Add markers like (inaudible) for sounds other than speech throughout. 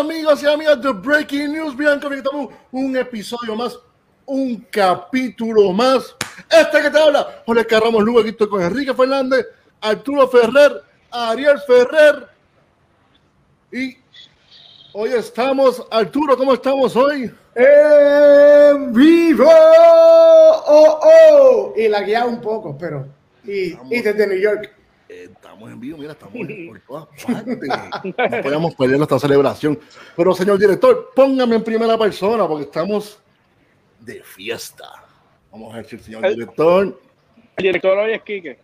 amigos y amigas de Breaking News? Bien, conectamos un episodio más, un capítulo más. Este que te habla, Jorge Carramos Lugo, aquí estoy con Enrique Fernández, Arturo Ferrer, Ariel Ferrer. Y hoy estamos, Arturo, ¿cómo estamos hoy? En vivo. Oh, oh. Y la guía un poco, pero. Y, y desde New York. Eh, estamos en vivo, mira, estamos por todas (laughs) partes. No podemos perder nuestra celebración. Pero, señor director, póngame en primera persona porque estamos de fiesta. Vamos a decir, señor director. El director hoy es Quique.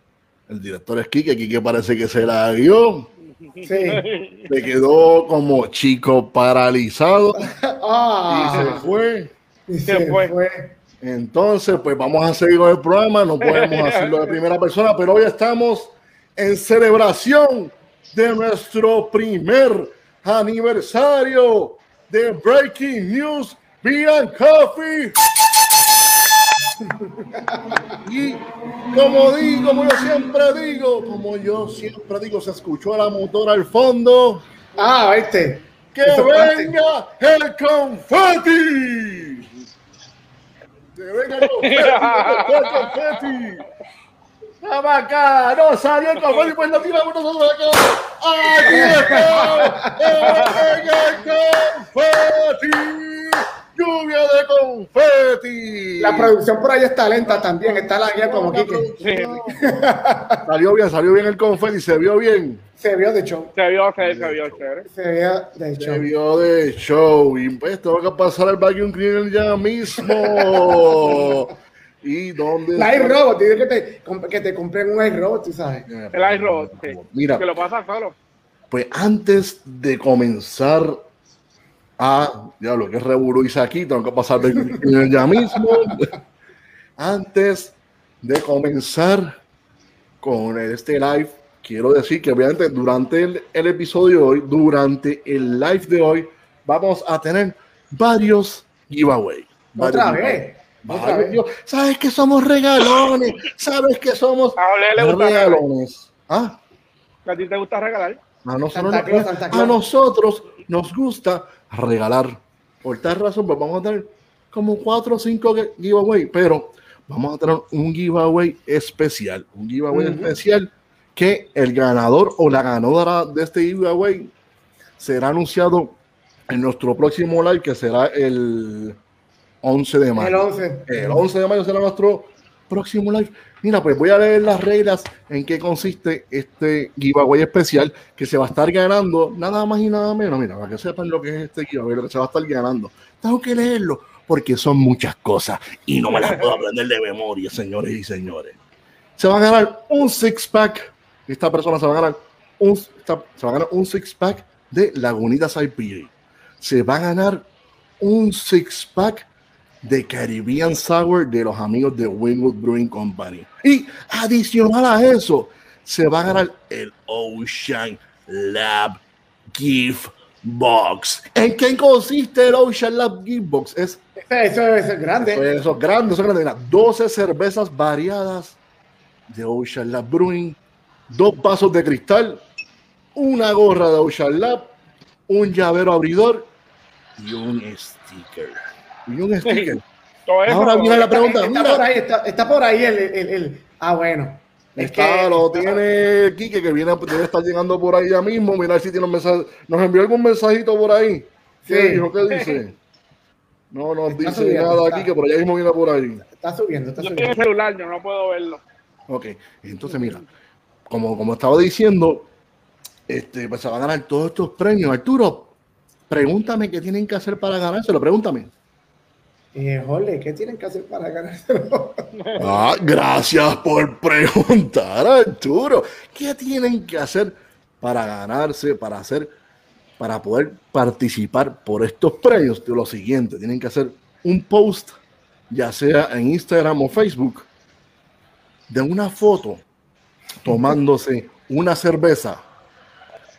El director es Quique. Quique parece que se la dio. Sí. Se quedó como chico paralizado (laughs) y Ah, se fue. y se fue. Entonces, pues vamos a seguir con el programa. No podemos (laughs) hacerlo de primera persona, pero hoy estamos en celebración de nuestro primer aniversario de Breaking News Beer Coffee. (laughs) Y como digo, como yo siempre digo, como yo siempre digo, se escuchó la motora al fondo. Ah, este. ¡Que parte. venga el confeti! ¡Que venga el confeti! (laughs) ¡El confeti! ¡Vamos acá! ¡No salió el confeti! ¡Pues lo tiramos nosotros acá! ¡Aquí está! ¡Que venga el confeti! ¡Lluvia de confeti! La producción por ahí está lenta también. Está la guía como Kike. Salió bien, salió bien el confeti, se vio bien. Se vio de show. Se vio, se, se vio chévere. Se vio de Se show. vio de show. Y pues tengo que pasar al vacuum cleaner ya mismo. ¿Y dónde? La iRobot. Dile que te, que te compren un iRobot, tú sabes. El iRobot, sí. Mira, Que lo pasa solo. pues antes de comenzar a, ya lo que es Revolú hice aquí, tengo que pasar (laughs) ya mismo. Antes de comenzar con este live, quiero decir que obviamente durante el, el episodio de hoy, durante el live de hoy, vamos a tener varios giveaways. Otra Varios vez. Giveaways. Otra vez. Yo- Sabes que somos regalones, sabes que somos A Ole le gusta regalar. regalones. ¿Ah? ¿A ti te gusta regalar? A nosotros, Santa Claus, Santa Claus. a nosotros nos gusta regalar. Por tal razón, pues vamos a tener como cuatro o cinco gi- giveaway, pero vamos a tener un giveaway especial. Un giveaway Ujú. especial que el ganador o la ganadora de este giveaway será anunciado en nuestro próximo live, que será el 11 de mayo. El 11. El 11 de mayo será nuestro próximo live. Mira, pues voy a leer las reglas en qué consiste este giveaway especial que se va a estar ganando nada más y nada menos. Mira, para que sepan lo que es este giveaway, lo que se va a estar ganando. Tengo que leerlo porque son muchas cosas y no me las puedo aprender de memoria, señores y señores. Se va a ganar un six pack. Esta persona se va a ganar un, esta- se va a ganar un six pack de Lagunitas IPA. Se va a ganar un six pack de Caribbean Sour de los amigos de Winwood Brewing Company. Y adicional a eso, se va a ganar el Ocean Lab Gift Box. ¿En qué consiste el Ocean Lab Gift Box? Es Eso ser grande. pues, esos grandes, esos grandes. Mira, 12 cervezas variadas de Ocean Lab Brewing, dos vasos de cristal, una gorra de Ocean Lab, un llavero abridor y un sticker. Y un sticker. (laughs) Ahora viene la pregunta. Está Mira, por ahí, está, está por ahí el, el, el- Ah, bueno. Es Está, que- lo tiene Quique, que viene, debe estar llegando por ahí ya mismo. Mira si tiene un mensaje. Nos envió algún mensajito por ahí. ¿Qué Sí. dijo? ¿Qué dice? (laughs) No nos Está dice subiendo, nada está. aquí, que por allá mismo viene por ahí. Está subiendo, está Yo estoy en el subiendo. celular, yo no puedo verlo. Ok, entonces mira, como, como estaba diciendo, este, pues se van a ganar todos estos premios. Arturo, pregúntame qué tienen que hacer para ganárselo, pregúntame. Eh, ¿qué tienen que hacer para ganárselo? (laughs) Ah, gracias por preguntar, Arturo. ¿Qué tienen que hacer para ganarse, para hacer, para poder participar por estos premios? Lo siguiente, tienen que hacer un post, ya sea en Instagram o Facebook, de una foto tomándose una cerveza,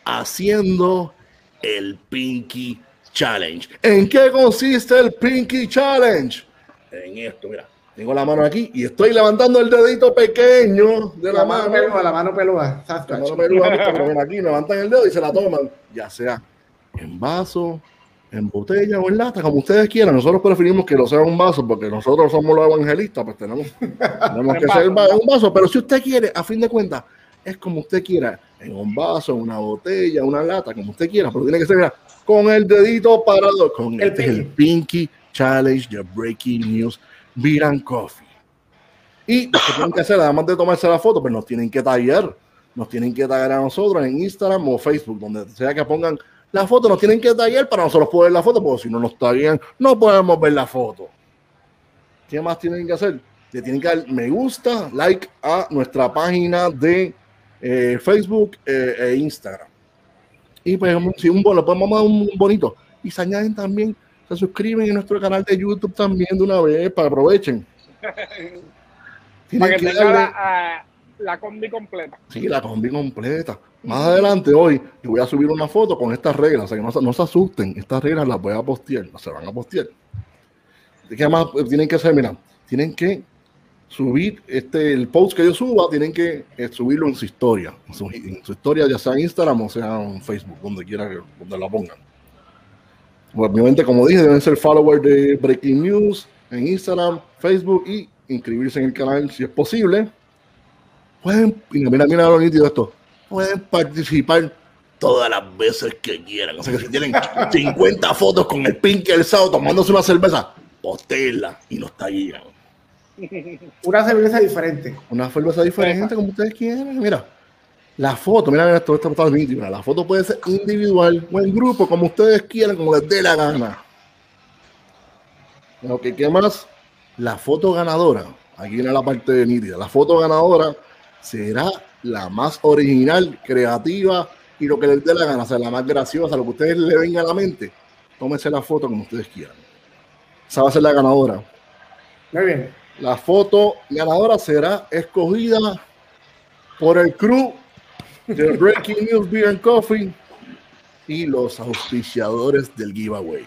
haciendo el Pinky Challenge. ¿En qué consiste el Pinky Challenge? En esto, mira. Tengo la mano aquí y estoy levantando el dedito pequeño de la, La mano mano. peluda, la mano peluda. La mano peluda. Pero ven aquí, levantan el dedo y se la toman. Ya sea en vaso, en botella o en lata, como ustedes quieran. Nosotros preferimos que lo sea en un vaso porque nosotros somos los evangelistas, pues tenemos, tenemos que (laughs) ser un vaso. Pero si usted quiere, a fin de cuentas, es como usted quiera, en un vaso, en una botella, una lata, como usted quiera, pero tiene que ser mira, con el dedito parado, con El este es el Pinky Challenge de Breaking News Beer and Coffee. Y lo que tienen que hacer, además de tomarse la foto, pues nos tienen que tallar, nos tienen que tallar a nosotros en Instagram o Facebook, donde sea que pongan la foto, nos tienen que tallar para nosotros poder ver la foto, porque si no nos tallan, no podemos ver la foto. ¿Qué más tienen que hacer? Le tienen que dar me gusta, like a nuestra página de eh, Facebook eh, e Instagram. Y pues si un bono, le podemos dar un bonito. Y se añaden también, se suscriben en nuestro canal de YouTube también de una vez para aprovechen. (laughs) Para que que darle- la, ah, la combi completa. Sí, la combi completa. Más adelante hoy yo voy a subir una foto con estas reglas, o sea que no, se- no se asusten, estas reglas las voy a postear, no se van a postear. ¿Qué más tienen que hacer? Mira, tienen que subir este el post que yo suba, tienen que eh, subirlo en su historia, en su, en su historia, ya sea en Instagram o sea en Facebook, donde quiera que donde la pongan. Pues, obviamente, como dije, deben ser followers de Breaking News en Instagram, Facebook y inscribirse en el canal si es posible pueden, mira, mira, lo nítido esto, pueden participar todas las veces que quieran. O sea que si tienen (laughs) 50 fotos con el Pinky el sábado tomándose una cerveza, postéenla y nos tallan. Una cerveza diferente. Una cerveza diferente como ustedes quieran. Mira, la foto, mira, mira esto, esto está nítido. La foto puede ser individual o en grupo, como ustedes quieran, como les dé la gana. Ok, ¿qué más? La foto ganadora. Aquí viene la parte nítida. La foto ganadora será la más original, creativa y lo que les dé la gana, o sea, la más graciosa, lo que ustedes le venga a la mente. Tómense la foto como ustedes quieran. Esa va a ser la ganadora. Muy bien. La foto ganadora será escogida por el crew de Breaking News Beer and Coffee y los auspiciadores del giveaway.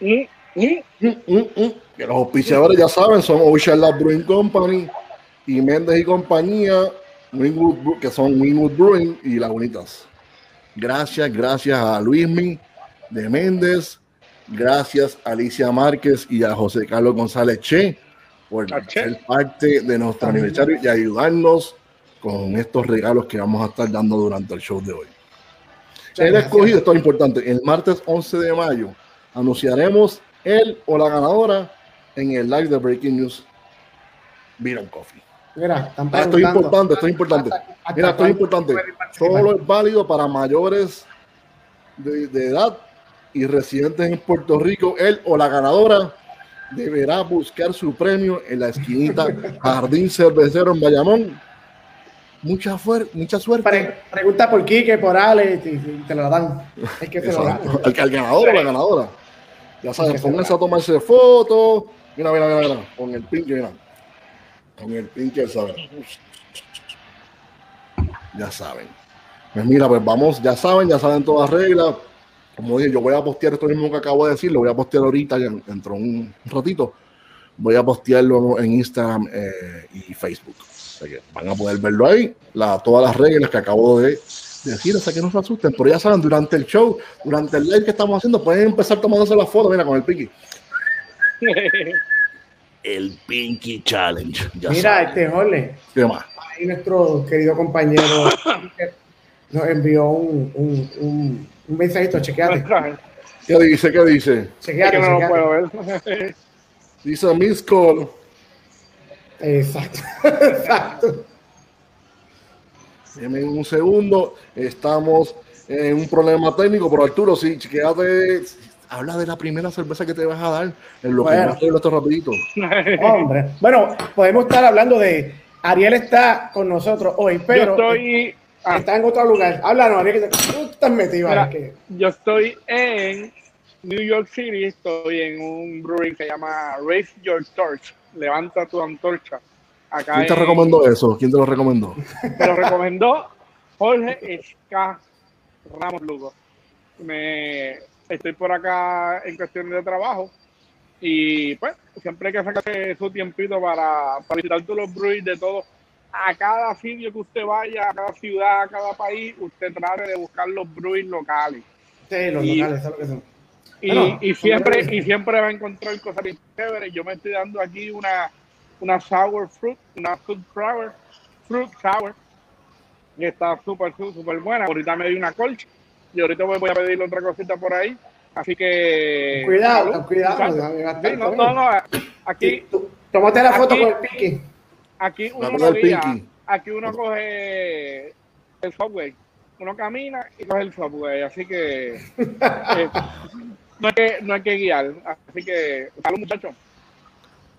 Mm, mm. Mm, mm. Que los auspiciadores ya saben, son Ocean Lab Brewing Company y Méndez y compañía, Wingwood que son Wingwood Brewing y Lagunitas. Gracias, gracias a Luismi de Méndez, gracias a Alicia Márquez y a José Carlos González Che por ser parte de nuestro aniversario y ayudarnos con estos regalos que vamos a estar dando durante el show de hoy. El escogido, esto es importante, el martes 11 de mayo anunciaremos él o la ganadora en el live de Breaking News Beer and Coffee. Mira, Ah, esto es importante, esto es importante. Mira, esto es importante. Solo es válido para mayores de, de edad y residentes en Puerto Rico. Él o la ganadora deberá buscar su premio en la esquinita Jardín Cervecero en Bayamón. Mucha, mucha suerte. Pre- pregunta por Quique, por Ale, y, y te lo dan. Es que se lo dan. Al, al ganador o la ganadora. Ya saben, Que se pónganse a tomarse fotos. Mira, mira, mira, mira. Con el pinche, mira. Con el pinche, ¿saben? Ya saben. Pues mira, pues vamos, ya saben, ya saben todas las reglas. Como dije, yo voy a postear esto mismo que acabo de decir, lo voy a postear ahorita, ya dentro de un ratito. Voy a postearlo en Instagram eh, y Facebook. O sea que van a poder verlo ahí, la, todas las reglas que acabo de decir, o sea que no se asusten. Pero ya saben, durante el show, durante el live que estamos haciendo, pueden empezar tomándose las fotos, mira, con el Pinky. (laughs) El Pinky Challenge. Ya Mira, saben. este Jorge, ¿Qué más? ahí nuestro querido compañero (laughs) nos envió un, un, un, un mensajito, chequeate. ¿Qué dice? ¿Qué dice? Es Chequeate, que no lo chequeate. puedo ver. (laughs) Dice Miss Call. Exacto, (laughs) exacto. Deme un segundo. Estamos en un problema técnico, pero Arturo, sí, chequéate. Habla de la primera cerveza que te vas a dar. En lo que Bueno. yo arreglo esto rapidito. (laughs) Hombre. Bueno, podemos estar hablando de Ariel está con nosotros hoy, Yo pero estoy, ah, está en otro lugar. Háblanos, Ariel, que te- tú estás metido Mira, que- yo estoy en New York City, estoy en un brewery que se llama Raise Your Torch, levanta tu antorcha. Acá ¿Quién te en- recomendó eso? ¿Quién te lo recomendó? Me lo recomendó Jorge Esca Ramos Lugo. Me, estoy por acá en cuestiones de trabajo y pues siempre hay que sacarse su tiempito para, para visitar todos los breweries de todo. A cada sitio que usted vaya, a cada ciudad, a cada país, usted trate de buscar los breweries locales. Sí, los Y- locales, es lo que son. Y, Bueno, y siempre y siempre va a encontrar cosas chéveres. Yo me estoy dando aquí una, una sour fruit, una fruit sour, fruit sour, que está súper, súper buena. Ahorita me di una colcha y ahorita voy voy a pedir otra cosita por ahí. Así que... Cuidado, salud, cuidado, Sí, no, no, no, aquí, Tómate la foto Aquí- con el piqui. Aquí uno no Pinky. aquí uno coge el subway. Uno camina y coge el subway. Así que... (laughs) eh, no hay que, no hay que guiar. Así que, salud muchachos.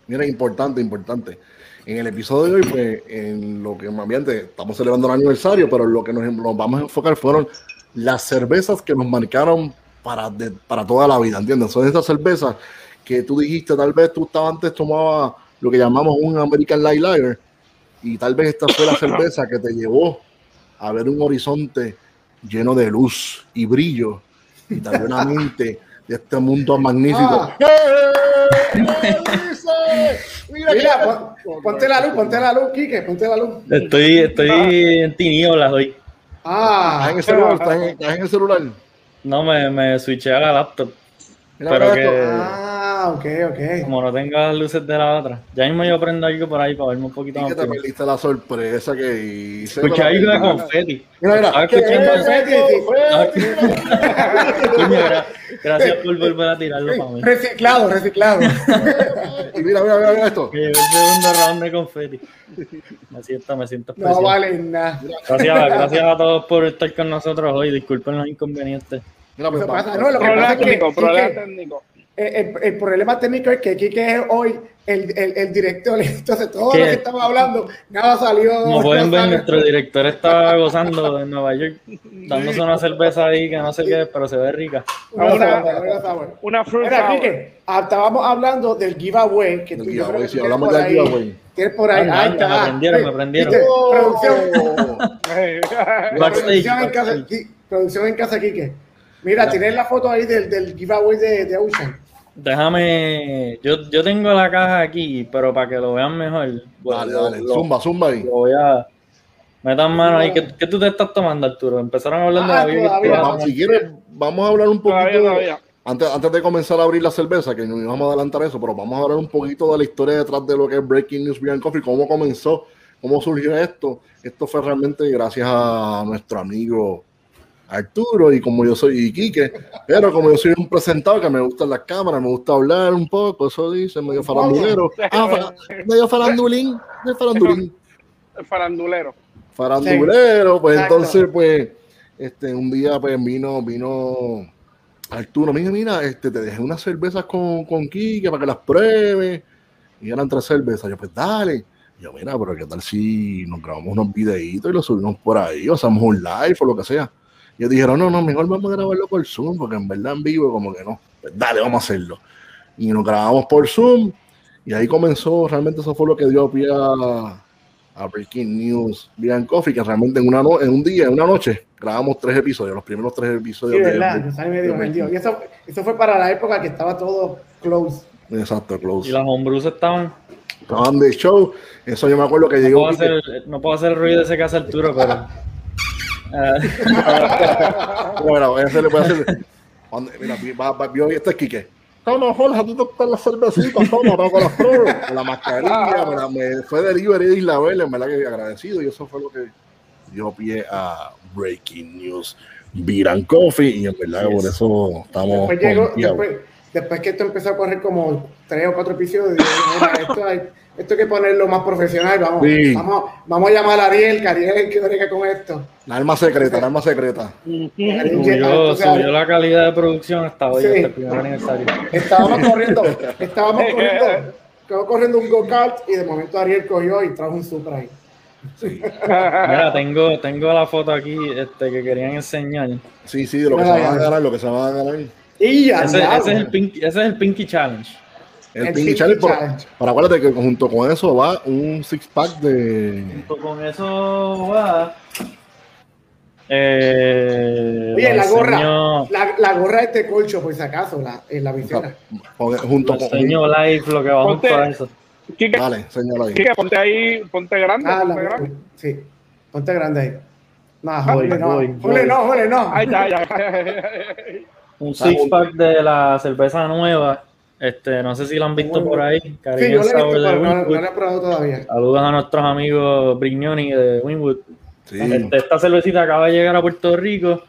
Mira, importante, importante. En el episodio de hoy, pues, en lo que más bien te- estamos celebrando el aniversario, pero lo que nos, nos vamos a enfocar fueron las cervezas que nos marcaron para, de- para toda la vida, ¿entiendes? Son esas cervezas que tú dijiste, tal vez tú estabas antes tomaba lo que llamamos un American Light Lager, y tal vez esta fue la cerveza que te llevó a ver un horizonte lleno de luz y brillo, y tal vez una (laughs) mente de este mundo magnífico. Ah. (laughs) Mira, Mira, pon- ponte la luz, ponte la luz, Quique, ponte la luz. Estoy, estoy en tinieblas hoy. Ah, ¿Estás en el celular? ¿Estás en, estás en el celular? No, me, me switché a la laptop. Mira, Pero mira que- esto. Ah, ok, ok. Como no tengo las luces de la otra. Ya mismo yo prendo algo por ahí para verme un poquito Y más. que te feliz. perdiste la sorpresa que hice. Escuché algo de confeti. Gracias por volver a tirarlo para mí. Reciclado, reciclado. (laughs) Y mira, mira, mira, mira esto. Que el segundo round de confeti. Me siento, me siento especial. No vale nada. Gracias, gracias a todos por estar con nosotros hoy. Disculpen los inconvenientes. Mira, pues, pasa, no, lo que Problema pasa es que, técnico, problema técnico. El, problema técnico es que Quique es hoy el, el, el director, entonces todo ¿Qué? lo que estamos hablando, nada salió. Como pueden ver, nuestro director está gozando en Nueva York, dándose una cerveza ahí que no sé qué es, pero se ve rica. Una Una-. Quique, ah, estábamos hablando del giveaway. Que tú, yo creo giveaway, que hablamos por del ahí. giveaway. Tienes por ahí. Anda, ahí anda, está. me prendieron, me prendieron. Producción. (laughs) Backstage, producción, en casa, producción en casa, Quique. Mira, tienes la foto ahí del, del giveaway de, de Ocean. Déjame, yo, yo tengo la caja aquí, pero para que lo vean mejor, pues, Dale, lo- dale. lo- Zumba, zumba ahí. lo voy a metan mano ahí. ¿Qué, qué tú te estás tomando, Arturo? Empezaron hablando Ah, de la todavía. Biblia. Vamos, si quieres, vamos a hablar un poquito. Todavía, todavía. Antes, antes de comenzar a abrir la cerveza, que no íbamos a adelantar eso, pero vamos a hablar un poquito de la historia detrás de lo que es Breaking News Beer Coffee, cómo comenzó, cómo surgió esto. Esto fue realmente gracias a nuestro amigo Arturo y como yo soy Iquique, pero como yo soy un presentador que me gustan las cámaras, me gusta hablar un poco, eso dice, medio farandulero. (laughs) Ah, medio farandulín, medio farandulín El (laughs) farandulero. farandulero, pues Exacto. entonces, pues, este, un día, pues, vino, vino Arturo, mira, mira, este, te dejé unas cervezas con, con Kike para que las pruebes, y eran tres cervezas, yo, pues, dale, yo, mira, pero qué tal si nos grabamos unos videitos y los subimos por ahí, o hacemos un live o lo que sea, ellos dijeron, no, no, mejor vamos a grabarlo por Zoom, porque en verdad en vivo como que no, pues, dale, vamos a hacerlo, y nos grabamos por Zoom, y ahí comenzó, realmente eso fue lo que dio pie a, a Breaking News Beer Coffee, que realmente en, una no- en un día, en una noche, grabamos tres episodios, los primeros tres Sí, episodios de verdad, medio de-. Y eso, eso fue para la época que estaba todo close. Exacto, Y close. las homebrews estaban. Estaban de show, eso yo me acuerdo que No llegó. puedo, hacer, no puedo hacer el ruido ese que hace Arturo, pero. Eh, (laughs) Bueno, ese le puede hacer. Mira, va, va, vio este es Quique. Toma, Jorge, ti te gustan las cervecitas, toma, para con las pruebas, la mascarilla, me, la- me fue delivery de Isla Verde, en verdad que agradecido, y eso fue lo que dio pie a Breaking News. Beer and Coffee, y en verdad que por eso estamos Después, llegó, después, después que esto empezó a correr como tres o cuatro episodios, dije, "Mira, (laughs) esto, hay, esto hay que ponerlo más profesional. Vamos, Sí. vamos, vamos a llamar a Ariel, que Ariel es el que brega con esto. La arma secreta, la arma secreta. Subió, subió la calidad de producción hasta hoy, Sí. hasta el primer aniversario. Estábamos corriendo, (laughs) estábamos corriendo, (laughs) estábamos corriendo un go-kart y de momento Ariel cogió y trajo un Supra ahí. Mira, tengo, tengo la foto aquí este, que querían enseñar. Sí, sí, de lo que Ay, se van a ganar, lo que se van a ganar. Y ya, Ese, es el Pinky, ese es el Pinky Challenge. El, El Pinky Pinky Challenge, pero, Challenge. pero acuérdate que junto con eso va un six pack de. Junto con eso va. Eh, Oye, la gorra, enseño- la, la gorra de este colcho, por si acaso, la, en la visera. con- junto lo con. enseño live lo que va Ponte- junto a eso. Quique, Vale, señala ahí. Quique, ponte ahí, ponte grande, Ah, ponte la, grande. sí, ponte grande ahí. No, Jole, no. Jole, no, Jole, no. Ahí está, ya. (laughs) Un six pack de la cerveza nueva. Este, no sé si lo han visto por ahí. Sí, yo he Sour visto, no, Winwood. no he probado todavía. Saludos a nuestros amigos Brignoni de Winwood. Sí. Este, esta cervecita acaba de llegar a Puerto Rico.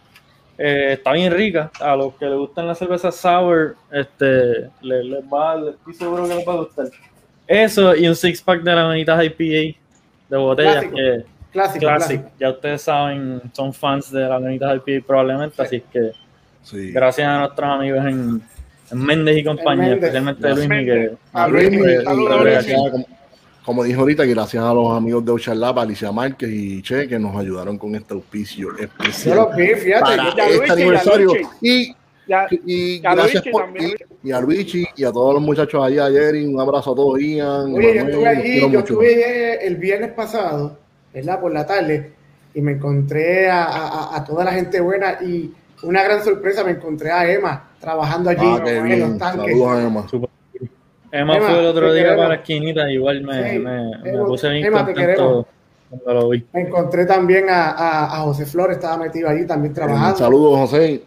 Eh, está bien rica. A los que les gustan las cervezas sour, este, les, les va, les estoy seguro que les va a gustar. Eso y un six pack de las bonitas IPA de botellas Clásico. que Clásico. Ya ustedes saben, son fans de las bonitas IPA probablemente, así que Sí. gracias a nuestros amigos en, en Méndez y compañía, Méndez. especialmente que Méndez. A Luis, Luis, Luis. a- como, dijo ahorita, gracias a los amigos de Ocean Lab, Alicia Márquez y Che, que nos ayudaron con este auspicio Yo especial lo vi, fíjate. para Ya este aniversario. Y, Ya, y Ya gracias por, y, y a Luigi y a todos los muchachos allá ayer. Y un abrazo a todos, Ian. Oye, yo estuve allí, quiero yo mucho. estuve el viernes pasado, ¿verdad? Por la tarde, y me encontré a, a- a toda la gente buena y una gran sorpresa, me encontré a Emma trabajando allí Ah, en bien. los tanques. Saludos a Emma. Emma Emma, fue el otro día queremos. para la esquinita, igual me, Sí, me, me Emma, puse bien Emma, te contento cuando lo vi. Me encontré también a, a- a José Flores, estaba metido allí también trabajando. Saludos, José.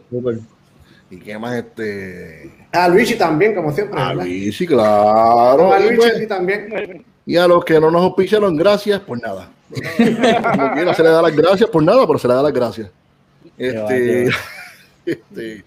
¿Y qué más? Este. A Luigi también, como siempre. A ¿verdad? Luigi, claro. a Y, Luigi pues, también. y a los que no nos auspiciaron, gracias por nada. (laughs) Como quiera, se le da las gracias por nada, pero se le da las gracias. Qué va, Este, este,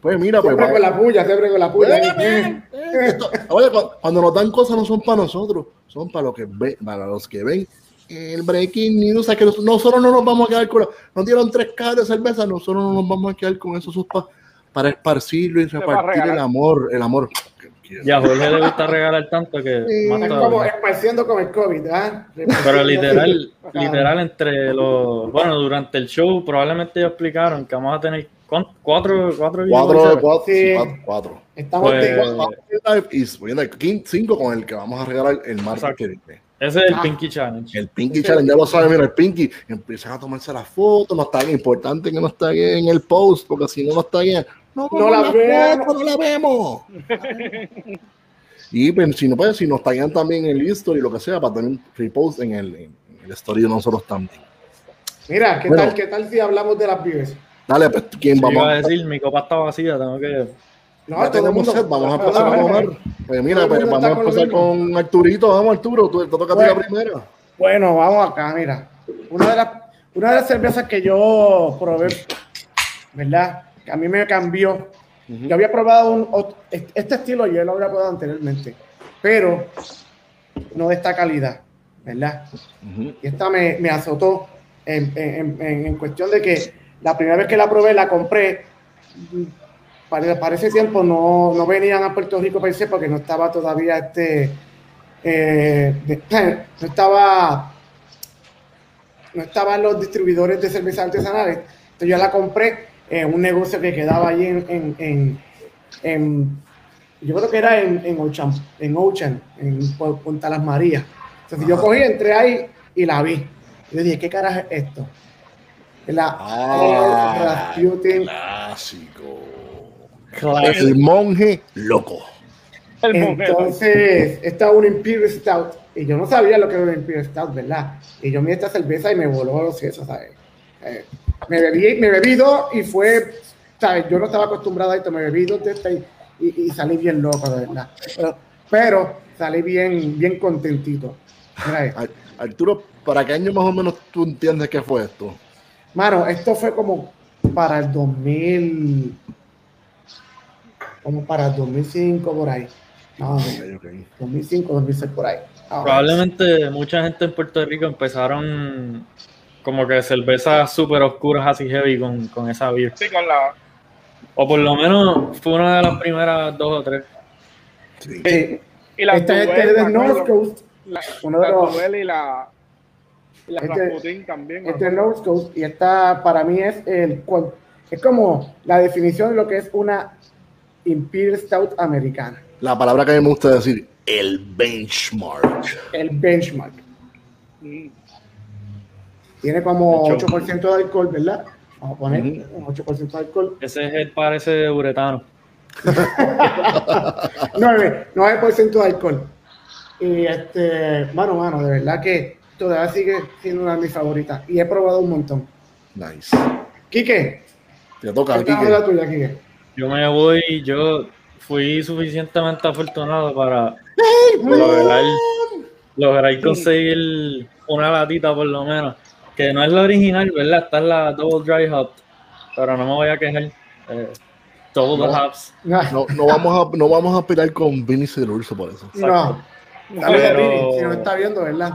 pues mira, pues. Siempre con la puya, siempre con la puya. Eh, eh, eh, esto- Oye, cu- cuando nos dan cosas no son para nosotros, son para, los que ven, para los que ven el breaking news. O sea, que nos- nosotros no nos vamos a quedar con. la- Nos dieron tres cajas de cerveza, nosotros no nos vamos a quedar con eso. eso es pa- para esparcirlo y repartir el amor. El amor. Ya a Jorge le gusta regalar tanto que Sí. más Es como esparciendo con el COVID, ¿ah? Pero literal, literal entre los, bueno, durante el show probablemente ellos explicaron que vamos a tener ¿cuán- cuatro, cuatro, Cuatro, cuatro, Sí. sí, cuatro, cuatro. Estamos Pues- de- Y cinco con el que vamos a regalar el martes Exacto. que viene. Ese es el Ah. Pinky Challenge. El Pinky Challenge, ya lo saben, mira, el Pinky, empiezan a tomarse las fotos, no está bien, importante que no está bien en el post, porque si no, no está bien, no, No la vemos vemos. foto, no la vemos. y pues, si no pueden, si nos taguean también en el history, lo que sea, para tener un repost en el, en el story de nosotros también. Mira, ¿qué Bueno. tal, ¿qué tal si hablamos de las pibes? Dale, pues, ¿quién Sí, vamos iba a decir, mi copa está vacía, tengo que... No, ya tenemos mundo- set, vamos a empezar a tomar. Pues mira, pues, vamos a empezar con Arturito, vamos Arturo, tú te toca a ti la Bueno. primera. Bueno, vamos acá, mira. Una de las, una de las cervezas que yo probé, ¿verdad? Que a mí me cambió. Yo había probado un, este estilo, yo lo había probado anteriormente, pero no de esta calidad, ¿verdad? Y esta me, me azotó en, en- en- en cuestión de que la primera vez que la probé, la compré. Para, para ese tiempo no, no venían a Puerto Rico per se porque no estaba todavía este. eh, de- (laughs) no estaba. No estaban los distribuidores de cervezas artesanales. Entonces yo la compré en un negocio que quedaba allí en. en- en- en- yo creo que era en, en Ocean, en Ocean, en Pu- Punta Las Marías. Entonces yo cogí, entré ahí y la vi. Yo dije, ¿qué carajo es esto? La Ah, Rasputin. clásico. El monje loco. el monje. Entonces, esta es un Imperial Stout. Y yo no sabía lo que era un Imperial Stout, ¿verdad? Y yo miré esta cerveza y me voló los sesos, ¿sabes? Eh, me, bebí, me bebí dos y fue, ¿sabes? Yo no estaba acostumbrado a esto, me bebí dos de esta y, y- y salí bien loco, de verdad. Pero, pero salí bien, bien contentito. Mira Arturo, ¿para qué año más o menos tú entiendes que fue esto? Mano, esto fue como para el 2000, como para el 2005 por ahí. No, Ok, ok. 2005, 2006 por ahí. Ah, Probablemente mucha gente en Puerto Rico empezaron como que cervezas súper oscuras así heavy con, con esa beer. Sí, con la. O por lo menos fue una de las primeras dos o tres. Sí. sí. Y la Esta Duel, es de North. Coast, La, uno de la los- y la. La Este- también. este. North Coast y esta para mí es el es como la definición de lo que es una Imperial Stout americana, La palabra que a mí me gusta decir, el benchmark. el benchmark. Mm. Tiene como De hecho. 8% de alcohol, ¿verdad? Vamos a poner un 8% de alcohol. Ese es el parece uretano. (laughs) 9, 9% de alcohol. Y este, mano, mano, de verdad que todavía sigue siendo una de mis favoritas. Y he probado un montón. Nice. Quique, Te toca, la tuya, Quique. Yo me voy, yo fui suficientemente afortunado para lograr, lograr conseguir una latita por lo menos, que no es la original, ¿verdad? Esta es la Double Dry Hop, pero no me voy a quejar. Eh, double No. hops. No, No, no, vamos a, no vamos a pelear con Vinny Urso por eso. no. Pero- Vini, si nos está viendo, ¿verdad?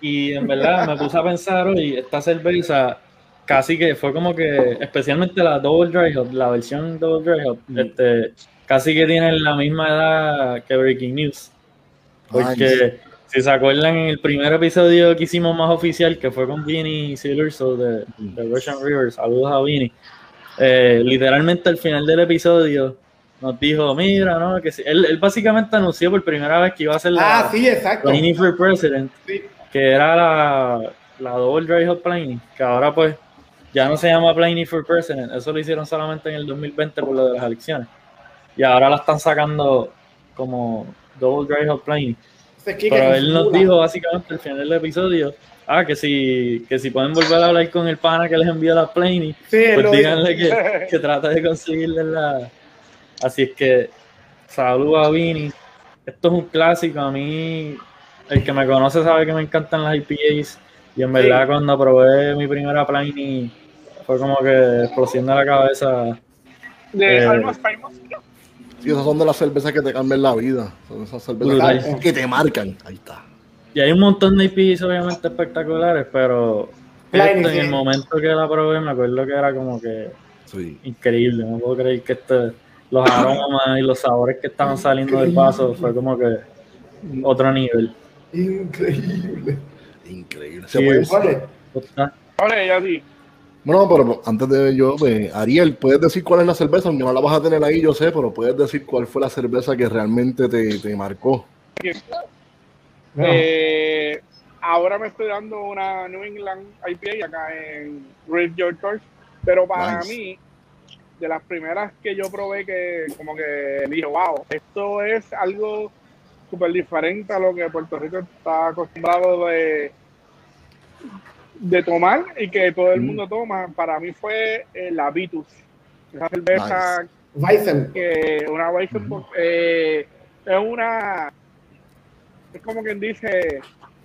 Y en verdad me puse a pensar hoy, esta cerveza casi que fue como que, especialmente la Double Dry Hop, la versión Double Dry Hop, este, casi que tienen la misma edad que Breaking News. Porque si se acuerdan en el primer episodio que hicimos más oficial, que fue con Vinny Silurso de, de Russian River, saludos a Vinny. eh, literalmente al final del episodio nos dijo, mira, ¿no? Que él, él básicamente anunció por primera vez que iba a hacer la, Ah, sí, exacto. Pliny for President, Sí. Que era la, la Double Dry Hop Pliny, que ahora pues ya no se llama Pliny for President, eso lo hicieron solamente en el 2020 por lo de las elecciones. Y ahora la están sacando como Double Dry. Ese Quique Pero él nos dijo básicamente al final del episodio, ah, que si, que si pueden volver a hablar con el pana que les envió la Sí, él pues díganle que, (laughs) que trata de conseguirle la. Así es que, saludos a Vini. Esto es un clásico. A mí, el que me conoce sabe que me encantan las IPAs. Y en verdad, cuando probé mi primera Pliny, fue como que explosión de la cabeza. De Eh, Almas. Sí, esas son de las cervezas que te cambian la vida. Son esas cervezas que te marcan. Ahí está. Y hay un montón de IPAs obviamente espectaculares, pero Pliny, en sí. el momento que la probé, me acuerdo que era como que Sí. increíble. No puedo creer que este, los aromas y los sabores que estaban saliendo del vaso fue como que otro nivel. Increíble. Increíble. Se Sí, puede- Vale, ya sí. Bueno, pero antes de yo, pues, Ariel, ¿puedes decir cuál es la cerveza? Aunque no la vas a tener ahí, yo sé, pero puedes decir cuál fue la cerveza que realmente te, te marcó. Eh, ahora me estoy dando una New England IPA acá en George Church, pero para Nice. mí, de las primeras que yo probé que como que dije, wow, esto es algo súper diferente a lo que Puerto Rico está acostumbrado de, de tomar y que todo el Mm. mundo toma, para mí fue eh, la Vitus. Esa cerveza Weizen. que una Weizen Ujú. eh, es una es como quien dice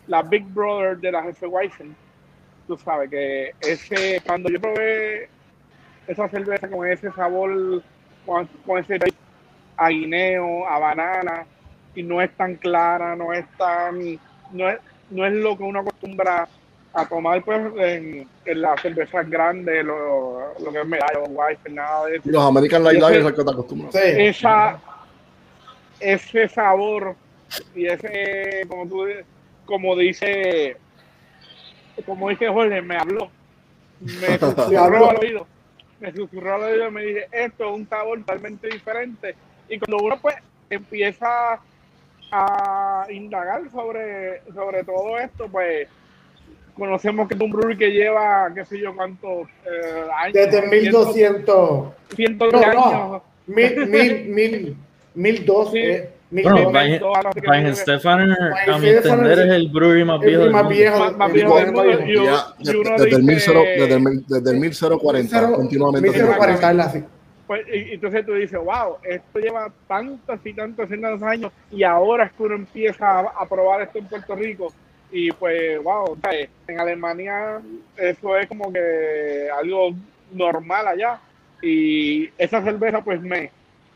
la Big Brother de la jefe Weizen tú sabes que ese cuando yo probé esa cerveza con ese sabor con, con ese a guineo a banana y no es tan clara no es tan no es, no es lo que uno acostumbra a tomar pues en, en las cervezas grandes lo, lo que es medallo Weizen nada de eso. Los American Light sé- Lagers al que te acostumbras. Sí. esa ese sabor y ese como tú como dice como dice Jorge me habló. Me (laughs) susurró al oído. Me susurró al oído y me dice esto es un sabor totalmente diferente y cuando uno pues empieza a indagar sobre sobre todo esto pues conocemos que es un brewery que lleva qué sé yo cuántos eh, años Desde cientos- 1200. cientos No, de no. años Mil, mil, mil, mil dos. Sí. eh, mil Bueno, dos. Ryan- Ryan Stefan, a mi entender, es es el brewery más viejo más. Más- el viejo más viejo. Desde, el dice- 1000, desde, el, desde el 1040, Cero- continuamente. 1040, así. Pues, y, entonces tú dices, wow, esto lleva tantos y tantos y tantos años y ahora es que uno empieza a, a probar esto en Puerto Rico. Y pues, wow, ¿sabes? en Alemania eso es como que algo normal allá. Y esa cerveza pues me,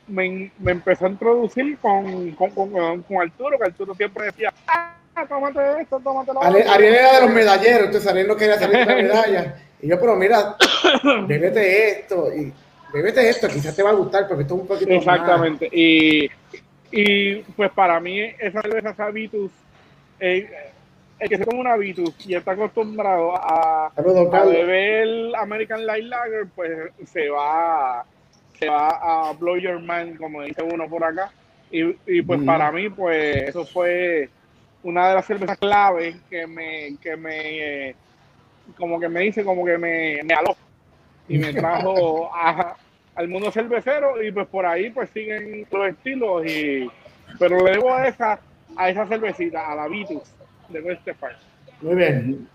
me, me empezó a introducir con, con, con, con Arturo, que Arturo siempre decía, ah, tómate esto, tómate lo otro". Ariel era de los medalleros, entonces Ariel no quería salir de la medalla. Y yo, pero mira, (coughs) bébete esto, y bébete esto, quizás te va a gustar, porque esto es un poquito más- Exactamente. Y, y pues para mí esa cerveza esa Vitus, eh, el que se toma una Vitus y está acostumbrado a, Saludos, a beber American Light Lager, pues se va, se va a blow your mind, como dice uno por acá. Y, y pues Mm. para mí, pues eso fue una de las cervezas clave que me, que me, eh, como que me dice, como que me, me aló y me trajo a- al mundo cervecero y pues por ahí pues siguen los estilos y pero le debo a esa a esa cervecita a la Vitus de West Park Muy bien.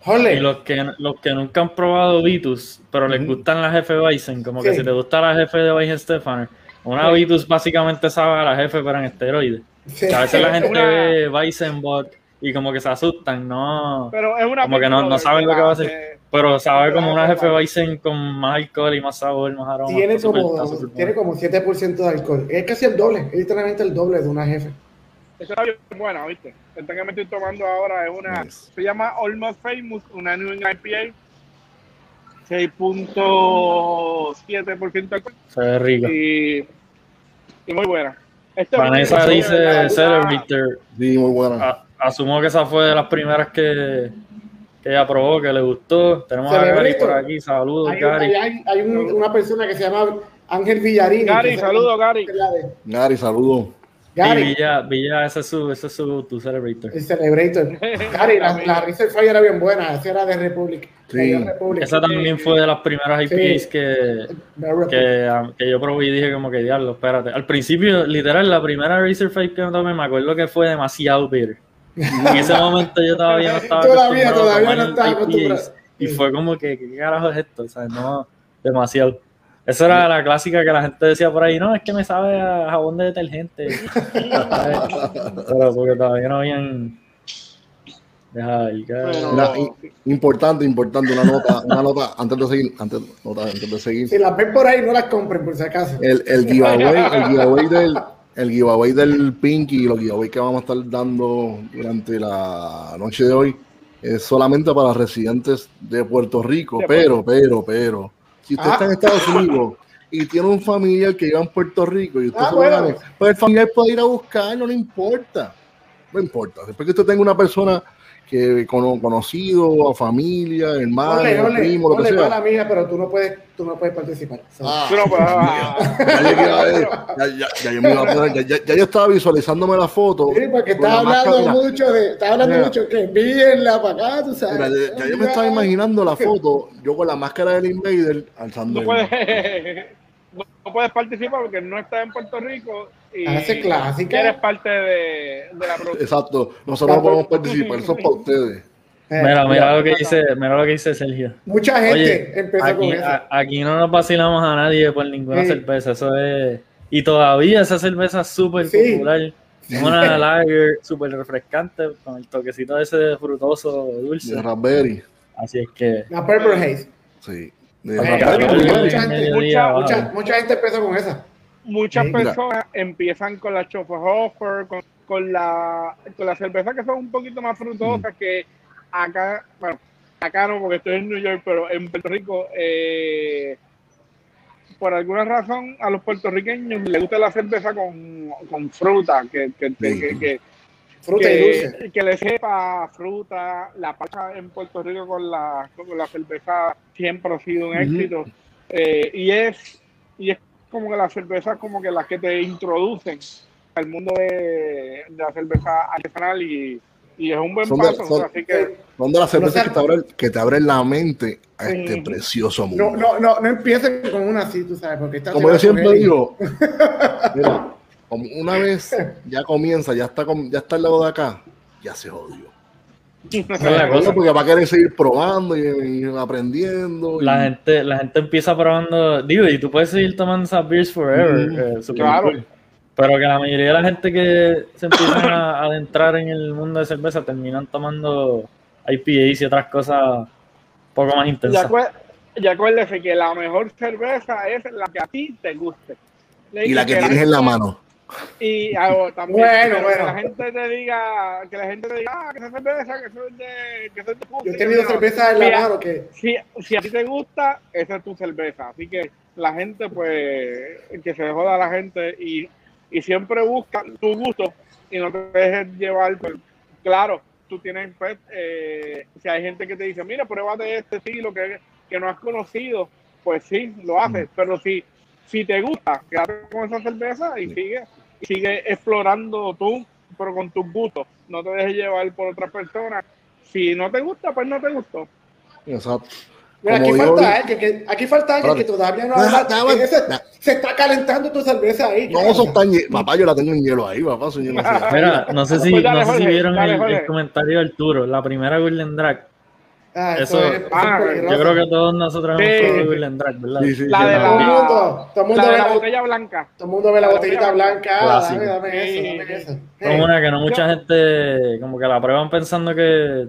Y Jorge, los que, los que nunca han probado Vitus, pero les gustan las jefe Bison, como que si te gusta la jefe de Bison Stefan, una Sí. Vitus básicamente sabe a la jefe, pero en esteroides. sí. A veces la gente Una- ve Bison Bot y como que se asustan, no. Pero es una Como que no- no saben lo que va a hacer. Pero sabe como una jefe. Bison con más alcohol y más sabor, más aroma. tiene como, tiene como 7% de alcohol. Es casi el doble, es literalmente el doble de una jefe. Esa bien buena, ¿viste? Esta que me estoy tomando ahora es una. Nice. Se llama Almost Famous, una New England IPA. 6.7% alcohol Se ve rico. y, y muy buena. Este Vanessa es- dice Celebrator. Sí, muy buena. A- asumo que esa fue de las primeras que ella probó, que le gustó. Tenemos a Gary por aquí. Saludos, Hay, Gary. hay- hay- hay un- una persona que se llama Ángel Villarini. Gary, saludos, Gary. Gary, saludos. Y Gary, Villa, Villa, ese es su, ese es su tu Celebrator. el Celebrator. (laughs) Gary, la, la Reserve Fire era bien buena, esa era de Republic. Sí. de Republic. Esa también fue de las primeras IPAs Sí. que, que, que yo probé y dije como que diablo, espérate. Al principio, literal, la primera Razer Fight que me tomé, me acuerdo que fue demasiado bitter. En ese momento yo todavía no (laughs) estaba Todavía, todavía no estaba acostumbrado. Y fue como que, ¿qué carajo es esto? O sea, no, demasiado. Esa era la clásica que la gente decía por ahí, no, es que me sabe a jabón de detergente. (laughs) Pero porque todavía no habían... Deja Pero- Mira, importante, importante, una nota, (laughs) una nota antes de seguir, antes, nota, antes de seguir. Si las ven por ahí, no las compren, por si acaso. El, el giveaway, el giveaway del, el giveaway del Pinky y los giveaways que vamos a estar dando durante la noche de hoy es solamente para residentes de Puerto Rico, pero, pero, pero, si usted Ah. está en Estados Unidos y tiene un familiar que vive en Puerto Rico y usted Ah, se bueno. gane, pues el familiar puede ir a buscar, no le importa, no importa. Después que usted tenga una persona que cono- conocido, familia, hermano, Ole, ole, primo, lo que ole, sea. mala mía, pero tú no puedes, tú no puedes participar. Ah. Ah, Ya, yo iba a- ya, ya- ya yo me iba a poner- ya- ya- ya yo estaba visualizándome la foto. Sí, porque con estás hablando máscara. mucho de, estás hablando Mira. mucho que envíenla para acá, tú sabes. Mira, ya, ya yo me estaba imaginando la (laughs) foto, yo con la máscara del Invader alzando no puedes, (laughs) no, no puedes participar porque no estás en Puerto Rico y Hace clásica. eres parte de, de la producción. Exacto, nosotros no podemos participar, eso es para ustedes. Eh, Mira, mira lo que dice, mira lo que dice Sergio. Mucha gente Oye, empezó aquí, con eso. a- aquí no nos vacilamos a nadie por ninguna Sí. cerveza, eso es... Y todavía esa cerveza es súper Sí. popular. Es una lager súper refrescante con el toquecito ese de frutoso dulce. De Raspberry, Así es que... La Purple Haze. sí. De Eh, mucha mucha- mucha gente empezó con esa. Muchas personas empiezan con la Schopenhauer, con, con la con la cerveza que son un poquito más frutosas que acá, bueno, acá no porque estoy en New York, pero en Puerto Rico, eh, por alguna razón a los puertorriqueños les gusta la cerveza con, con fruta, que, que, que- que- que- Fruta y dulce. que, le sepa fruta. La pacha en Puerto Rico con la, con la cerveza siempre ha sido un éxito. Eh, y es y es como que las cervezas como que las que te introducen al mundo de, de la cerveza artesanal y, y es un buen Son de- paso. son- así que Son de las cervezas No que te abren, que te abren la mente a este Sí. precioso mundo. No, no, no, no empiecen con una así, tú sabes, porque está Como yo siempre digo, (laughs) mira, como una vez ya comienza, ya está, con- ya está al lado de acá, ya se jodió. (laughs) cosa. Porque va a querer seguir probando y, y aprendiendo. y- La gente, la gente empieza probando, digo, y tú puedes seguir tomando esas beers forever, eh, Claro. cool. pero que la mayoría de la gente que se empiezan a (coughs) adentrar en el mundo de cerveza terminan tomando IPAs y otras cosas un poco más y, intensas. acué- y acuérdese que la mejor cerveza es la que a ti te guste. y la que tienes en la mano. Y ah, también Bueno, pero bueno. que la gente te diga, que la gente te diga, ah, que esa cerveza, que eso es de, que eso es de puta, Yo he tenido no". cerveza en la mano que Si, si a ti te gusta, esa es tu cerveza. Así que la gente, pues, que se joda la gente y, y siempre busca tu gusto y no te dejes llevar. Claro, tú tienes, pues, eh, si hay gente que te dice, mira, pruébate este estilo que, que no has conocido, pues sí, lo haces. Pero si, si te gusta, quédate con esa cerveza y sigue, sigue explorando tú, pero con tus gustos. No te dejes llevar por otras personas. Si no te gusta, pues no te gustó. Exacto. Mira, aquí falta alguien que aquí falta alguien que todavía no Deja- ha se, está calentando tu cerveza ahí. No, eso está en hie- Papá, yo la tengo en hielo ahí, papá. Soy yo no sé. Mira, no sé si, Pues dale, no sé si vieron dale, el, Jorge. el comentario de Arturo, la primera Golden Drag. Ah, Eso- eso, es, ah. Yo creo que todos nosotros Sí. hemos probado Will and Drag, ¿verdad? Sí, sí, La sí, de no. Todo el la, mundo, todo el mundo la ve de la la, botella blanca. todo el mundo ve la La botellita blanca. Ah, dame, dame Sí. eso, dame eso. Es Eh, una que no mucha gente como que la prueban pensando que,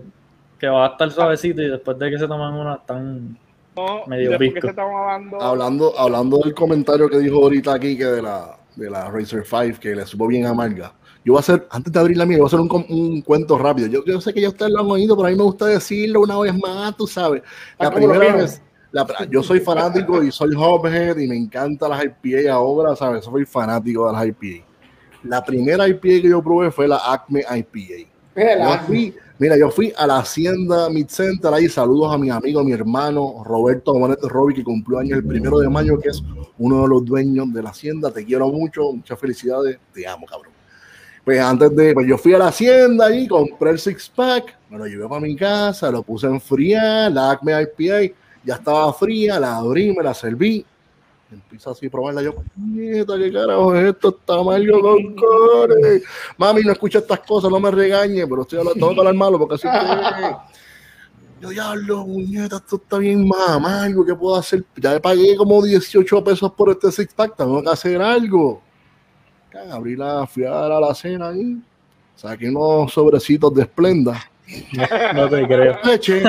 que va a estar suavecito y después de que se toman una están No, Medio estaba dando. Hablando, hablando del comentario que dijo ahorita aquí que de la, de la Racer 5 que le supo bien amarga. Yo voy a hacer, antes de abrir la mía, voy a hacer un, cuento rápido. Yo, yo sé que ya ustedes lo han oído, pero a mí me gusta decirlo una vez más, tú sabes. La Ah, los primera vez, la- yo soy fanático y soy hophead y me encantan las IPA ahora, ¿sabes? Soy fanático de las IPA. La primera IPA que yo probé fue la Acme IPA. mira, Yo la- fui, mira, yo fui a la Hacienda Mid Center ahí, saludos a mi amigo, mi hermano Roberto Bonet Robi, que cumplió años el primero de mayo, que es uno de los dueños de la Hacienda. Te quiero mucho, muchas felicidades, te amo, cabrón. Pues antes de, pues yo fui a la Hacienda ahí, compré el six pack, me lo llevé para mi casa, lo puse a enfriar, la Acme IPA, ya estaba fría, la abrí, me la serví. Empiezo así a probarla yo, nieta, qué carajo es esto, está amargo con core. Mami, no escucha estas cosas, no me regañe, pero estoy hablando, tengo que hablar malo porque así que. Yo, diablo, muñeca, esto está bien más amargo, ¿qué puedo hacer? Ya pagué como 18 pesos por este six pack, tengo que hacer algo. Abrí la, fui a dar a la cena ahí, saqué unos sobrecitos de esplenda, No te creo. leche,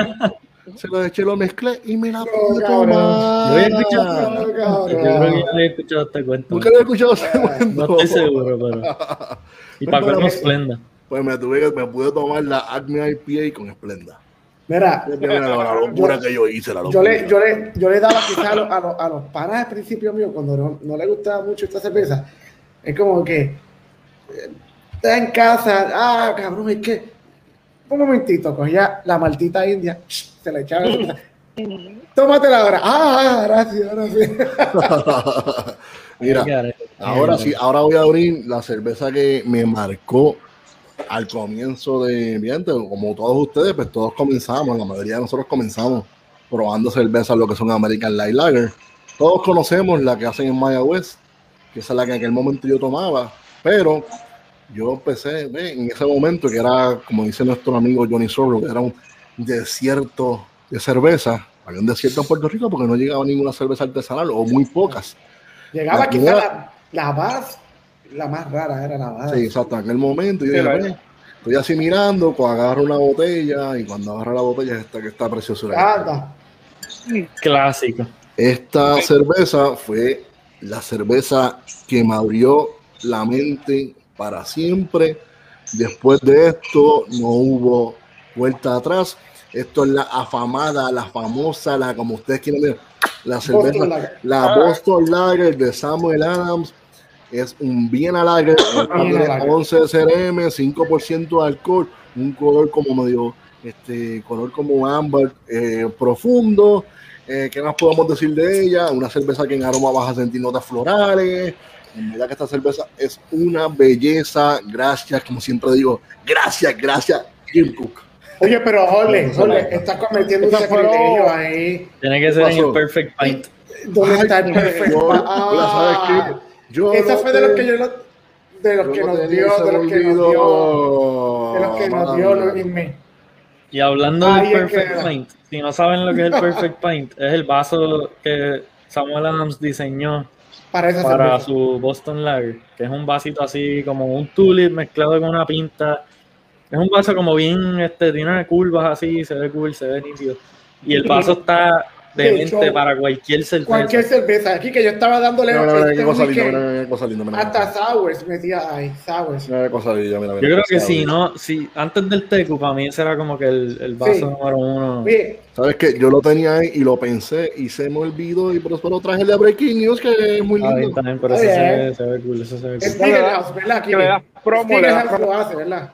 se lo eché, lo mezclé y me la No, pude cabrón. tomar. Yo había escuchado- No, Yo creo que le he escuchado este cuento. Nunca lo he escuchado ese cuento. No estoy seguro, pero. Y para Bueno, colmo pues- esplenda. Pues me tuve que, me pude tomar la Acme IPA con esplenda. Mira, la, locura que yo hice, la yo locura. le, yo le, yo le daba quizás a los, a los, a los panas al principio mío, cuando no, no le gustaba mucho esta cerveza, es como que está en casa, ah, cabrón, es que un momentito, cogía la maldita india, se la echaba. (laughs) Tómatela ahora. Ah, gracias, (laughs) ahora sí. Mira, ahora sí, ahora voy a abrir la cerveza que me marcó al comienzo de ambiente, como todos ustedes, pues todos comenzamos, la mayoría de nosotros comenzamos probando cervezas, lo que son American Light Lager. Todos conocemos la que hacen en Maya West, que esa es la que en aquel momento yo tomaba, pero yo empecé ve, en ese momento que era, como dice nuestro amigo Johnny Sorro, que era un desierto de cerveza. Había un desierto en Puerto Rico porque no llegaba ninguna cerveza artesanal o muy pocas. Llegaba primera- la, la más, la más rara era la más. Sí, exacto. En aquel momento yo dije, la- "Ve, estoy así mirando, pues agarro una botella y cuando agarro la botella es esta que está preciosura. Anda. Clásico. Esta cerveza fue la cerveza que me abrió la mente para siempre. Después de esto no hubo vuelta atrás. Esto es la afamada, la famosa, la como ustedes quieran ver, la cerveza, Boston Lager. la Boston Lager de Samuel Adams. Es un bien Lager, (coughs) tiene Lager. 11 CRM, 5% de alcohol, un color como medio, este, color como ámbar eh, profundo. Eh, ¿Qué más podemos decir de ella? Una cerveza que en aroma vas a sentir notas florales. En verdad que esta cerveza es una belleza. Gracias, como siempre digo, gracias, gracias, Jim Cook. Oye, pero Jorge, Jorge, estás cometiendo un sacrilegio ahí. Tiene que ser en el Perfect Pint. ¿Dónde está el perfecto? yo- Ah, yo esa fue de los que yo lo- de los yo que no nos dio, de los que nos dio, de los que nos dio. Luis. Y hablando Ahí del es que- Perfect Pint, si no saben lo que es el Perfect Pint, es el vaso que Samuel Adams diseñó Para su Boston Lager, que es un vasito así como un tulip mezclado con una pinta. Es un vaso como bien, este, tiene curvas así, se ve cool, se ve nítido. Y el vaso (laughs) está De hecho, para cualquier cerveza. Cualquier cerveza. Aquí que yo estaba dándole Mira, mira, mira, este qué cosa linda, mira, mira, qué cosa linda, mira, mira. hasta sours metía ahí, sours. Mira qué cosa linda, mira, mira, Yo creo qué que si no, si antes del Tecu, para mí ese era como que el, el vaso Sí. número uno. Oye, Sabes que yo lo tenía ahí y lo pensé y se me olvidó y por eso lo traje el de Breaking News que es muy bien, lindo. también, pero ese se bien. ve, se ve cool, ese se ve cool. Spiegel House, ¿verdad? Que le das promo, le das promo. lo hace, ¿verdad?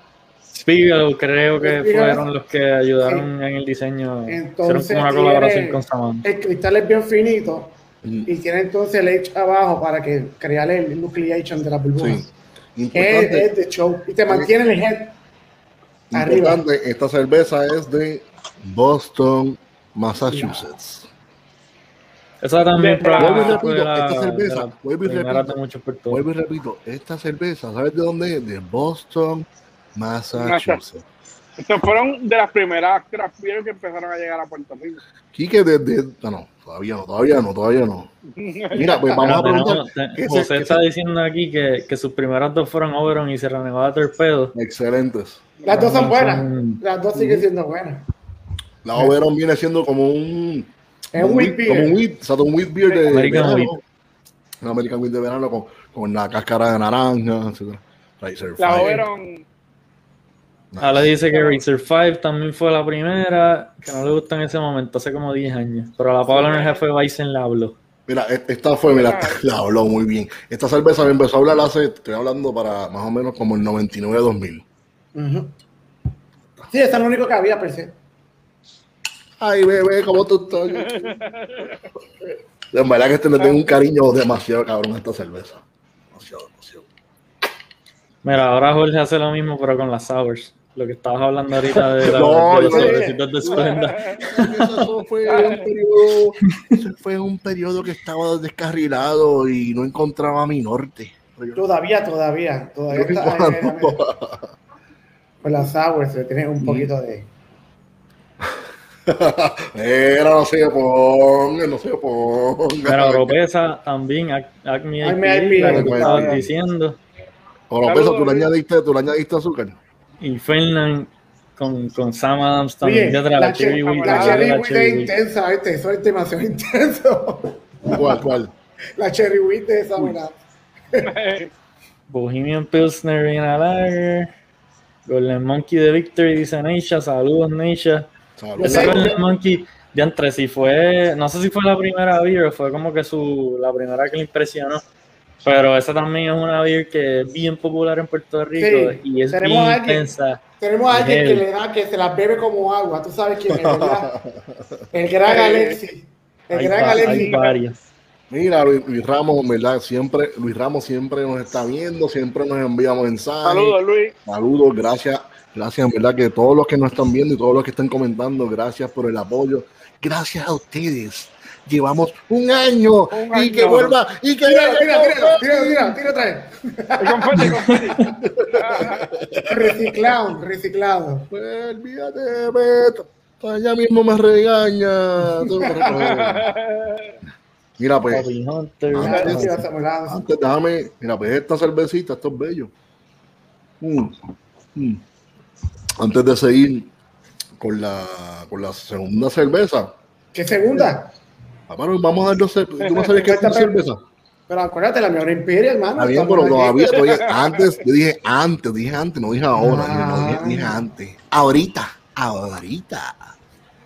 Spiegel creo que Spiegel. fueron los que ayudaron en el diseño. Entonces, Hicieron como una colaboración con Saman. El cristal es bien finito Mm, y tiene entonces el edge abajo para que crear el nucleation de la burbuja. Sí. Es, Importante, es de show y te mantiene el head arriba. esta cerveza es de Boston, Massachusetts. Esa también Vuelvo y repito, la- esta cerveza, vuelvo y repito. Vuelvo y repito, esta cerveza, ¿sabes de dónde es? De Boston, Massachusetts. Estos fueron de las primeras craft beer que empezaron a llegar a Puerto Rico. Quique, desde. No, no, todavía no, todavía no, todavía no. Mira, pues vamos a preguntar. ¿qué José se- está diciendo aquí que, que sus primeras dos fueron Oberon y Sierra Nevada Torpedo. Excelentes. Las dos son buenas. Las dos siguen siendo buenas. La Oberon viene siendo como un. Es como un wheat beer. Como un wheat, exacto, un wheat beer de American verano. wheat. Un American wheat de verano con, con la cáscara de naranja, etc. La. Oberon, Ahora dice que Razer 5 también fue la primera, que no le gusta en ese momento, hace como 10 años. Pero a la Pablo en el jefe Bison le habló. Mira, e- esta fue, mira, (laughs) la habló muy bien. Esta cerveza me empezó a hablar hace, estoy hablando para más o menos como el 99-2000. Ujú. Sí, eso es lo único que había, per se. Ay, bebé, ¿cómo tú estás? En verdad que este le tengo un cariño demasiado cabrón a esta cerveza. Demasiado, demasiado. Mira, ahora Jorge hace lo mismo, pero con las sours. Lo que estabas hablando ahorita de, la, (laughs) No, de los no- sobrecitos de Splenda. Eso fue un periodo, eso fue un periodo que estaba descarrilado y no encontraba mi norte. Todavía, todavía. Todavía está. cuando- eh, eh, Con las sours se tiene un poquito de. Era, no se ponga, no se ponga. Pero Oropesa también, Ac- Acme IPA, lo que estabas diciendo. Oropesa, tú le añadiste, tú le añadiste azúcar. Y Fernan con, con Sam Adams también. Oye, la, la Cherry cher- Wheat, la la cherry la wheat Cherry es intensa, ¿viste? Eso es demasiado (laughs) intenso. ¿Cuál, cuál? (laughs) La cherry wheat de esa buena. (laughs) Bohemian Pilsner Vienna Lager. Golden Monkey de Victory, dice Neisha. Saludos, Neisha. Saludos. Esa. Golden Monkey, de entre si fue, no sé si fue la primera beer o fue como que su, la primera que le impresionó. Pero esa también es una beer que es bien popular en Puerto Rico Sí, y es tenemos bien a alguien. intensa. Tenemos a alguien que le da, que se las bebe como agua. Tú sabes quién es, ¿verdad? El gran Alexi. El Hay, gran va- hay Alexi. Mira, Luis, Luis Ramos, ¿verdad? Siempre, Luis Ramos siempre nos está viendo, siempre nos envía mensajes. saludos Luis. Saludos, gracias, gracias, en verdad, que todos los que nos están viendo y todos los que están comentando, gracias por el apoyo. Gracias a ustedes. Llevamos un año Un y que vuelva y que Tira, tira, tira, tira, tira, tira otra vez. Reciclado, reciclado. Pues, olvídate, Beto. Allá mismo me regaña. Mira, pues, Bobby Hunter. Mira, sí, sí, sí. vas a molar. antes déjame, mira, pues esta cervecita, esto es bello. Mm, mm. Antes de seguir con la, con la segunda cerveza, ¿Qué segunda? Ah, bueno, vamos a dar dos cer- ¿Tú no sabes qué es una cerveza? Pero acuérdate, la mejor Imperial, hermano. Estamos pero todavía, todavía, antes, yo dije antes, dije antes, no dije ahora, dije, no, dije, dije antes. Ahorita, ahorita.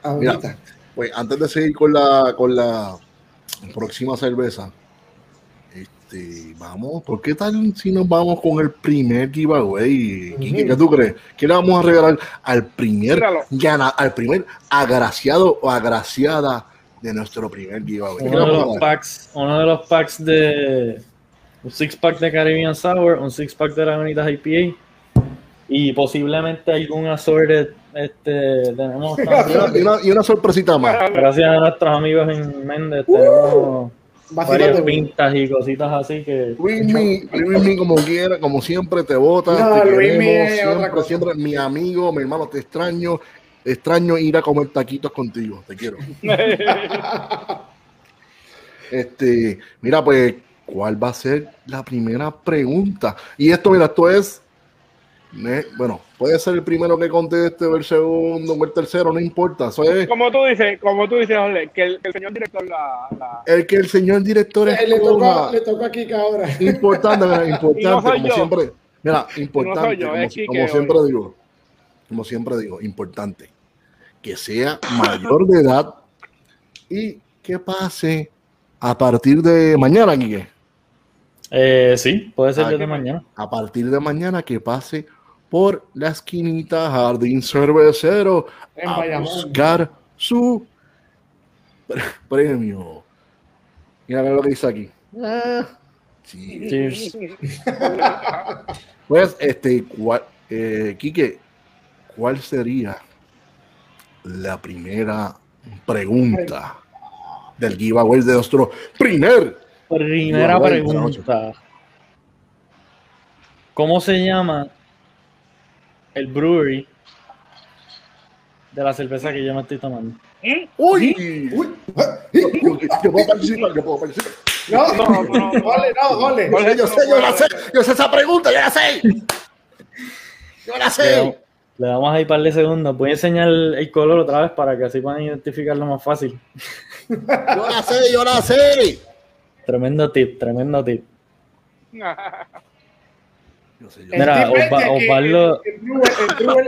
Ahorita. Pues antes de seguir con la, con la próxima cerveza, este, vamos, ¿por qué tal si nos vamos con el primer giveaway? Quique, ¿Qué tú crees? ¿Qué le vamos a regalar al primer gana, al primer agraciado o agraciada de nuestro primer giveaway? ¿Qué le Uno de los packs, uno de los packs de un six pack de Caribbean Sour, un six pack de Lagunitas IPA y posiblemente algún assorted este tenemos (laughs) Y una, y una- sorpresita más. gracias a nuestros amigos en Méndez tenemos Vacilón varias pintas y cositas así que Luismi, Luismi, como quiera, como siempre, te vota. No, te queremos, siempre, cosa. siempre, mi amigo, mi hermano, te extraño. Extraño ir a comer taquitos contigo, te quiero. (laughs) Este, mira, pues, ¿cuál va a ser la primera pregunta? Y esto, mira, esto es, bueno, puede ser el primero que conteste, o el segundo, o el tercero, no importa. Eso es Como tú dices, como tú dices, Jorge, que el, que el señor director la, la- el que el señor director Eh, Le le tocó a Kika ahora. Importante, mira, (laughs) importante, no como yo. siempre. Mira, importante, yo, como, es siempre digo, como siempre digo, importante, que sea mayor de edad y que pase a partir de mañana, Quique. eh, sí, puede ser Ah, desde qué mañana. A partir de mañana que pase por la esquinita Jardín Cervecero En a Bayamón. buscar su pre- premio. Mira lo que dice aquí. Ah. Cheers. Pues, este, ¿cuál, eh, Quique, ¿cuál sería la primera pregunta del giveaway de nuestro primer? Primera pregunta. ¿Cómo se llama el brewery de la cerveza que yo me estoy tomando. Uy, Uy, yo, puedo participar, yo puedo participar. no, No, no, no, no. Ole. Yo sé, yo la sé, yo sé esa pregunta, yo la sé. Yo la sé. Le damos ahí par de segundos. Voy a enseñar el, el color otra vez para que así puedan identificarlo más fácil. (laughs) Yo la sé, yo la sé. Tremendo tip, tremendo tip. Yo sé, yo El Mira, Osva- Osvaldo-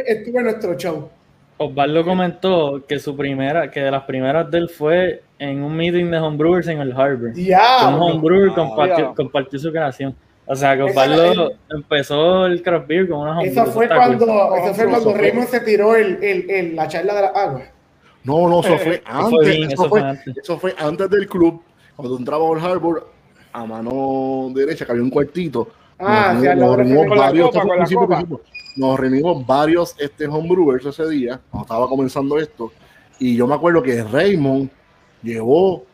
estuvo en nuestro show. Osvaldo comentó que su primera, que de las primeras de él fue en un meeting de homebrewers en el Harbor. Un Diablo. homebrewer Ah, compartió, ya. compartió su creación. O sea, Osvaldo empezó el craft beer con una. Eso fue cool. cuando, eso fue cuando Raymond se tiró el, el, el- la charla de la agua. No, no, eso fue (laughs) fue antes. bien, Eso eso fue, fue antes. eso fue antes del club. Cuando entraba al Harbor, a mano derecha, que había un cuartito. Ah, nos, nos reunimos varios, nos reunimos varios este, homebrewers ese día, cuando estaba comenzando esto. Y yo me acuerdo que Raymond llevó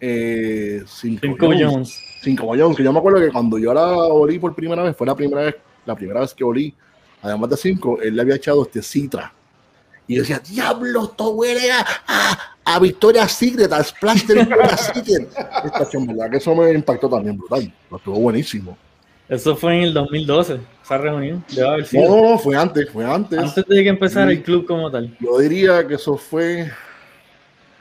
eh, cinco, Cinco Jones. Jones. Cinco Jones, que yo me acuerdo que cuando yo la olí por primera vez, fue la primera vez, la primera vez que olí, además de cinco, él le había echado este citra. Y yo decía, diablo, esto huele a, a, a Victoria's Secret, a Splash de Victoria's (laughs) Secret. Esta acción, verdad que eso me impactó también brutal. Estuvo buenísimo. Eso fue en el 2012, esa reunión. Debe haber No, sido. no, no, fue antes, fue antes. Antes de que empezara Sí. el club como tal. Yo diría que eso fue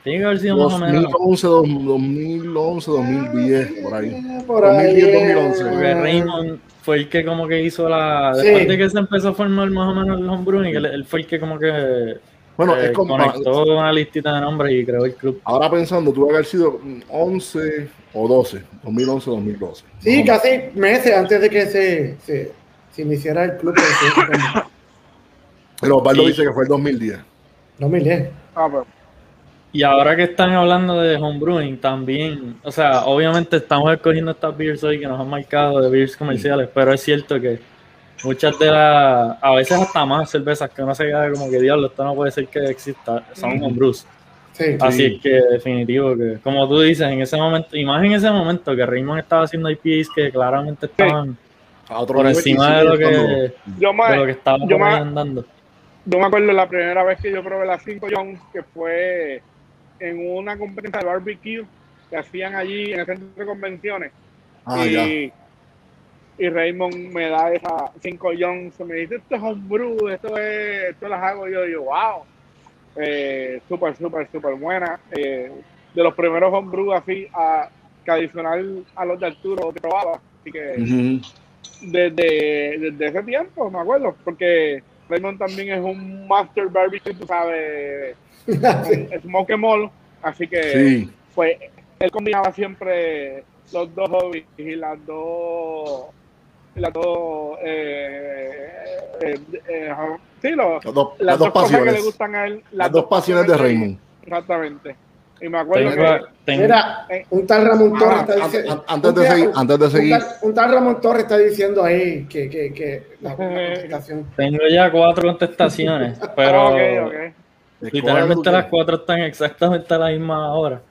Tiene que haber sido más o menos. 2011, 2011, 2010, por ahí. Por ahí. 2010, 2011. Porque Raymond fue el que como que hizo la... Sí. Después de que se empezó a formar más o menos el homebrewing, él, él fue el que como que Bueno, eh, es como, conectó una listita de nombres y creó el club. ahora pensando, tuvo que haber sido 11 o 12, 2011, 2012. Sí, No, casi meses antes de que se, se, se iniciara el club. Pero Osvaldo Sí. dice que fue el 2010. 2010. Ah, pues. Y ahora que están hablando de homebrewing también, o sea, obviamente estamos escogiendo estas beers hoy que nos han marcado de beers comerciales, pero es cierto que muchas de las, a veces hasta más cervezas que uno se queda como que diablo, esto no puede ser que exista, son homebrews. Sí. Así es que definitivo que, como tú dices, en ese momento, y más en ese momento que Raymond estaba haciendo IPAs que claramente estaban A otro por encima de lo que, estando- Yo me, de lo que estaba yo me- andando. yo me acuerdo la primera vez que yo probé las 5 Jones, que fue en una competencia de barbecue que hacían allí en el centro de convenciones. Ah, y, y Raymond me da esa 5 Jones, me dice, esto es homebrew, esto es, esto las hago yo, y yo, wow. Eh, súper, súper, súper buena. Eh, de los primeros homebrew así, a, que adicional a los de Arturo que probaba. Así que desde, desde ese tiempo, me acuerdo, porque Raymond también es un master barbecue, tú sabes, (laughs) smoke and all, así que Sí. pues él combinaba siempre los dos hobbies y las dos las dos eh, eh, eh, sí, los- Las dos, las, las dos dos cosas que le pasiones. gustan a él Las dos pasiones de Raymond. exactamente y me acuerdo Tengo, que tengo- Mira, un tal Ramón Torres Ah, está an- diciendo. an- antes de un seguir- antes de un seguir. tal- Un tal Ramón Torres está diciendo ahí que, que, que la, (laughs) la contestación. tengo ya cuatro contestaciones, (laughs) pero Ah, ok, ok. Literalmente las cuatro están exactamente a la misma hora.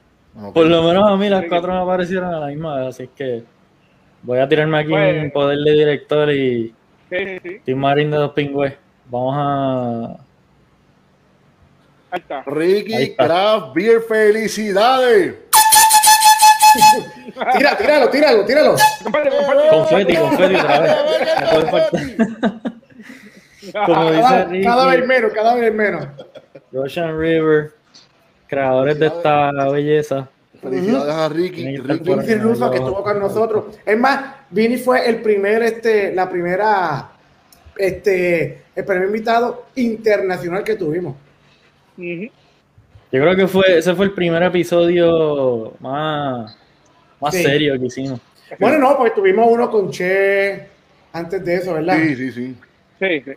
Por lo menos a mí las cuatro me aparecieron a la misma vez, así que voy a tirarme aquí Pues- un poder de director y sí, sí, Marín de dos pingües. Vamos a. ahí está Ahí Ricky está. Craft Beer, felicidades. (laughs) Tira, tíralo, tíralo, tíralo. Confeti, confeti otra vez. No puede faltar. (laughs) Como dice Cada, Ricky, cada vez menos, cada vez menos. Russian River, creadores de esta belleza. Felicidades a Ricky. Ricky. Vinci Russo que estuvo con nosotros. Es más, Vini fue el primer, este, la primera, este, el primer invitado internacional que tuvimos. Yo creo que fue ese fue el primer episodio más, más Sí. serio que hicimos. Bueno, no, porque tuvimos uno con Che antes de eso, ¿verdad? Sí, sí, sí. sí, sí.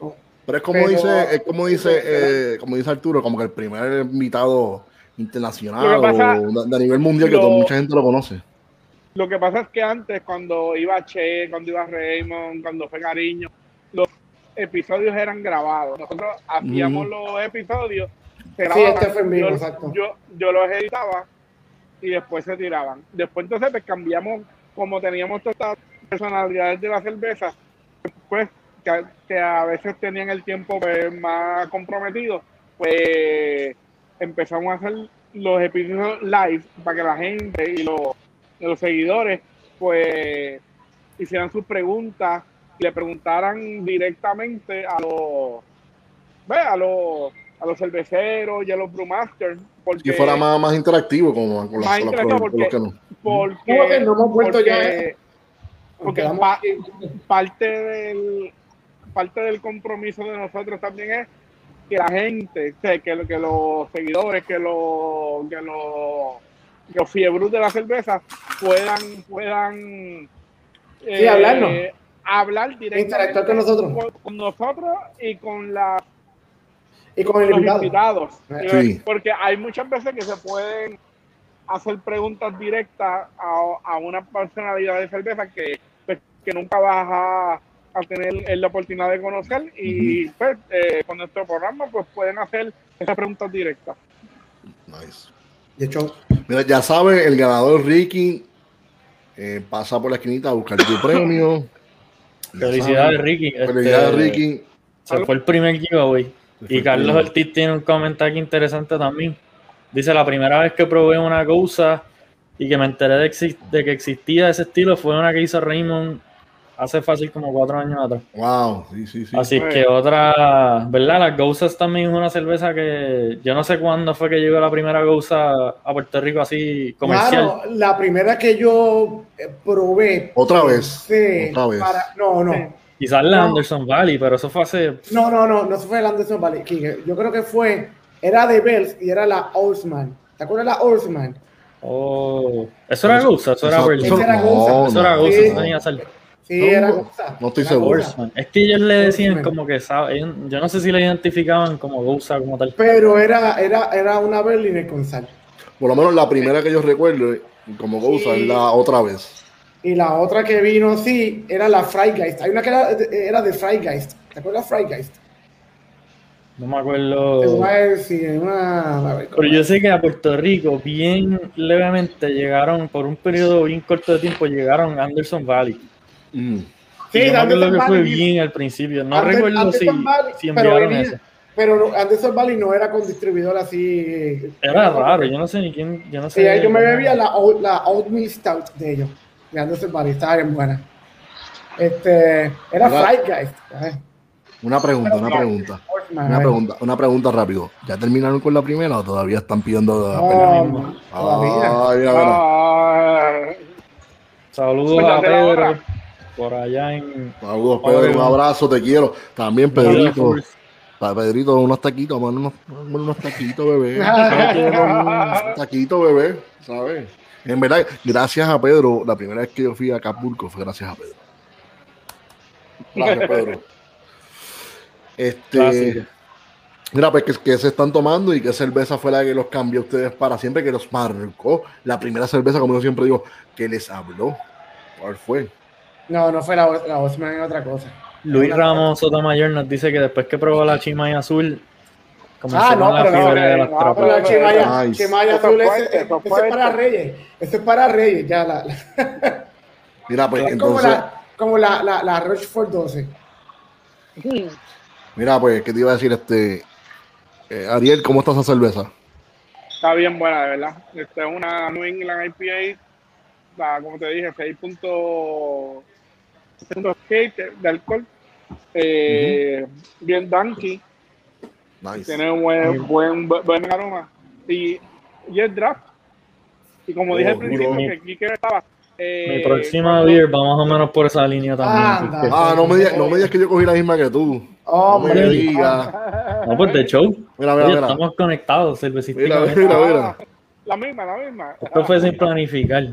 Pero es como Pero- dice, es como dice, eh, como dice Arturo, como que el primer invitado internacional pasa- o de, de nivel mundial que toda- mucha gente lo conoce. Lo que pasa es que antes, cuando iba Che, cuando iba Raymond, cuando fue Cariño, los episodios eran grabados. Nosotros hacíamos los episodios, se Sí, grababan, este fue en vivo, yo, exacto. yo, yo los editaba y después se tiraban. Después entonces pues, cambiamos, como teníamos todas estas personalidades de la cerveza, pues que, que a veces tenían el tiempo pues, más comprometido, pues empezamos a hacer los episodios live para que la gente y los, los seguidores pues hicieran sus preguntas y le preguntaran directamente a los ve, a los a los cerveceros y a los brewmasters porque Que fuera más, más interactivo como con, Más las- con los- interactivo con los que no. porque, ¿Cómo que no hemos vuelto porque- ya porque pa- parte del parte del compromiso de nosotros también es que la gente, que, que los seguidores, que los que los, que los fiebros de la cerveza puedan puedan eh, hablarnos. hablar directamente Interactuar con nosotros. con, con nosotros y con la Y con el los invitado. invitados. Sí. Porque hay muchas veces que se pueden hacer preguntas directas a, a una personalidad de cerveza que, pues, que nunca vas a, a tener la oportunidad de conocer y pues, eh, con nuestro programa pues pueden hacer esas preguntas directas. Nice. De hecho, Mira, ya sabes, el ganador Ricky eh, pasa por la esquinita a buscar tu premio. (laughs) Felicidades. Ricky. Felicidades, Este, Ricky. Se fue el primer giveaway. Y Carlos Ortiz tiene un comentario interesante también. Dice, la primera vez que probé una cosa y que me enteré de que existía ese estilo fue una que hizo Raymond hace fácil como cuatro años atrás. Wow, sí, sí, sí. Así es Pues- que otra, ¿verdad? Las Gousas también es una cerveza que yo no sé cuándo fue que llegó la primera Gousa a Puerto Rico así comercial. Claro, la primera que yo eh, probé. Otra vez, Sí, otra vez. para- no, no. Sí. Quizás la No. Anderson Valley, pero eso fue hace... No, no, no, no fue el Anderson Valley. King. Yo creo que fue, era de Bells y era la Oldsman. ¿Te acuerdas de la Oldsman? Oh, eso era Gousa, eso era Eso- Berlin. eso- Esa era no, Gousa. Eso era no. Gousa, eso tenía que ser Sí, No, era no, estoy Era seguro. Es que ellos le decían como que, yo no sé si le identificaban como Gousa como tal. Pero era, era, era una Berliner con sal. Por lo menos la primera que yo recuerdo, eh, como Gousa, Sí. es la otra vez. Y la otra que vino, sí, era la Freigeist. Hay una que era, era de Freigeist. ¿Te acuerdas de Freigeist? No me acuerdo. Una... Pero yo sé que a Puerto Rico, bien levemente, llegaron, por un periodo bien corto de tiempo, llegaron a Anderson Valley. Mm. Sí, yo Anderson que fue Valley. bien al principio. No Ander- recuerdo si, Valley, si pero enviaron venía- eso. Pero no, Anderson Valley no era con distribuidor así. Era raro, yo no sé ni quién. Yo no Sí, sé. yo me bebía la, Old- la Old Mill Stout de ellos. De Anderson Valley, estaba bien buena. Este, era. Fried Guys. Una pregunta, una pregunta. Una pregunta, una pregunta rápido. ¿Ya terminaron con la primera o todavía están pidiendo la no, todavía. Ay, mira, mira. Ah, Saludos a Pedro. Por allá en. Saludos, Pedro, un abrazo, te quiero. También, Pedrito. Pedrito. Pa- Pedrito, unos taquitos, mano, unos, unos taquitos, bebé. (laughs) unos taquitos, bebé, ¿sabes? En verdad, gracias a Pedro, la primera vez que yo fui a Acapulco fue gracias a Pedro. Gracias, Pedro. (laughs) Este, Clásico. mira, pues, ¿qué, qué se están tomando y qué cerveza fue la que los cambió a ustedes para siempre, que los marcó? La primera cerveza, como yo siempre digo, que les habló. ¿Cuál fue? No, no fue la, la Horseman, era otra cosa. Luis Ramos Sotomayor nos dice que después que probó la chimay azul, comenzó Ah, no, pero no, fiebre de las no. Pero la Chimaya, Nice. Chimaya Eso azul, es eso es es para. Reyes. Ese es para Reyes, ya. La, la- (laughs) Mira, pues es como entonces, la, como la, la, la Rochefort 12. (laughs) mira, pues, ¿qué te iba a decir? Este, eh, Ariel, ¿cómo está esa cerveza? Está bien buena, de verdad. Esta es una New England IPA, la, como te dije, 6.8 de, de alcohol. Eh, Bien danky, Nice. tiene un buen, buen, buen aroma. Y, y es draft. Y como dije al Oh, principio, mi- que Kike estaba. eh, Mi próxima cuando- beer va más o menos por esa línea también. Anda. Ah, no me digas, no me digas que yo cogí la misma que tú. No me digas. No, pues de show. Mira, mira, Oye, mira. estamos conectados, Mira, cervecísticamente. mira, mira. La misma, la misma. Esto fue sin planificar.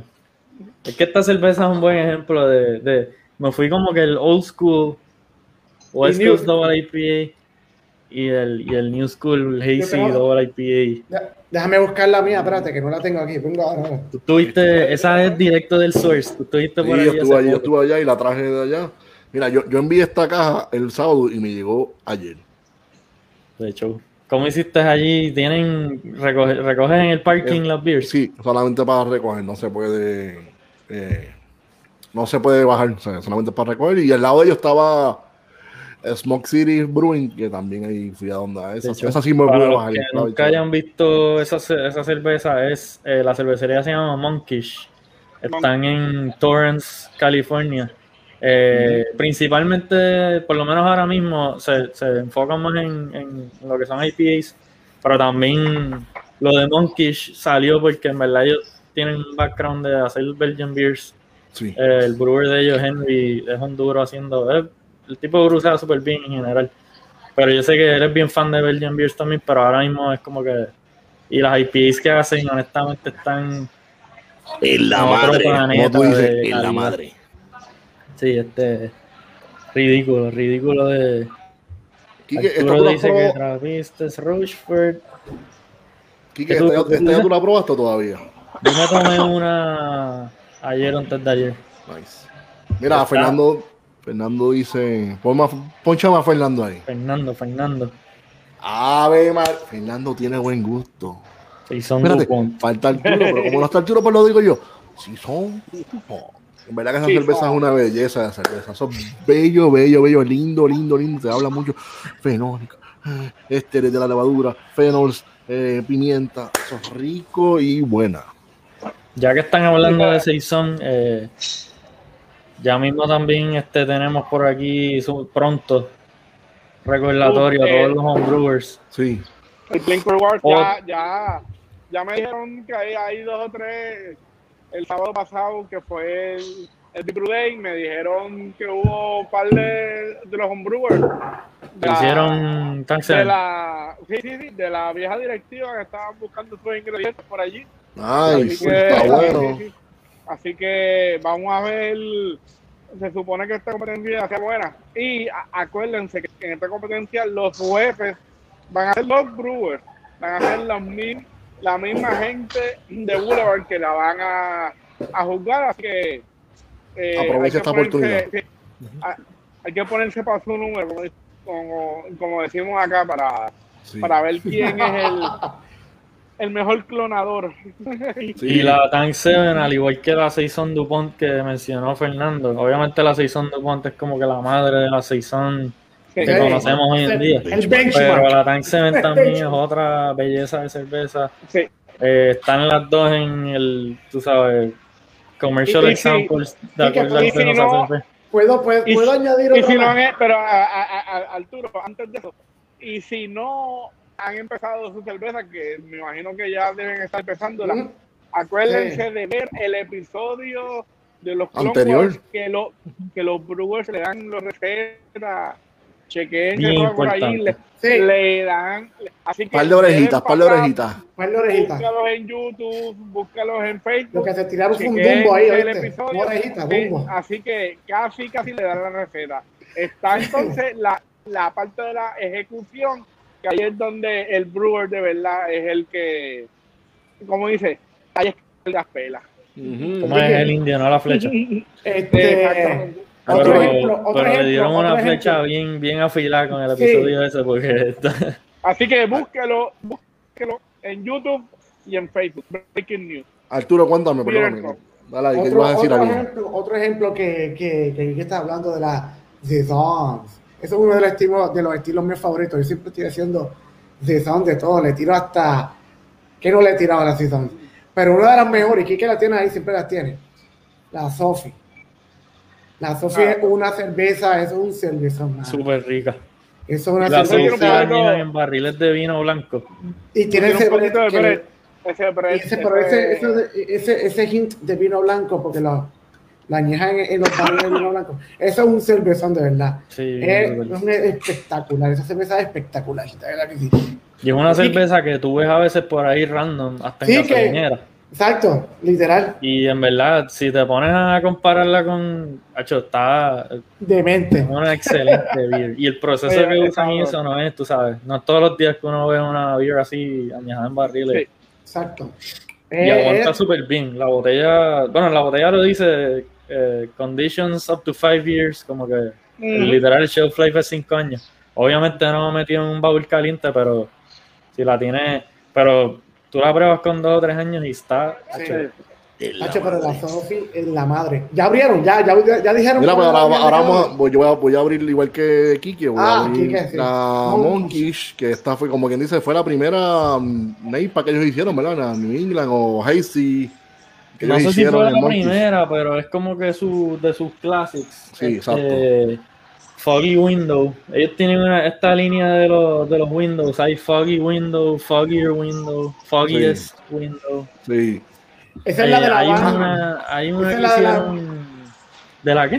Es que esta cerveza es un buen ejemplo de, de- me fui como que el old school West Coast Double IPA y el, y el New School Hazy Double IPA. Déjame buscar la mía, espérate, que no la tengo aquí. Ahora. ahora. Tú tuviste, esa es directo del source. Tú estuviste Sí, por ahí. yo estuve allí, yo estuve allá y la traje de allá. Mira, yo, yo envié esta caja el sábado y me llegó ayer. De hecho, ¿cómo hiciste allí? ¿Tienen, recoge, recoges en el parking las beers? Eh, Sí, solamente para recoger, no se puede. eh, no se puede bajar, o sea, solamente para recoger. Y al lado de ellos estaba Smoke City Brewing, que también ahí fui a donde esa, hecho, esa sí me Para pude bajar. que nunca hayan visto esa, esa cerveza, es eh, la cervecería se llama Monkish. Están en Torrance, California. Eh, Principalmente, por lo menos ahora mismo, se, se enfocan más en, en lo que son IPAs, pero también lo de Monkish salió porque en verdad ellos tienen un background de hacer Belgian beers. Sí. Eh, el brewer de ellos, Henry, es un duro haciendo. eh, el tipo de sabe súper bien en general. Pero yo sé que él es bien fan de Belgian Beers también, pero ahora mismo es como que. Y las IPAs que hacen, honestamente, están. En la madre. Como tú dices, de En la madre. Sí, este. Ridículo, ridículo de. Quique, la dice que Travistes, Rochefort. Quique, ¿Qué tú- esta- tú ya tú la probaste todavía. Yo me tomé una ayer o antes de ayer. Nice. Mira, Está. Fernando, Fernando dice, pon más, poncha más a Fernando ahí. Fernando, Fernando. Ave Mar, Fernando tiene buen gusto. Y son Espérate, falta Arturo, pero como no está Arturo, pues lo digo yo. Si son. oh, En verdad que esa Sí, cerveza son. es una belleza de cerveza. Son bello, bello, bello, lindo, lindo, lindo. Se habla mucho. Fenólica, eh, ésteres de la levadura, fenols, eh, pimienta. Es rico y buena. Ya que están hablando de Saison, eh, ya mismo también este, tenemos por aquí su- pronto recordatorio a Uh, eh. todos los homebrewers. Sí. El Blink Rewards Oh. ya, ya, ya me dijeron que hay, hay dos o tres el sábado pasado que fue el, el Big Brew Day, me dijeron que hubo un par de, de los homebrewers. de Que la- hicieron de la, sí, sí, sí, de la vieja directiva que estaban buscando sus ingredientes por allí. Ay, Así sí, que, está bueno. sí, sí. Así que vamos a ver. Se supone que esta competencia sea buena. Y a- acuérdense que en esta competencia los jueces van a ser los brewers, van a ser los mi- la misma gente de Boulevard que la van a, a juzgar. Así que eh, Aprovecha hay que esta ponerse- oportunidad. sí, hay que ponerse para su número, como, como, como decimos acá, para, Sí. para ver quién es el, el mejor clonador. Sí. Y la Tank 7, al igual que la Saison Dupont que mencionó Fernando, obviamente la Saison Dupont es como que la madre de la Saison que Sí. conocemos hoy en día. El Pero la Tank 7 también es otra belleza de cerveza. Sí. Eh, están las dos en el, tú sabes, commercial Y- y si- examples de acuerdo al que nos no- hace fe. ¿Puedo, puedo, Y puedo añadir Y otro si no pero a, a- a- a- Arturo, antes de eso, y si no han empezado su cerveza, que me imagino que ya deben estar empezándola, Ujú. acuérdense Sí. de ver el episodio de los Anterior. Que, lo, que los brewers le dan los recetas, todo por ahí, le. Sí, le dan, así que Par de orejitas, par de orejitas. par de orejitas. Búscalos en YouTube, búscalos en Facebook. Lo que se tiraron fue un bumbo ahí, el ¿oíste? episodio. Orejita, bumbo. así que casi, casi le dan la receta. Está (laughs) entonces la, la parte de la ejecución, que ahí es donde el brewer de verdad es el que, como dice, ahí es que las pelas. Como es el indio, no la flecha. (laughs) Este, Exactamente. Otro pero ejemplo, otro pero le ejemplo, dieron otro una ejemplo. flecha bien, bien afilada con el Sí. episodio ese, porque está- Así que búsquelo, búsquelo en YouTube y en Facebook. Breaking News. Arturo, cuéntame, perdóname. Dale ahí, ¿qué otro, vas a decir otro algo? ejemplo, otro ejemplo que, que, que, que está hablando de la Saisons. Eso es uno de los estilos, de los estilos míos favoritos. Yo siempre estoy haciendo Saison de todo. Le tiro hasta. ¿Qué no le he tirado a la Saison? Pero una de las mejores, y que la tiene ahí, siempre las tiene. La Sophie. La Sophie Ah. es una cerveza, eso es un cervezón. mano. súper rica. Eso es una la Sophie cerveza. Añejan en barriles de vino blanco. Y tiene ese, que-. Ese ese, pero ese, ese, ese, ese hint de vino blanco, porque lo, la añejan en, en los barriles de vino blanco. Eso es un cervezón de verdad. Sí, Es, es un- espectacular, esa cerveza es espectacular, de verdad que sí. Y es una cerveza que tú ves a veces por ahí random, hasta en Sí, que-. Exacto, literal, Y en verdad, si te pones a compararla con. Hacho, está demente. es una excelente (laughs) beer. Y el proceso Oye, que usan eso no es, tú sabes, no es todos los días que uno ve una beer así añejada en barriles. Sí. Exacto. Y Eh, aguanta súper bien. La botella, bueno, la botella lo dice eh, conditions up to five years, como que Ujú. literal el shelf life es 5 años. Obviamente no metido en un baúl caliente, pero si la tienes, pero tú la pruebas con 2 o 3 años y está, Sí. en Hacho, pero la madre. Sofi en la madre. Ya abrieron, ya, ya, ya dijeron. Mira, que pues ahora, ahora vamos voy, yo voy a, voy a abrir igual que Kike, voy Ah, a abrir Kike, sí. la Monkish. Que esta fue, como quien dice, fue la primera mm, NEIPA que ellos hicieron, ¿verdad? La New England o Hazy, que No sé si fue la primera, pero es como que su, de sus classics. Sí, Este, Foggy Window. Ellos tienen una, esta línea de los, de los Windows. Hay Foggy Window, Foggier Window, Foggiest Window. Sí, Esa es la de Eh, la hay van. una, hay una Esa que es la de la-. ¿De la qué?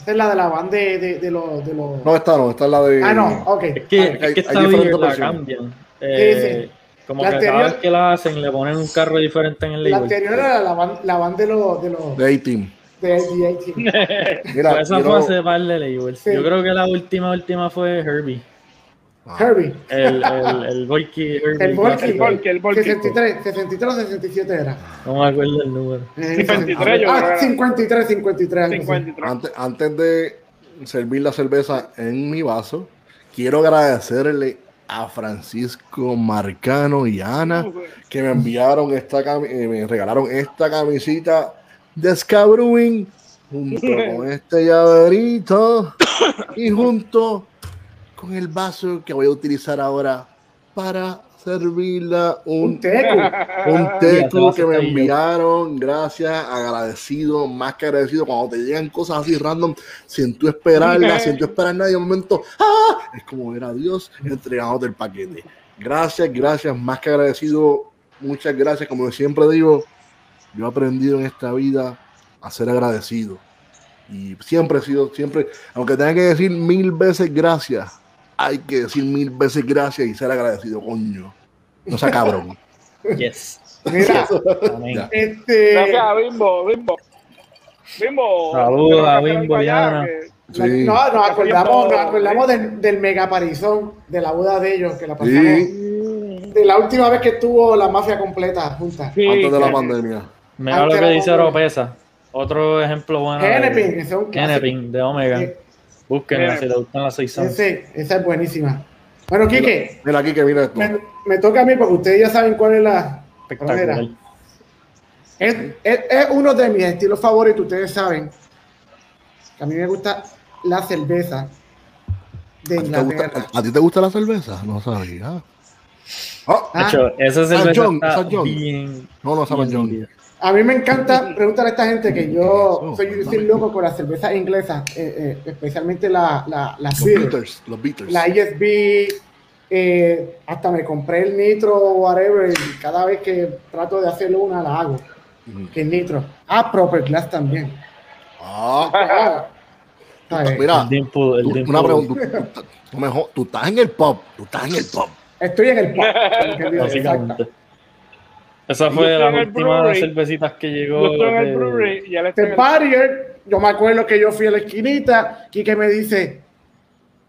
Esa es la de la van de, de, de los. De los... no, esta no, esta es la de. ah, no, ok. Es que, Hay- es que hay esta diferentes Beer la versiones. cambian. Eh, Como La que anterior- cada vez que la hacen le ponen un carro diferente en el La label. anterior era la van, la van de los. De los. De A-Team. De, de. (laughs) Mira, Pues esa quiero- fue hace par de labels. Sí. Yo creo que la última, última fue Herbie. Ah, Herbie. El, el, el Volky Herbie. El Volky. El Volky, el Volky. 63, 63 o 67 era. No me acuerdo el número. Eh, 53 yo ah, creo. 53, 53. algo así. 53. Antes, antes de servir la cerveza en mi vaso, quiero agradecerle a Francisco Marcano y Ana que me enviaron esta eh, me regalaron esta camisita de Scabrewing junto (laughs) con este llaverito y junto con el vaso que voy a utilizar ahora para servirla un Un teco. un (laughs) teco que me enviaron, gracias, agradecido, más que agradecido cuando te llegan cosas así random, sin tú esperarlas, (laughs) sin tú esperar nada, y de momento, ¡ah! Es como ver a Dios entregándote el paquete. Gracias, gracias, más que agradecido, muchas gracias, como siempre digo, yo he aprendido en esta vida a ser agradecido. Y siempre he sido, siempre, aunque tenga que decir mil veces gracias, hay que decir mil veces gracias y ser agradecido, coño. No sea cabrón. (laughs) Yes. Mira, Amén. Este. Gracias a Bimbo, Bimbo. Bimbo. Saludos a Bimbo Sí. No, nos acordamos, nos acordamos del, del megaparizón de la boda de ellos, que la pasamos. Sí. De la última vez que estuvo la mafia completa junta. Sí, antes de la pandemia. Mira lo que dice. Oropesa. Otro ejemplo bueno. de- clásico. Genepin de Omega. Sí. Búsquenla si les gustan las 6 onzas. Ese, esa es buenísima. Bueno, Quique, Mira aquí que mira esto. me, me toca a mí porque ustedes ya saben cuál es la. Espectacular. Mira. Es, es, es uno de mis estilos favoritos, ustedes saben. Que a mí me gusta la cerveza de ¿A ti, te gusta, Inglaterra. a ti te gusta la cerveza? No sabía. Ah, Ah, De hecho, esa cerveza John, está esa John. bien. no, no bien John. A mí me encanta preguntar a esta gente que yo soy, soy loco con la cerveza inglesa, eh, eh, especialmente la, la, la Los los beaters. la ISB, eh, hasta me compré el nitro o whatever, y cada vez que trato de hacerlo una la hago, Ujú. que es nitro. Ah, Proper Glass también. Ah, Ah, mira, El Dimple- el una pregunta. Tú, tú- tú mejor- tú estás en el pop. Tú estás en el pop. Estoy en el pop. (laughs) Básicamente. Esa fue la última brewery. cervecitas que llegó. Yo en el de- brewery en Este barrier, yo me acuerdo que yo fui a la esquinita, Quique me dice,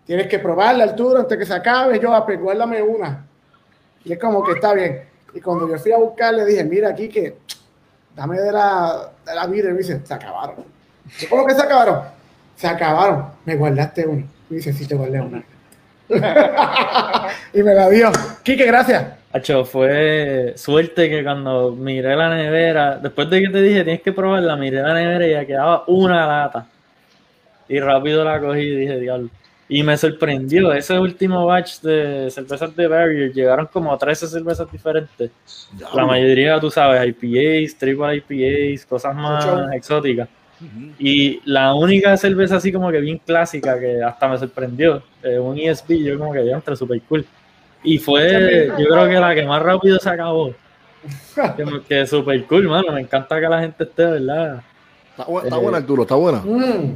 tienes que probarla Arturo antes que se acabe, yo, ah, pues guárdame una. Y es como que está bien. Y cuando yo fui a buscar, le dije, mira, Quique, dame de la, de la vida. Y me dice, se acabaron. Yo, ¿Cómo que se acabaron? Se acabaron. Me guardaste una. Me dice, sí, te guardé una. (laughs) y me la dio. Quique, gracias. Hacho, fue suerte que cuando miré la nevera, después de que te dije tienes que probarla, miré la nevera y ya quedaba una lata. Y rápido la cogí y dije, diablo. Y me sorprendió, ese último batch de cervezas de Barrier llegaron como 13 cervezas diferentes. La mayoría, tú sabes, IPAs, triple IPAs, cosas más exóticas. Y la única cerveza así como que bien clásica que hasta me sorprendió, eh, un ESB, yo como que ya entre super cool. Y fue, yo creo que la que más rápido se acabó. Que, que super cool, mano. Me encanta que la gente esté, ¿verdad? Está, bu- está Eh, buena, Arturo, está buena. Mm,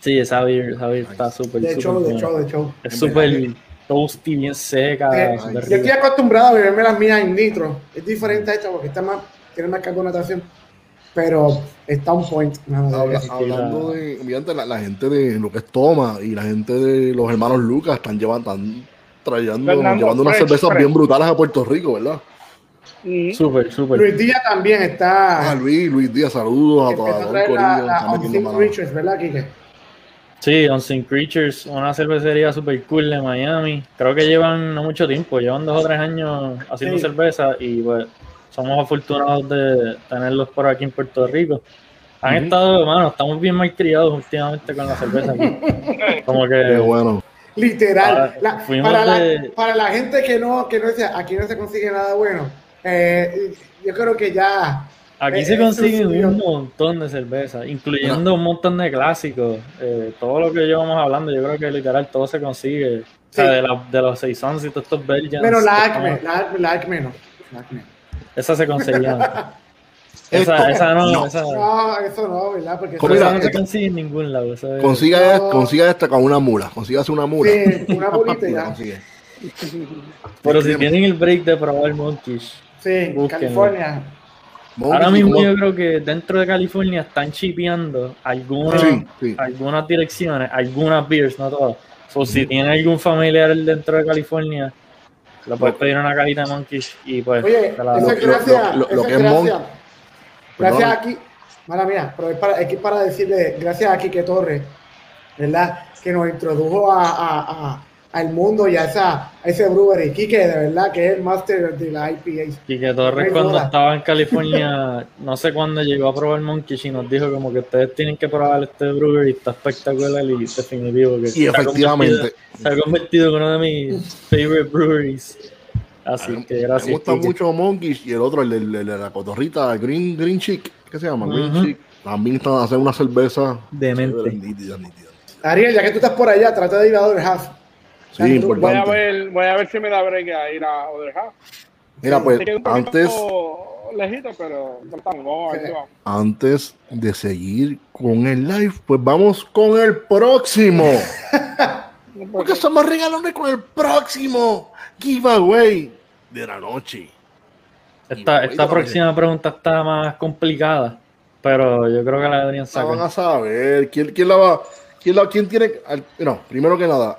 Sí, esa beer, esa beer está súper, de súper show, de show, de show. Es súper toasty, bien seca. Eh, súper Yo estoy acostumbrado a beberme las mías en nitro. Es diferente a esta porque está más, tiene más carbonatación. Pero está un point. Habla- hablando de, la, la gente de lo que es Toma y la gente de los hermanos Lucas están llevando, están trayendo, Fernando llevando unas cervezas Fresh. bien brutales a Puerto Rico, ¿verdad? Ujú. Súper, súper. Luis Díaz también Ah, está. Luis, Luis Díaz, saludos a toda empezó a todo el traer corillo. la, metiendo Unseen. Creatures, ¿verdad, Kike? Sí, Unseen Creatures, una cervecería super cool de Miami. Creo que llevan no mucho tiempo, llevan dos o tres años haciendo Sí. cerveza y pues somos afortunados de tenerlos por aquí en Puerto Rico. Han estado, hermano, estamos bien mal criados últimamente con la cerveza aquí. (laughs) Como Qué que bueno. Literal. Para- La- para, la, de- para la gente que no, que no dice, aquí no se consigue nada bueno, eh, yo creo que ya. aquí eh, se subió. un montón de cerveza, incluyendo un montón de clásicos. Eh, todo lo que llevamos hablando, yo creo que literal todo se consigue. O sea, Sí. de, la- de los Saisons y todos estos Belgians. Menos la Acme, la Acme, la Acme no. La Acme. Esa se conseguía. (laughs) Esa, esa no, no. esa, No, eso no, ¿verdad? Porque ¿Cómo eso- mira, no se esta- consigue en ningún lado. Consiga, No. consiga esta con una mula. Consígase una mula. Sí, una (laughs) La ya. consigue. Pero si tienen el break de probar Monkish, Sí, Búsquenlo. California. Ahora Monkeys, mismo yo creo que dentro de California están chipeando algunas, Sí, sí. algunas direcciones, algunas beers, no todas. So, si tiene algún familiar dentro de California, le puedes pedir una cajita de Monkeys y pues Oye, te la eso dan. es lo- gracias. lo- lo eso que es. Gracias Perdón. aquí, mala mía, pero es para, aquí para decirle gracias a Quique Torres, ¿verdad? Que nos introdujo a, a- a- al mundo y a, esa, a ese brewery. Quique, de verdad, que es el máster de la IPA. Y que Torres No cuando duda. estaba en California, (laughs) no sé cuándo llegó a probar Monkeys y nos dijo como que ustedes tienen que probar este brewery, está espectacular y definitivo. Que Y se ha efectivamente. convertido- Se ha convertido en uno de mis favorite breweries. Así que gracias. Me gusta mucho Monkeys y el otro, el, de la cotorrita, Green, Green Chick. ¿Qué se llama? Green Ujú. Chick. También están a hacer una cerveza. Demente. nítida, nítida. Ariel, ya que tú estás por allá, trata de ir a Other Half. Sí, Voy a Voy a importante. ver, voy a ver si me da break a ir a Other Half. Mira, pues antes, lejito, pero vamos. antes de seguir con el live, pues vamos con el próximo. (laughs) Porque estamos regalando con el próximo giveaway de la noche. Esta, esta próxima pregunta está más complicada, pero yo creo que la deberían La van a saber. ¿Quién, quién la va? ¿Quién, la, quién tiene? No, primero que nada,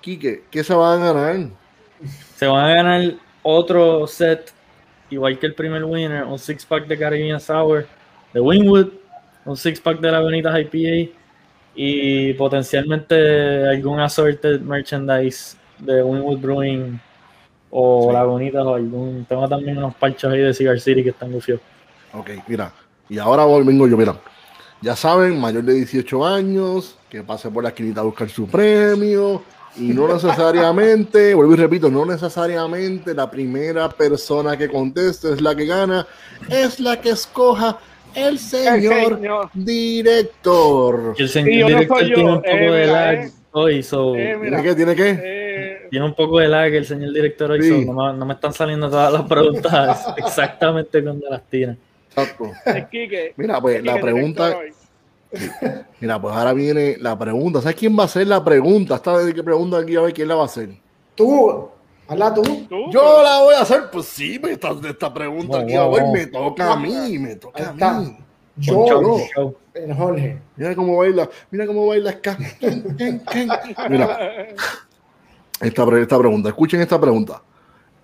Quique, ¿qué se van a ganar? Se van a ganar otro set, igual que el primer winner, un six pack de Caribbean Sour de Winwood, un six pack de la Bonitas IPA y potencialmente algún assorted merchandise de Winwood Brewing o Sí. Lagunitas o algún. Tengo también unos parchos ahí de Cigar City que están gufiados. Ok, mira. Y ahora vengo yo, mira. Ya saben, mayor de 18 años, que pase por la esquinita a buscar su premio. Y no (laughs) necesariamente, vuelvo y repito, no necesariamente la primera persona que conteste es la que gana, es la que escoja el señor señor. director. El señor Y yo no director yo, tiene un poco eh, de mira, lag eh. hoy, so, Eh, ¿Tiene mira. que? ¿Tiene que? Eh, tiene un poco de lag el señor director hoy, Sí. so, no, me, no me están saliendo todas las preguntas (laughs) exactamente cuando las tiran. Mira, pues la pregunta, mira, pues ahora viene la pregunta. ¿Sabes quién va a hacer la pregunta? Esta de qué pregunta aquí a ver quién la va a hacer. Tú, hazla tú. ¿Tú? Yo la voy a hacer, pues sí, me esta, esta pregunta No, aquí no, a ver, no. me toca a mí, me toca Ahí a está. mí. Yo, el Jorge. Mira cómo baila, mira cómo baila ska. Mira, esta, pre- esta pregunta, escuchen esta pregunta.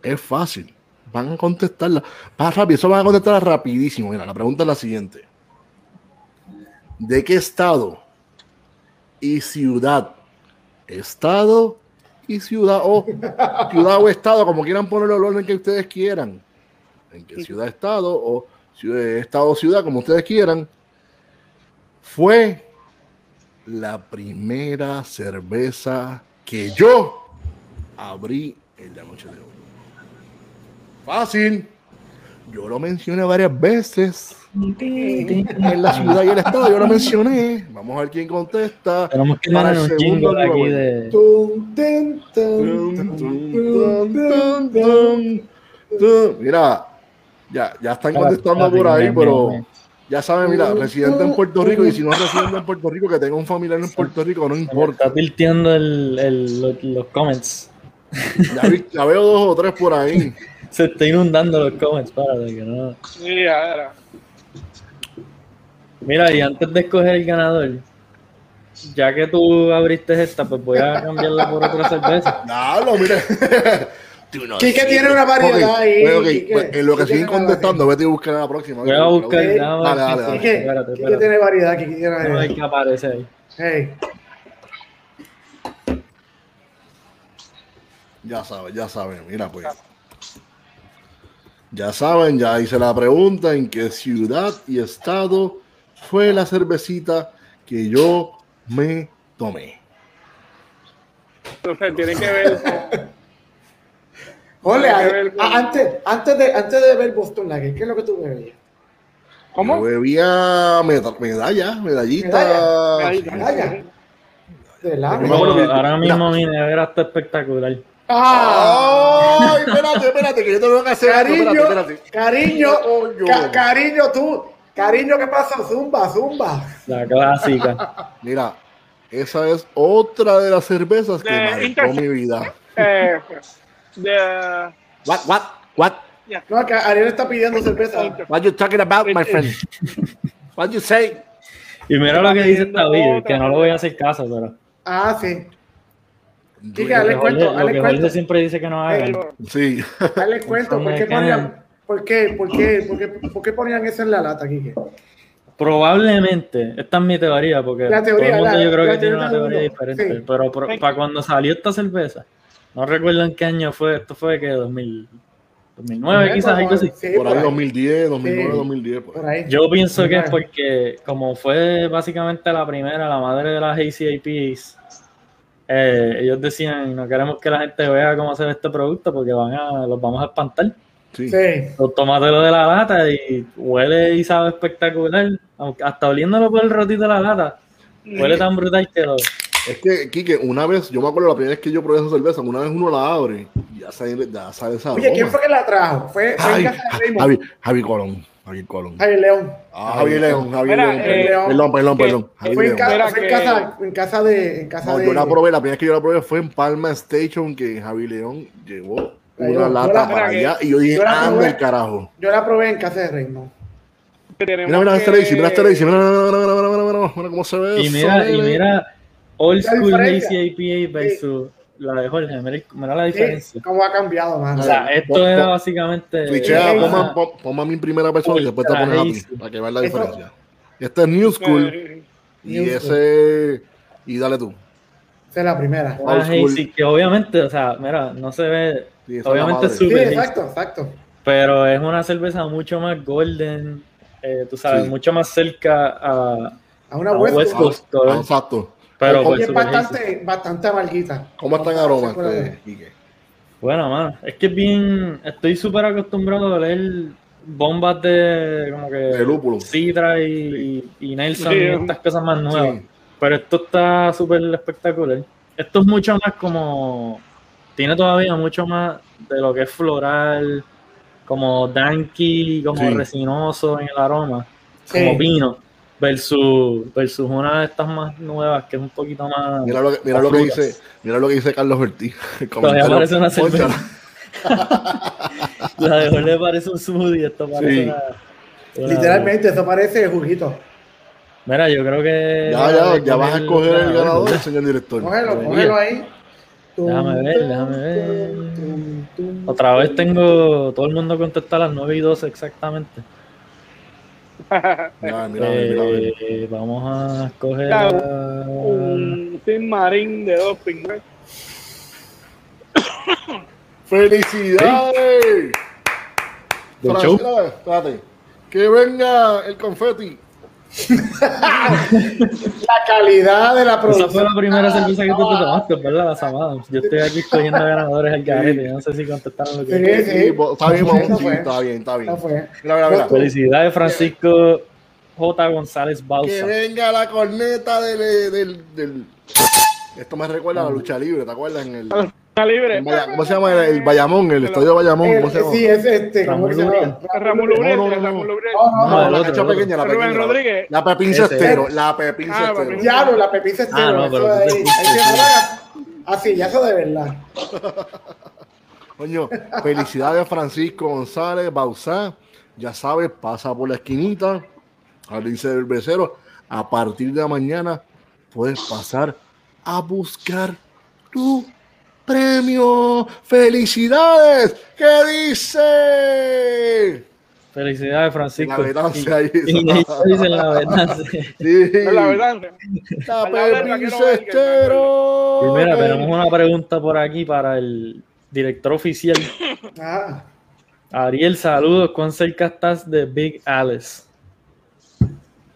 Es fácil, van a contestarla. Más rápido, eso van a contestarla rapidísimo. Mira, la pregunta es la siguiente. ¿De qué estado y ciudad? Estado y ciudad, o ciudad o estado, como quieran ponerlo el orden que ustedes quieran. En qué ciudad, estado, o ciudad, estado o ciudad, como ustedes quieran fue la primera cerveza que yo abrí en la noche de hoy. Fácil. Yo lo mencioné varias veces. En la ciudad y el estado yo lo mencioné. Vamos a ver quién contesta. Tenemos que Para el un segundo aquí de. Mira, ya, ya están contestando por ahí, pero ya saben, mira, residente en Puerto Rico y si no es residente en Puerto Rico, que tenga un familiar en Puerto Rico, no importa. Está tilteando el, el- los, los comments. Ya, vi- ya veo dos o tres por ahí. (laughs) Se está inundando los comments, párate que no. Sí, a ver. Mira, y antes de escoger el ganador, ya que tú abriste esta, pues voy a cambiarla por otra cerveza. Dalo, mira. (laughs) Tú no Quique sirves. tiene una variedad Ok, ahí, pues, Quique. pues, en lo que siguen contestando, vete a buscar la próxima. Voy a buscar. Dale, dale, dale. Quique, Espérate, Quique espérate. tiene variedad, Quique tiene variedad. qué aparece ahí. Hey, Ya sabes, ya sabes. Mira, pues. Ya saben, ya hice la pregunta en qué ciudad y estado fue la cervecita que yo me tomé. Entonces tiene que ver Ole, que ver con- (laughs) antes, antes, de, antes de ver Boston Lager, ¿qué es lo que tú bebías? Yo ¿Cómo? bebía meda- medalla, medallita. Medalla. De ahora mismo mi nevera está espectacular. ¡Ah! ¡Ay! Espérate, espérate, que yo tengo que hacer algo. Cariño, Espérate, espérate. cariño, ca- cariño, tú, cariño, ¿qué pasa? Zumba, zumba. La clásica. Mira, esa es otra de las cervezas que marcó mi vida. Eh, What, what, what, No, acá Ariel está pidiendo cerveza. what you talking about, my friend? What you say? Y mira lo que dice video, que no lo voy a hacer caso, pero. Ah, sí. Yo- dale Lo que cuento, dale que cuento. Jorge siempre dice que no hagan. Sí. Dale cuento, ¿por qué ponían, por qué, por qué, por qué, por qué ponían eso en la lata, Kike? Probablemente, esta es mi teoría, porque La teoría, todo el mundo la- yo creo la que tiene una teoría mundo, diferente. sí. Pero para cuando salió esta cerveza, no recuerdo en qué año fue, esto fue que 2000, 2009 quizás, algo así. Sí, Por ahí 2010, 2009, Sí. 2010. por ahí. Por ahí. Yo pienso que es porque, como fue básicamente la primera, la madre de las ACAPs, eh, ellos decían, no queremos que la gente vea cómo ve este producto porque van a, los vamos a espantar. Sí. Sí. Los tómatelo de la lata y huele y sabe espectacular. Aunque hasta oliéndolo por el rotito de la lata, huele tan brutal que lo... Es que, Kike, una vez, yo me acuerdo la primera vez que yo probé esa cerveza, una vez uno la abre y ya sale, ya sale esa Oye, ¿quién fue que la trajo? Fue, fue en Ay, casa de. Javi, Javi Colón. Javier Colón. Javier León. Ah, Javier León, Javier León. Eh, perdón, perdón, perdón. Fue en, fue en, casa, en casa de. En casa de... yo la probé, la primera vez que yo la probé fue en Palma Station, que Javier León llevó una lata para allá y yo dije, anda ah, el carajo. Yo la probé en casa de Reino. Mira, mira, que... Tracy, mira, Tracy, mira, mira, mira, mira, mira, mira, mira cómo se ve. Y mira, eso, y mira, old school Lazy IPA versus. Sí la de Jorge, mira, mira la Sí, diferencia. ¿Cómo ha cambiado, mano? O sea, esto Pon- era básicamente... Switchea, Eh, ponme, ah. pon- ponme a mi primera persona y después te pones a ti, Ultra para que veas la diferencia. Este es New School Eh, y New ese... Y dale tú. Esa es la primera. school. hazy que obviamente, o sea, mira, no se ve, Sí, obviamente es. Sí, súper hazy, exacto, exacto. pero es una cerveza mucho más golden, eh, tú sabes, Sí. mucho más cerca a, A una a West Coast. Coast, Ah, exacto. Pero ¿Cómo pues Y es bastante, bastante amarguita. ¿Cómo están aromas? Bueno, mano, es que es bien, estoy súper acostumbrado a leer bombas de como que De lúpulo. Sidra y, y, y Nelson Sí. y estas cosas más nuevas. Sí. Pero esto está súper espectacular. Esto es mucho más como. Tiene todavía mucho más de lo que es floral, como danky, como Sí. resinoso en el aroma, Sí. como vino, versus, versus una de estas más nuevas que es un poquito más. Mira lo que, mira lo que dice, mira lo que dice Carlos Ortiz. (laughs) El Todavía parece una cerveza. La de Jorge parece un smoothie, esto parece Sí. una- una- Literalmente, eso parece juguito. Mira, yo creo que. Ya, ya, ya vas a escoger el ganador, ¿verdad? señor director. Cógelo, cógelo ahí. Déjame ver, déjame ver. Otra vez tengo todo el mundo contesta a las 9 y 12 exactamente. Ya, mira, mira, mira. (laughs) Eh, vamos a escoger. Ya, a- un Marín de dos pingües. (coughs) ¡Felicidades! Espérate. Que venga el confeti. La calidad de la Esa producción. fue la primera cerveza que tú te tomaste, ¿verdad? La Samada. Yo estoy aquí escogiendo ganadores al garete. No sé si contestaron lo que. Sí, sí. Está bien, (laughs) Sí, está bien, está bien. Eso fue. Mira, mira, mira. Felicidades, Francisco J. González Que Bausa. venga la corneta del, del, del- Esto me recuerda a la lucha libre, ¿te acuerdas? En el, libre. ¿Cómo se llama? El, el Bayamón, el estadio de Bayamón. Eh, ¿Cómo se llama? sí, es este. ¿Cómo Ramón se llama? Luria. Ramón No, Lubrete, no, no, no. Ramón. No, no, la cacha pequeña, la Rubén pequeña. Rodríguez. La Pepín. Cestero, la Pepín Cestero. Pepín. Diablo, la pepita es Ah, no, pero. Así, ya eso de verdad. (laughs) Coño, felicidades Francisco González Bausá. Ya sabes, pasa por la esquinita, al dice del becero. A partir de mañana puedes pasar a buscar tu premio. ¡Felicidades! ¿Qué dice? Felicidades, Francisco. La ahí. Y ellos dicen la verdad. sí. Sí. La verdad. La Al lado del Pepín vaquero Belga, Cestero. Y mira, tenemos una pregunta por aquí para el director oficial. Ah, Ariel, saludos. ¿Cuán cerca estás de Big Alice?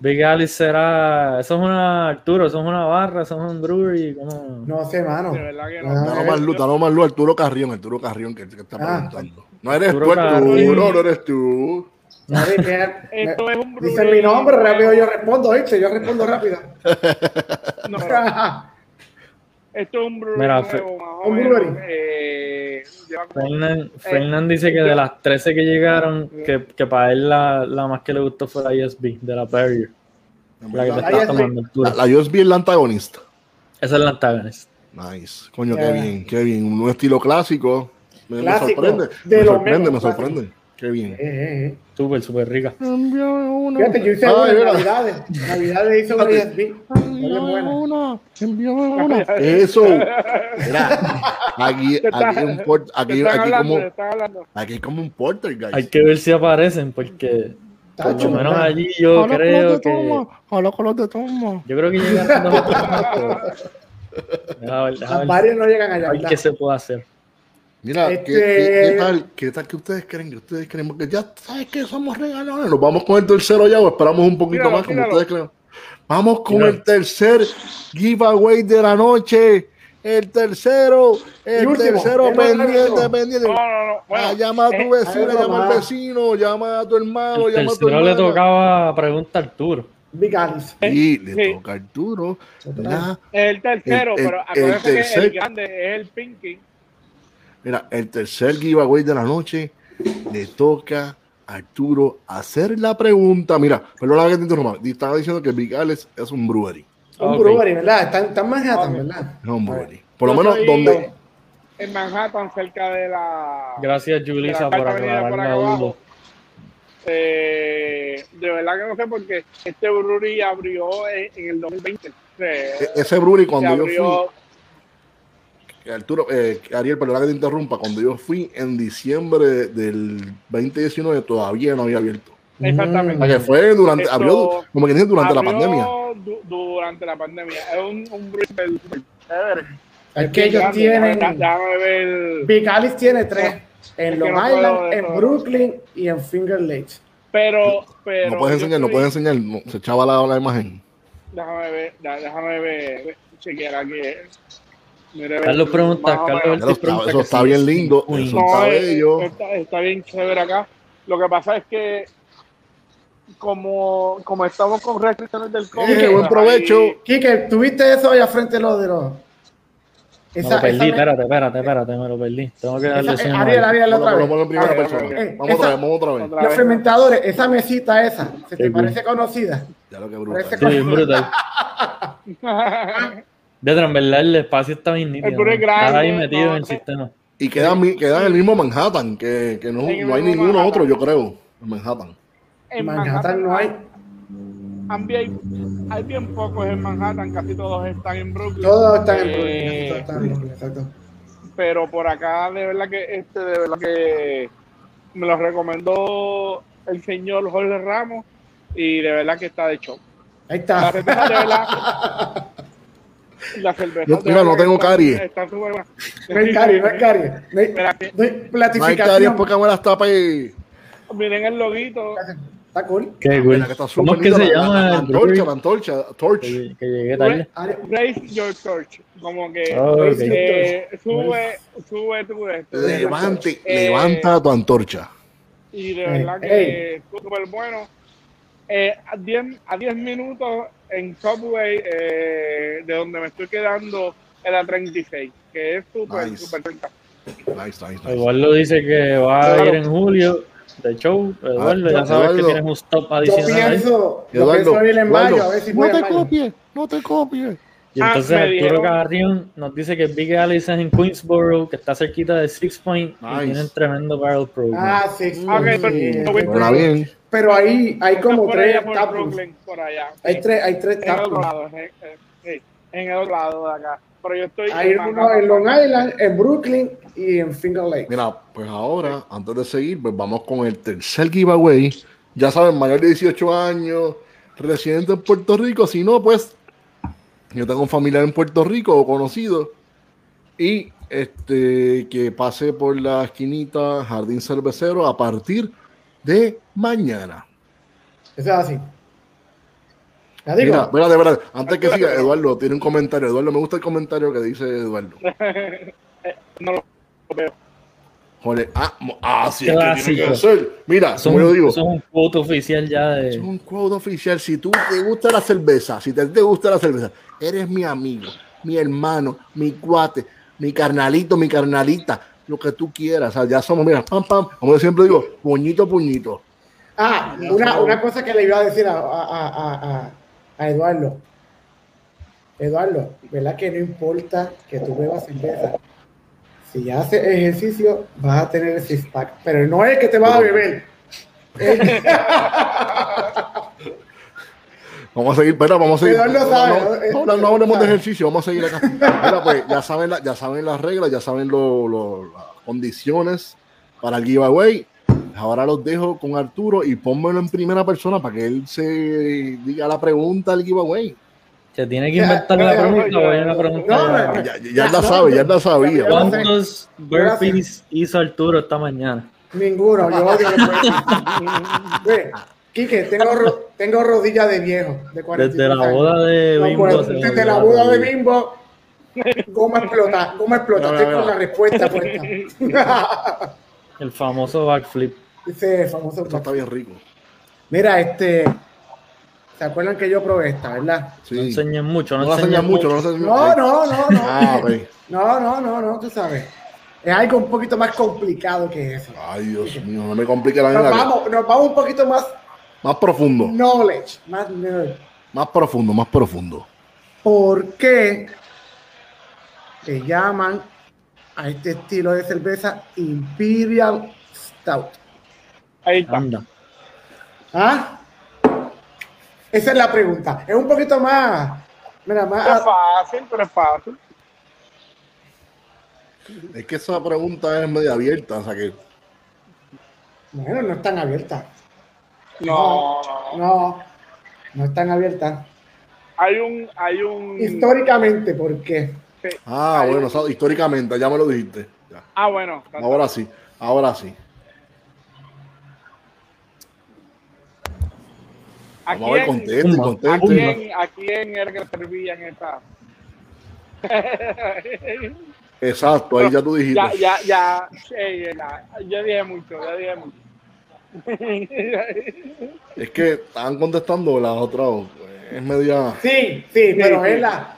Big Alice será. Eso es una. Arturo, eso es una barra, eso es un brewery. ¿cómo? No sé, mano. De verdad que no. Ah, Danos más luz, danos más luz, Arturo Carrión, Arturo Carrión, que, que está Ah. preguntando. No eres Arturo tú, Carrión. Arturo, no eres tú. Que- (laughs) Esto es un Dice brewery mi nombre, rápido yo respondo, ¿viste? Yo respondo rápido. (laughs) No, (laughs) esto es un brewery Mira, nuevo, un brewery. eh, Fernan, Fernan dice que de las 13 que llegaron, que, que para él la, la más que le gustó fue la ISB, de la Barrier. La que te estás tomando. La, la USB es la antagonista. Esa es la antagonista. Nice. Coño, qué bien, qué bien. Un estilo clásico. Me, sorprende. de me sorprende, menos me clásico. sorprende. Qué bien. Eh, eh, eh. Súper, súper rica. Envíame una. Fíjate, yo hice Ay, una en mira. Navidades. Navidades hice una buena. una. Envíame una. Eso. (laughs) Mira, aquí, aquí, un port- aquí, aquí hablando, como, aquí hay como un porter, guys. Hay que ver si aparecen, porque por lo menos allí yo creo que. con los de toma. Yo creo que personas, pero- (laughs) Deja ver, varios no llegan allá. a qué se puede hacer. Mira, Este- ¿qué, qué, qué tal, ¿qué tal que ustedes creen? Que ustedes creen porque ya sabes que somos regaladores. Nos vamos con el tercero ya o esperamos un poquito más como ustedes creen. Vamos con el tercer giveaway de la noche. El tercero, el último, tercero el pendiente, pendiente. No, no, no. Ah, llama a tu eh, vecina, algo llama al vecino, llama a tu hermano, El llama a tu tercero le tocaba pregunta a Arturo. Y le Sí. toca a Arturo. la- el tercero, el- pero acuérdate que el grande es el Pinky. Mira, el tercer giveaway de la noche le toca a Arturo hacer la pregunta. Mira, perdona que te interrumpa. Estaba diciendo que Big Alex es un brewery. Un brewery, ¿verdad? Está, está en Manhattan, Ok. ¿verdad? Es un brewery. Por lo Yo menos donde. En Manhattan, cerca de la. Gracias, Julissa, por cuarta avenida aclarar por la acá duda. abajo. Eh, de verdad que no sé porque este brewery abrió en, en el 2020. Se, e- Ese brewery, cuando yo abrió. fui. Arturo, eh, Ariel, perdona que te interrumpa. Cuando yo fui en diciembre del 2019, todavía no había abierto. Exactamente. O sea, que fue durante. Esto- abrió, como que dice, durante la pandemia. du- durante la pandemia. Es un, un chévere. Es que ellos tienen. déjame- déjame ver. Big Alice tiene tres. En Es Long no Island, en. Brooklyn y en Finger Lakes. Pero, pero. No puedes enseñar, no puedes enseñar. no, se echaba la, la imagen. Déjame ver, déjame ver, chequear aquí. Mire, Carlos pregunta, Carlos lo Ortiz pregunta está- eso está si- bien lindo. Uy, Eso No, está eh, bello. está, está bien chévere acá. Lo que pasa es que como, como estamos con restricciones del COVID, Eh, buen provecho. ahí- Quique, ¿tuviste eso allá frente de los de los. Me lo perdí, espérate, espérate, espérate, me lo perdí. Tengo que darle esa- eh. Ariel, Ariel, otra Bueno, vez. Vamos otra Esa- vez, vamos otra vez. Los fermentadores, esa mesita esa, ¿se te parece conocida? Ya lo que Parece brutal. Sí, bien brutal. De en verdad el espacio está bien nítido. El puro es ¿no? Estás ahí grande, metido no, en el sistema. Y queda, mi- queda en el mismo Manhattan, que, que no, no hay ninguno Manhattan. otro, yo creo, en Manhattan. en Manhattan no hay. bien- hay bien pocos en Manhattan, casi todos están en Brooklyn. Todos están en Eh, Brooklyn. todos están en Brooklyn, exacto. pero por acá de verdad que este de verdad que me lo recomendó el señor Jorge Ramos y de verdad que está de show. Ahí La está. cerveza de verdad (laughs) (laughs) la cerveza mira, no tengo caries. está súper buena. No hay cari, no hay cari. No hay, que- no hay No hay caries platificación. porque me las tapa y... miren el loguito Está cool. Qué cool. Mira, que está ¿Cómo es que se la- llama La, la antorcha, la antorcha, torch. Que, que llegué tarde. Raise Your Torch como que Oh, ok. eh, sube sube tu esto Levante, Eh, levanta tu antorcha. y de verdad que es súper bueno. Eh, a 10 a 10 minutos en Subway, eh, de donde me estoy quedando, en la 36, que es súper, Nice. súper cerca. Nice, nice, nice. Eduardo dice que va a Claro. ir en julio de show. Eduardo, Ah, ya sabes que Eduardo. tienes un stop yo adicional ahí. pienso, yo Eduardo, pienso ir en mayo, a ver si no te copies, no te copies. Y Ah, entonces me Arturo Carrión nos dice que Big Alice es en Queensboro, que está cerquita de Six Point Nice. y tienen tremendo barrel program. Ah, sí. sí, Ah, ok, sí, pero- sí. Suena bien. Pero ahí hay como por tres allá, por taprooms. Brooklyn, por allá. Hay tres, hay tres en el otro lado, eh, eh, en el otro lado de acá. Pero yo estoy Hay en uno en Long Island, en Brooklyn y en Finger Lake. Mira, pues ahora, antes de seguir, pues vamos con el tercer giveaway. Ya saben, mayor de 18 años, residente en Puerto Rico. Si no, pues yo tengo un familiar en Puerto Rico o conocido. Y este, que pase por la esquinita Jardín Cervecero a partir de mañana. Eso es así. Mira, de antes que siga, Eduardo tiene un comentario. Eduardo, me gusta el comentario que dice Eduardo. (laughs) no lo veo. Joder, ah, mo- ah, sí, es que tiene que ser. Mira, Son, como yo digo, son un quote oficial ya es de. un quote oficial. Si tú te gusta la cerveza, si te, te gusta la cerveza, eres mi amigo, mi hermano, mi cuate, mi carnalito, mi carnalita, lo que tú quieras. O sea, ya somos, mira, pam, pam, como yo siempre digo, puñito, puñito. Ah, una, una cosa que le iba a decir a, a, a, a- Eduardo. Eduardo, ¿verdad que no importa que tú bebas cerveza? Si haces ejercicio, vas a tener el six pack. Pero no es que te vas a beber. (laughs) Vamos a seguir, pero vamos a seguir. Eduardo sabe, no, ¿no? no, no, no hablemos de ejercicio, vamos a seguir acá. Mira, pues, ya saben, la- ya saben las reglas, ya saben lo- lo- las condiciones para el giveaway. Ahora los dejo con Arturo y pónmelo en primera persona para que él se diga la pregunta del giveaway. Se tiene que inventar la pregunta. ya, Voy a ya. la pregunta. No, ya. no, Ya, ya, ya la sabe, ya la sabía. ¿Cuántos burpees hizo Arturo esta mañana? Ninguno, yo odio los burpees. Ve, Quique, tengo, ro- tengo rodillas de viejo. De 43 Desde la años. boda de No, Bimbo. pues, se desde la boda de. Bimbo, goma explota, goma explota. Mira, Estoy mira, con la respuesta puesta. (laughs) El famoso backflip. Ese famoso. Eso está bien rico. Mira, este. ¿Se acuerdan que yo probé esta, verdad? No Sí. enseñen mucho, no, No enseñen enseñas mucho, no No, no, no, no. Ah. (laughs) No, no, no, no, tú sabes. Es algo un poquito más complicado que eso. Ay, Dios mío, no me complique la Nos vida. vamos, nos vamos un poquito más Más profundo, knowledge, más nerd. más profundo, más profundo. ¿Por qué le llaman a este estilo de cerveza Imperial Stout? Ahí está. Anda. ¿Ah? Esa es la pregunta. Es un poquito más. Mira, Es más. fácil, pero es fácil. Es que esa pregunta es media abierta, o sea que Bueno, no están No, No, no están abiertas. hay un, hay un. Históricamente, ¿por qué? sí. Ah, Hay- bueno, o sea, históricamente, ya me lo dijiste. Ya. Ah, bueno. Ahora sí, ahora sí. ¿A Vamos a ver, quién, conteste, Zumba. a quién, a quién era que servían esta? Exacto, ahí ya tú (laughs) dijiste. ya, ya, ya, sí, ya, dije mucho, ya dije mucho. (laughs) Es que estaban contestando las otras. Es media. Sí, sí, pero es la.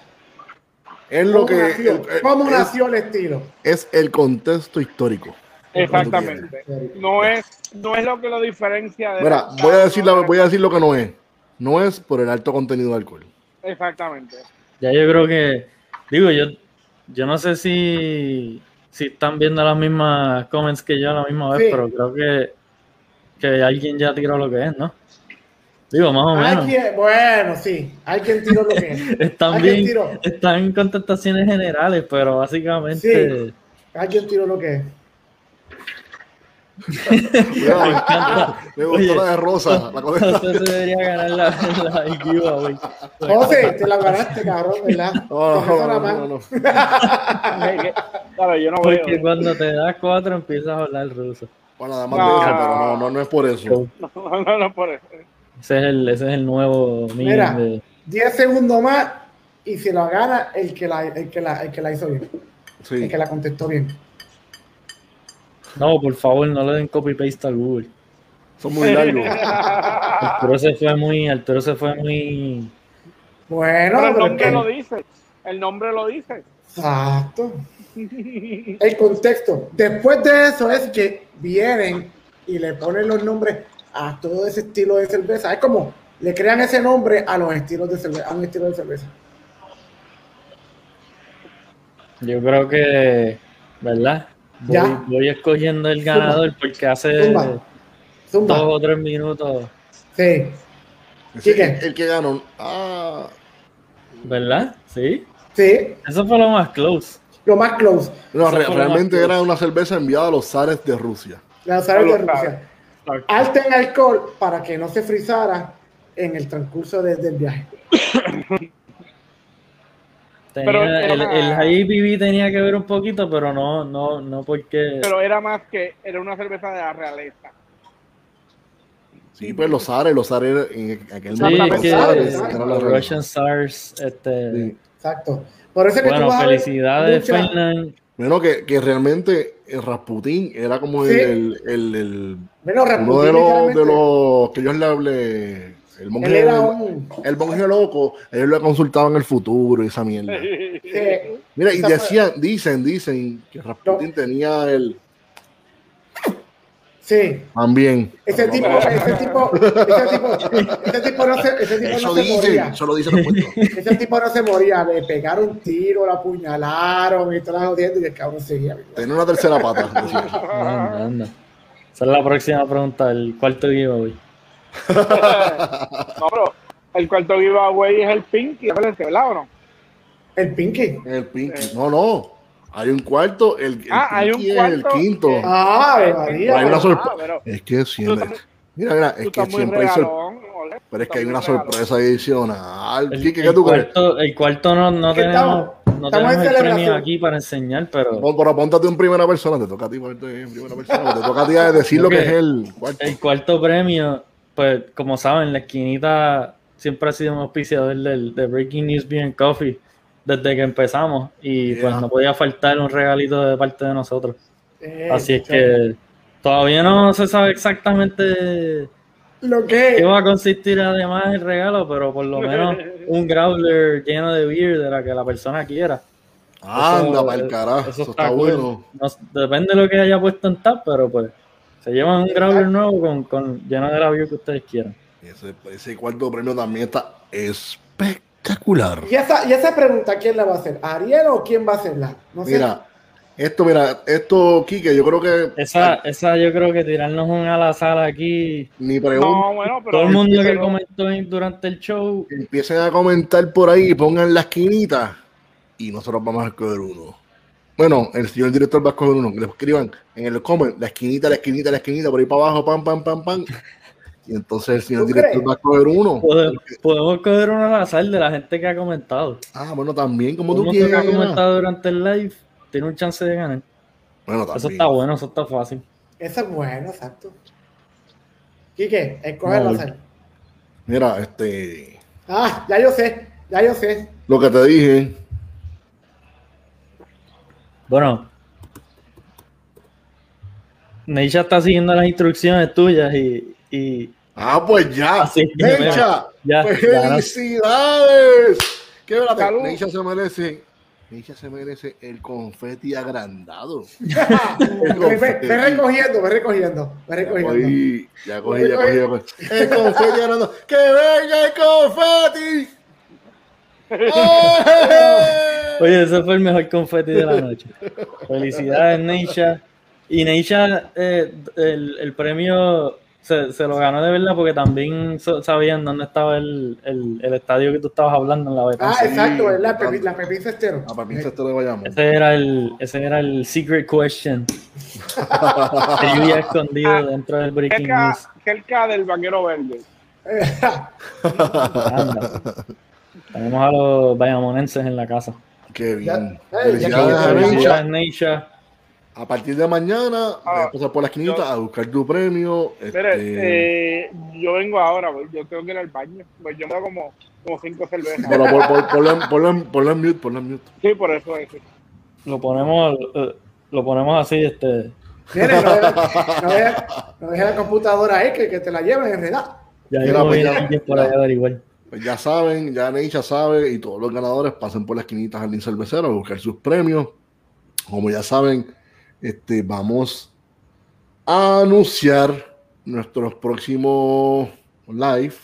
Es lo ¿Cómo que. nació? el- ¿Cómo es, nació el estilo? es el contexto histórico. Exactamente. No es, no es lo que lo diferencia de. Mira, voy a decir, la- voy a decir lo que no es. No es por el alto contenido de alcohol. Exactamente. Ya yo creo que, digo, yo, yo no sé si, si están viendo las mismas comments que yo a la misma vez, Sí. pero creo que, que alguien ya tiró lo que es, ¿no? Digo, más o menos. Alguien, bueno, sí, alguien tiró lo que es. (laughs) Están bien, tiró. están en contestaciones generales, pero básicamente Sí. Alguien tiró lo que es. (laughs) Cuidado. Me gustó Oye. la de rosa. La (laughs) se debería ganar la, la giveaway. José, te la ganaste, cabrón, ¿verdad? No, no, no, no, no. Claro, yo no veo. Porque cuando te das cuatro empiezas a hablar ruso. Bueno, además No. de eso, pero no, no, no es por eso. No, no, no, por eso. Ese es el, ese es el nuevo Mira. de... 10 segundos más y se la gana el que la, el que la, el que la hizo bien, Sí. el que la contestó bien. No, por favor, no le den copy-paste al Google. Son muy largos. (laughs) Arturo se fue muy... Arturo se fue muy... Bueno, Pero el es nombre lo dice. El nombre lo dice. Exacto. El contexto. Después de eso es que vienen y le ponen los nombres a todo ese estilo de cerveza. Es como le crean ese nombre a los estilos de cerveza, a un estilo de cerveza. Yo creo que... ¿Verdad? Voy, Ya. voy escogiendo el ganador porque hace Zumba. dos o tres minutos... Sí. Quique. el, el que ganó. Ah, ¿Verdad? Sí. Sí. Eso fue lo más close. Lo más close. no, re- realmente más era una cerveza enviada a los zares de Rusia. Lanzaron de Lo sabe. Rusia. Alta en alcohol para que no se frizara en el transcurso de- del viaje. (coughs) Tenía, Pero el, era- el IPV tenía que ver un poquito, pero no, no, no porque. Pero era más que, era una cerveza de la realeza. Sí, pues los Ares, los Ares en aquel Sí, momento, los los. Russian SARS, este. Sí. Exacto. Por eso es que tú Bueno, vas felicidades, mucha- Fernan. Bueno, que, que realmente el Rasputín era como Sí. el, el, el- Menos uno de Rasputin, los, de los que ellos le hablé, el monje, un. el monje loco, ellos lo consultaban el futuro y esa mierda. sí, Mira, y decían, dicen, dicen que Rasputín tenía el sí. también. Ese tipo, ese tipo, ese tipo, ese tipo no se, ese tipo Eso no se moría. eso lo cuentos. Ese tipo no se moría, le pegaron tiro, lo apuñalaron y todas las jodiendo y el cabrón seguía. Tenía una tercera pata. Anda, anda. Esa es la próxima pregunta, el cuarto giveaway. (laughs) No, pero el cuarto giveaway es el Pink, acuérdense, ¿verdad o no? El Pinky. El Pinky. No, no. Hay un cuarto, el, el Ah, hay un el quinto. Ah, Pero María. hay una Ah, sorpresa. Es que siempre. Tú Mira, mira, es que siempre hay sorpresa. Pero es que hay una regalón. sorpresa adicional. El, Quique, el ¿qué tú crees? cuarto, el cuarto no, no ¿Qué tenemos, estamos? no Estamos tenemos en el premio aquí para enseñar, pero Pon- Pero apóntate en primera persona, te toca a ti ponerte en primera persona, te toca a ti a decir lo que es el cuarto. el cuarto premio, pues como saben, la esquinita siempre ha sido un auspiciador del, de Breaking News Beer and Coffee desde que empezamos y Yeah. pues no podía faltar un regalito de parte de nosotros. Eh, Así es que todavía no se sabe exactamente Lo qué que. va a consistir además el regalo, pero por lo menos (laughs) un growler lleno de beer de la que la persona quiera. Anda, para el carajo, eso, está, cool. bueno. No- depende de lo que haya puesto en tap, pero pues se llevan un growler nuevo con, con lleno de la beer que ustedes quieran. Ese, ese cuarto premio también está espectacular. Y esa, y esa pregunta, ¿quién la va a hacer? ¿Ariel o quién va a hacerla? No sé. Mira, esto, mira, esto, Quique, yo creo que Esa, esa yo creo que tirarnos un a la sala aquí. ni pregunta. No, bueno, pero. Todo el mundo que pero- comentó en- durante el show, Empiecen a comentar por ahí pongan la esquinita y nosotros vamos a escoger uno. Bueno, el señor director va a escoger uno. Que le escriban en el comment la esquinita, la esquinita, la esquinita, por ahí para abajo, pam, pam, pam, pam. Y entonces el señor ¿Tú director crees? va a escoger uno. podemos, podemos coger uno al azar de la gente que ha comentado. Ah, bueno, también, como tú el mundo que ha quieras. comentado durante el live tiene un chance de ganar. Bueno, Eso también. está bueno, eso está fácil. Eso es bueno, exacto. Quique, escoge No, la sal. Mira, este, Ah, ya yo sé, ya yo sé. lo que te dije, Bueno, Neisha está siguiendo las instrucciones tuyas y, y Ah, pues ya. Así que, Neisha, ya, felicidades. Qué verdad, Salud. Neisha se merece. Neisha se merece el confeti agrandado. (laughs) ve recogiendo, ve recogiendo, ve recogiendo. Cogí, ya cogí, ya cogí, ya cogí. (laughs) El confeti (laughs) agrandado. ¡Que venga el confeti! ¡Eh! Oye, ese fue el mejor confeti de la noche. Felicidades, Neisha. Y Neisha, eh, el, el premio se, se lo ganó de verdad porque también so- sabían dónde estaba el, el, el estadio que tú estabas hablando en la Ah, Betán. exacto, ¿verdad? Sí. Pepi- La Pepín Cestero. Ah, para mí esto le vayamos. Ese era el, ese era el secret question (laughs) que yo había escondido dentro del breaking Cerca, news. cerca del vaquero verde. Anda. Tenemos a los bayamonenses en la casa. Qué bien. Ya- a partir de mañana, Ah, vas a pasar por la esquinita yo- a buscar tu premio. Mire, Este, eh, yo vengo ahora, pues, yo tengo que ir al baño. Pues yo me doy como, como cinco cervezas. Pero por, por, ponlo, en- ponlo en- ponlo en mute, ponlo en mute. Sí, por eso es. Lo ponemos, eh, lo ponemos así, este. Mire, no deje, (laughs) no deje- no deje la computadora ahí, que, que te la lleven en realidad. Ya yo pues voy ya- a ir por averiguar. Pues ya saben, ya Neisha sabe y todos los ganadores pasen por la esquinita Jardín Cervecero a buscar sus premios. Como ya saben, este, vamos a anunciar nuestros próximos live.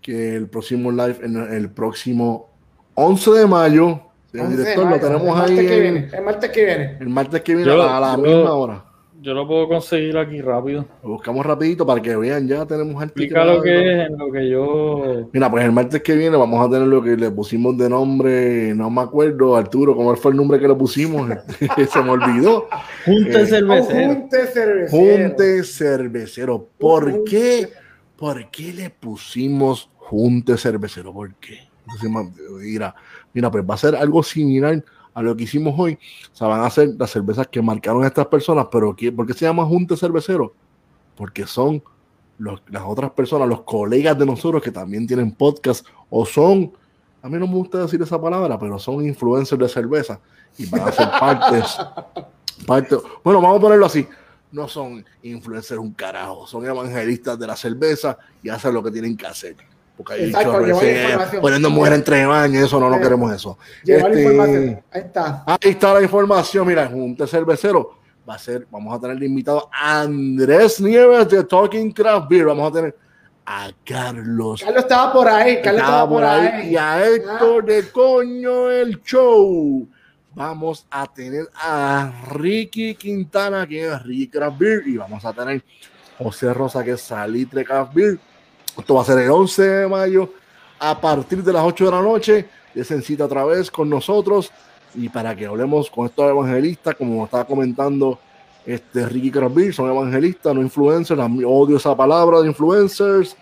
Que el próximo live, en el próximo 11 de mayo, señor 11 de director, lo mayo, tenemos el ahí martes viene, el martes que viene. el martes que viene Yo- a la yo- misma hora. Yo lo puedo conseguir aquí rápido. Lo buscamos rapidito para que vean, ya tenemos el Explica lo que es en lo que yo. Mira, pues el martes que viene vamos a tener lo que le pusimos de nombre, no me acuerdo, Arturo, ¿cómo fue el nombre que le pusimos? (laughs) Se me olvidó. Junte Eh, cervecero. Junte cervecero. Junte Cervecero. ¿Por qué? ¿Por qué le pusimos Junte Cervecero? ¿Por qué? Entonces, dirá, mira, pues va a ser algo similar a lo que hicimos hoy. O sea, van a ser las cervezas que marcaron estas personas, pero ¿qué- ¿por qué se llama Junte Cervecero? Porque son los- las otras personas, los colegas de nosotros que también tienen podcast o son, a mí no me gusta decir esa palabra, pero son influencers de cerveza y van a ser partes. (laughs) parte, bueno, vamos a ponerlo así. No son influencers un carajo, son evangelistas de la cerveza y hacen lo que tienen que hacer. Porque hay Exacto, información. poniendo mujeres entre baños, eso no, no queremos eso. Llevar Este, información. Ahí está. Ahí está la información. Mira, un cervecero va a ser, vamos a tener de invitado a Andrés Nieves de Talking Craft Beer. Vamos a tener a Carlos. Carlos estaba por ahí. Carlos estaba estaba por ahí. y a Héctor de Coño el Show. Vamos a tener a Ricky Quintana, que es Ricky Craft Beer, y vamos a tener José Rosa, que es Salitre Craft Beer. Esto va a ser el 11 de mayo a partir de las 8 de la noche. Desen cita otra vez con nosotros y para que hablemos con estos evangelistas, como estaba comentando este Ricky Beer, son evangelistas, no influencers. Odio esa palabra de influencers.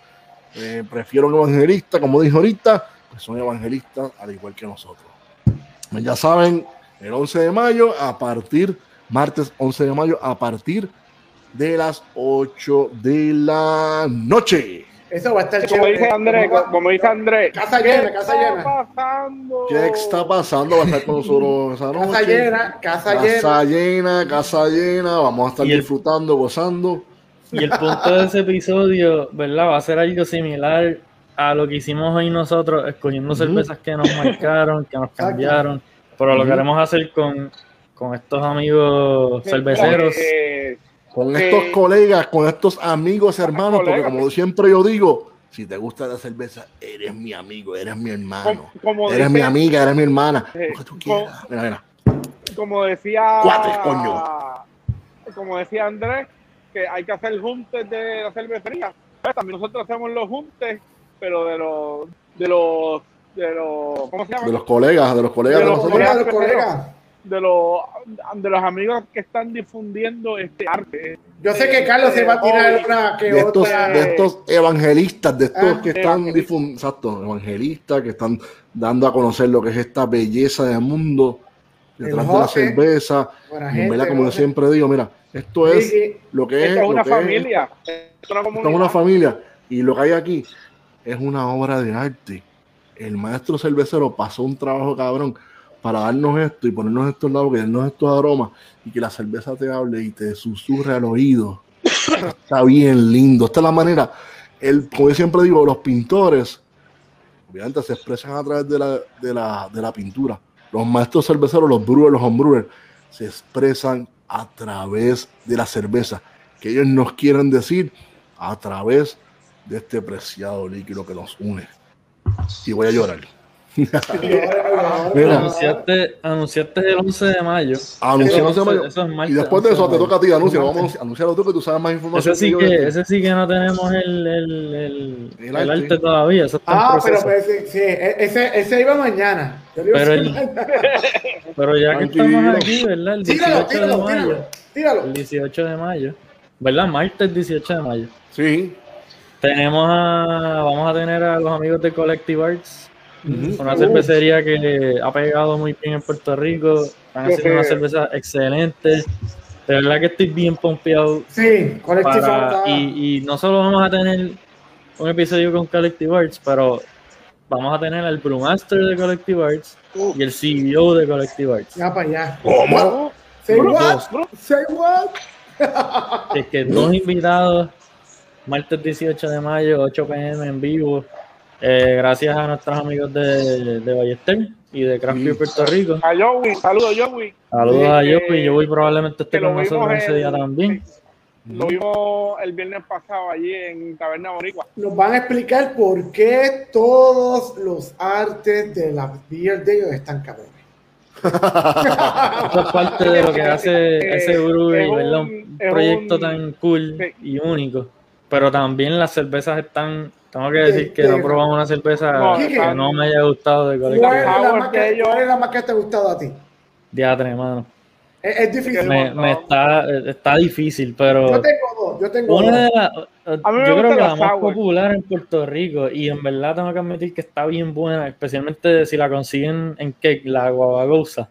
Eh, prefiero un evangelista, como dije ahorita, pues son evangelistas al igual que nosotros. Pues Ya saben, el 11 de mayo a partir, martes 11 de mayo a partir de las 8 de la noche. Eso va a estar Como dice Andrés, como dice Andrés. Casa ¿qué llena, casa está llena. pasando? ¿Qué está pasando? Va a estar con nosotros esa noche. Casa llena, casa llena. Casa llena, casa llena. Vamos a estar el- disfrutando, gozando. Y el punto de ese episodio, ¿verdad? Va a ser algo similar a lo que hicimos hoy nosotros, escogiendo cervezas que nos marcaron, que nos cambiaron. Pero lo Ujú. queremos hacer con, con estos amigos cerveceros. Eh, Con Eh, estos colegas, con estos amigos, hermanos, porque colegas. como siempre yo digo, si te gusta la cerveza, eres mi amigo, eres mi hermano. como, como Eres dice- mi amiga, eres mi hermana. Eh, Lo que tú como-. Mira, mira. como decía Cuates, coño. como decía Andrés que hay que hacer juntes de la cervecería Pues, también nosotros hacemos los juntes pero de los de los de los ¿cómo se llama? De los colegas, de los colegas De de, los nosotros. Colega, colega. De los de los amigos que están difundiendo este arte Yo sé que Carlos se va a tirar una que De estos, otra. de estos evangelistas, de estos Ah, que están evangelistas. difun- exacto, evangelistas que están dando a conocer lo que es esta belleza del mundo detrás de la cerveza. Gente, verdad, como yo siempre digo, mira, esto es Ricky, lo que es, esto es una es- familia esto es una Esto comunidad es una familia y lo que hay aquí es una obra de arte. El maestro cervecero pasó un trabajo cabrón para darnos esto y ponernos esto al lado, que darnos estos aromas y que la cerveza te hable y te susurre al oído. Está bien lindo. Esta es la manera. El, como yo siempre digo, los pintores obviamente se expresan a través de la, de la, de la pintura. Los maestros cerveceros, los brewers, los homebrewers, se expresan a través de la cerveza. Que ellos nos quieren decir a través de este preciado líquido que nos une. Y voy a llorar. (laughs) Mira. Anunciaste, anunciaste el 11 de mayo. Anunciamos Eso- de mayo. eso es martes, Y después de eso 11 te toca a ti, anuncia. Martes. Vamos a anunciarlo tú que tú sabes más información. Ese sí que, ese sí que no tenemos el, el, el, El el arte. arte todavía. Eso está Ah, en pero proceso. pues, sí, sí, e- ese, ese iba mañana. Yo iba Pero decir el- mañana. (laughs) Pero ya que Tranquilo. estamos aquí, ¿verdad? El 18 Tíralo, de mayo. tíralo. Tíralo. El 18 de mayo. ¿Verdad? Martes 18 de mayo. Sí. Tenemos a. Vamos a tener a los amigos de Collective Arts. Una cervecería que ha pegado muy bien en Puerto Rico. Están haciendo una cerveza excelente. De verdad que estoy bien pompeado. Sí, colectivo. Para, y, y no solo vamos a tener un episodio con Collective Arts, pero vamos a tener al Brewmaster de Collective Arts y el CEO de Collective Arts. Ya para allá. ¿Cómo? Say what? Say what? Es que dos invitados, martes 18 de mayo, 8 pm en vivo. Eh, gracias a nuestros amigos de, de Ballester y de Craft Beer Sí. Puerto Rico. a Joey saludos Joey Saludos a Eh, Joey. Yo voy probablemente esté con nosotros ese día el- también. lo vimos el viernes pasado allí en Taberna Boricua Nos van a explicar por qué todos los artes de la Beer de ellos están cabrones. Esto es parte de lo que hace Eh, ese brewery, es un- ¿verdad? Un proyecto un- tan cool sí. y único. Pero también las cervezas están. Tengo que decir que no probamos una cerveza No, que no me haya gustado de ¿Cuál colectivo. es, la Power más que que, ellos- cuál es la más que te ha gustado a ti? Diatre, mano. Es, es difícil. Me, me está, está difícil, pero. Yo tengo dos. yo tengo Una dos. de las- A mí me yo creo que la las más popular en Puerto Rico y en verdad tengo que admitir que está bien buena, especialmente si la consiguen en cake, la guavagosa.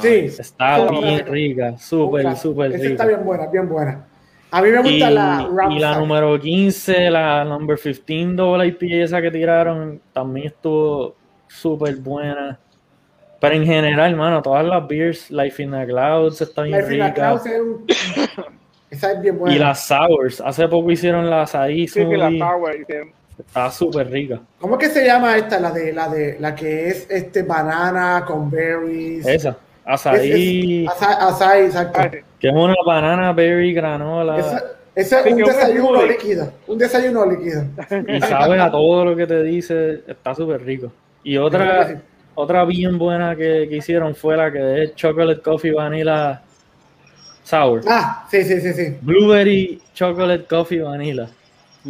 Sí, Está bien rica, súper, súper Esa está rica. bien buena, bien buena. A mí me Y, gusta la y la número 15, la number 15 doble IPA esa que tiraron, también estuvo súper buena. Pero en general, mano, todas las beers, Life in the Clouds está bien Life in rica. Cloud es un- (coughs) Esa es bien buena. Y las sours, hace poco hicieron las ahí, Sí, que la Sour. hicieron. está súper rica. ¿Cómo es que se llama esta? La de la de la que es este banana con berries. Esa, Es- azaí, es- açaí, exacto. Que es una banana berry granola Esa- Ese es un desayuno líquido. Un desayuno líquido. y sabe a todo lo que te dice, está súper rico. Y otra, otra bien buena que, que hicieron fue la que es chocolate coffee vanilla sour. Ah, sí, sí, sí, sí. Blueberry chocolate coffee vanilla.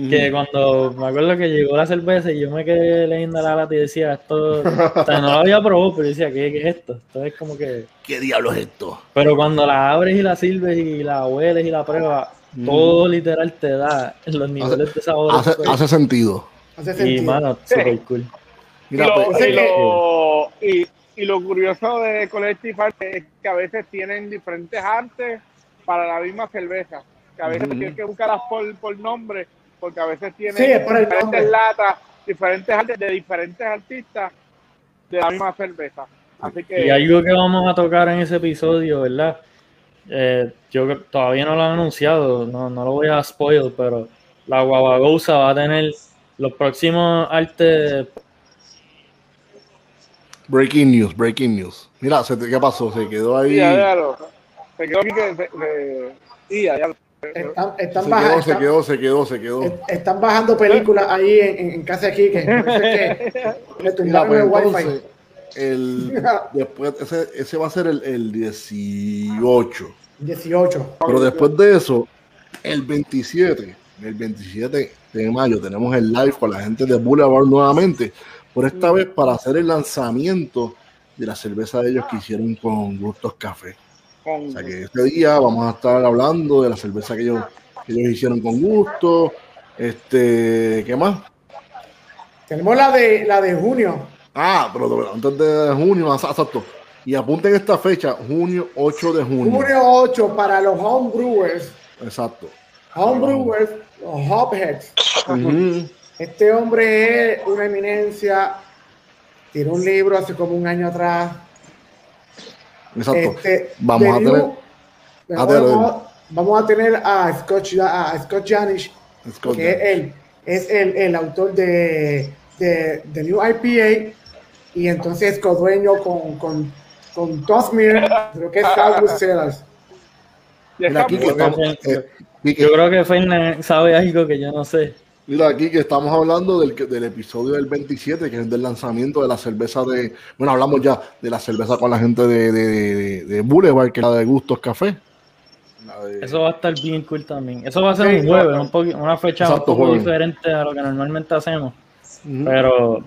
Que cuando me acuerdo que llegó la cerveza y yo me quedé leyendo la lata y decía esto, o sea, no lo había probado, pero decía, ¿qué, qué es esto? Esto es como que. ¿Qué diablo es esto? Pero cuando la abres y la sirves y la hueles y la pruebas, todo literal te da los niveles de sabor. Hace, hace sentido. Hace y sentido. mano, super cool. Y Mira, lo, pues, y, lo, y, y lo curioso de Collective Art es que a veces tienen diferentes artes para la misma cerveza. Que a veces Ujú. tienes que buscarlas por, por nombre, porque a veces Sí, el diferentes latas, diferentes artes de diferentes artistas de la misma cerveza. Así que Y algo que vamos a tocar en ese episodio, ¿verdad? Eh, yo todavía no lo han anunciado, no, no lo voy a spoil, pero la Guavagosa va a tener los próximos artes. breaking news, breaking news. Mira, se te- ¿qué pasó? Se quedó ahí. Sí, ya, ya lo- se quedó aquí que se, se- sí, ya, ya lo- Están, están Se baja- quedó, se quedó, se quedó, se quedó. est- están bajando películas ahí en, en- en casa es (laughs) que le Mira, tumbaron pues el wifi. entonces, el, (laughs) después, ese, ese va a ser el, el 18. 18. Pero después de eso, el 27, el 27 de mayo, tenemos el live con la gente de Boulevard nuevamente. Por esta vez para hacer el lanzamiento de la cerveza de ellos que hicieron con Gustos Café. Con- O sea que este día vamos a estar hablando de la cerveza que ellos, que ellos hicieron con gusto. Este, ¿qué más? Tenemos la de la de junio. Ah, pero pero antes de junio, ah, exacto. Y apunten esta fecha, junio 8 de junio. Junio 8 para los homebrewers. Exacto. Homebrewers, los hopheads. Ujú. Este hombre es una eminencia. Tiró un libro hace como un año atrás. Exacto. Este, Vamos a tener- vamos, a tener- vamos- vamos a tener a Scott, a Scott Janish, Scott que es el, es el, el autor de, de, de New IPA y entonces es codueño con, con, con Tosmir, creo que es Cellars. ya Mira, aquí que estamos- estamos, eh, Quique, Yo creo que Fernan sabe algo que yo no sé. Mira, aquí que estamos hablando del, que- del episodio del 27, que es del lanzamiento de la cerveza de. Bueno, hablamos ya de la cerveza con la gente de, de, de- de Boulevard, que es la de Gustos Café. De- Eso va a estar bien cool también. Eso va a ser Sí, un jueves, un una fecha Exacto, un poco diferente a lo que normalmente hacemos. Pero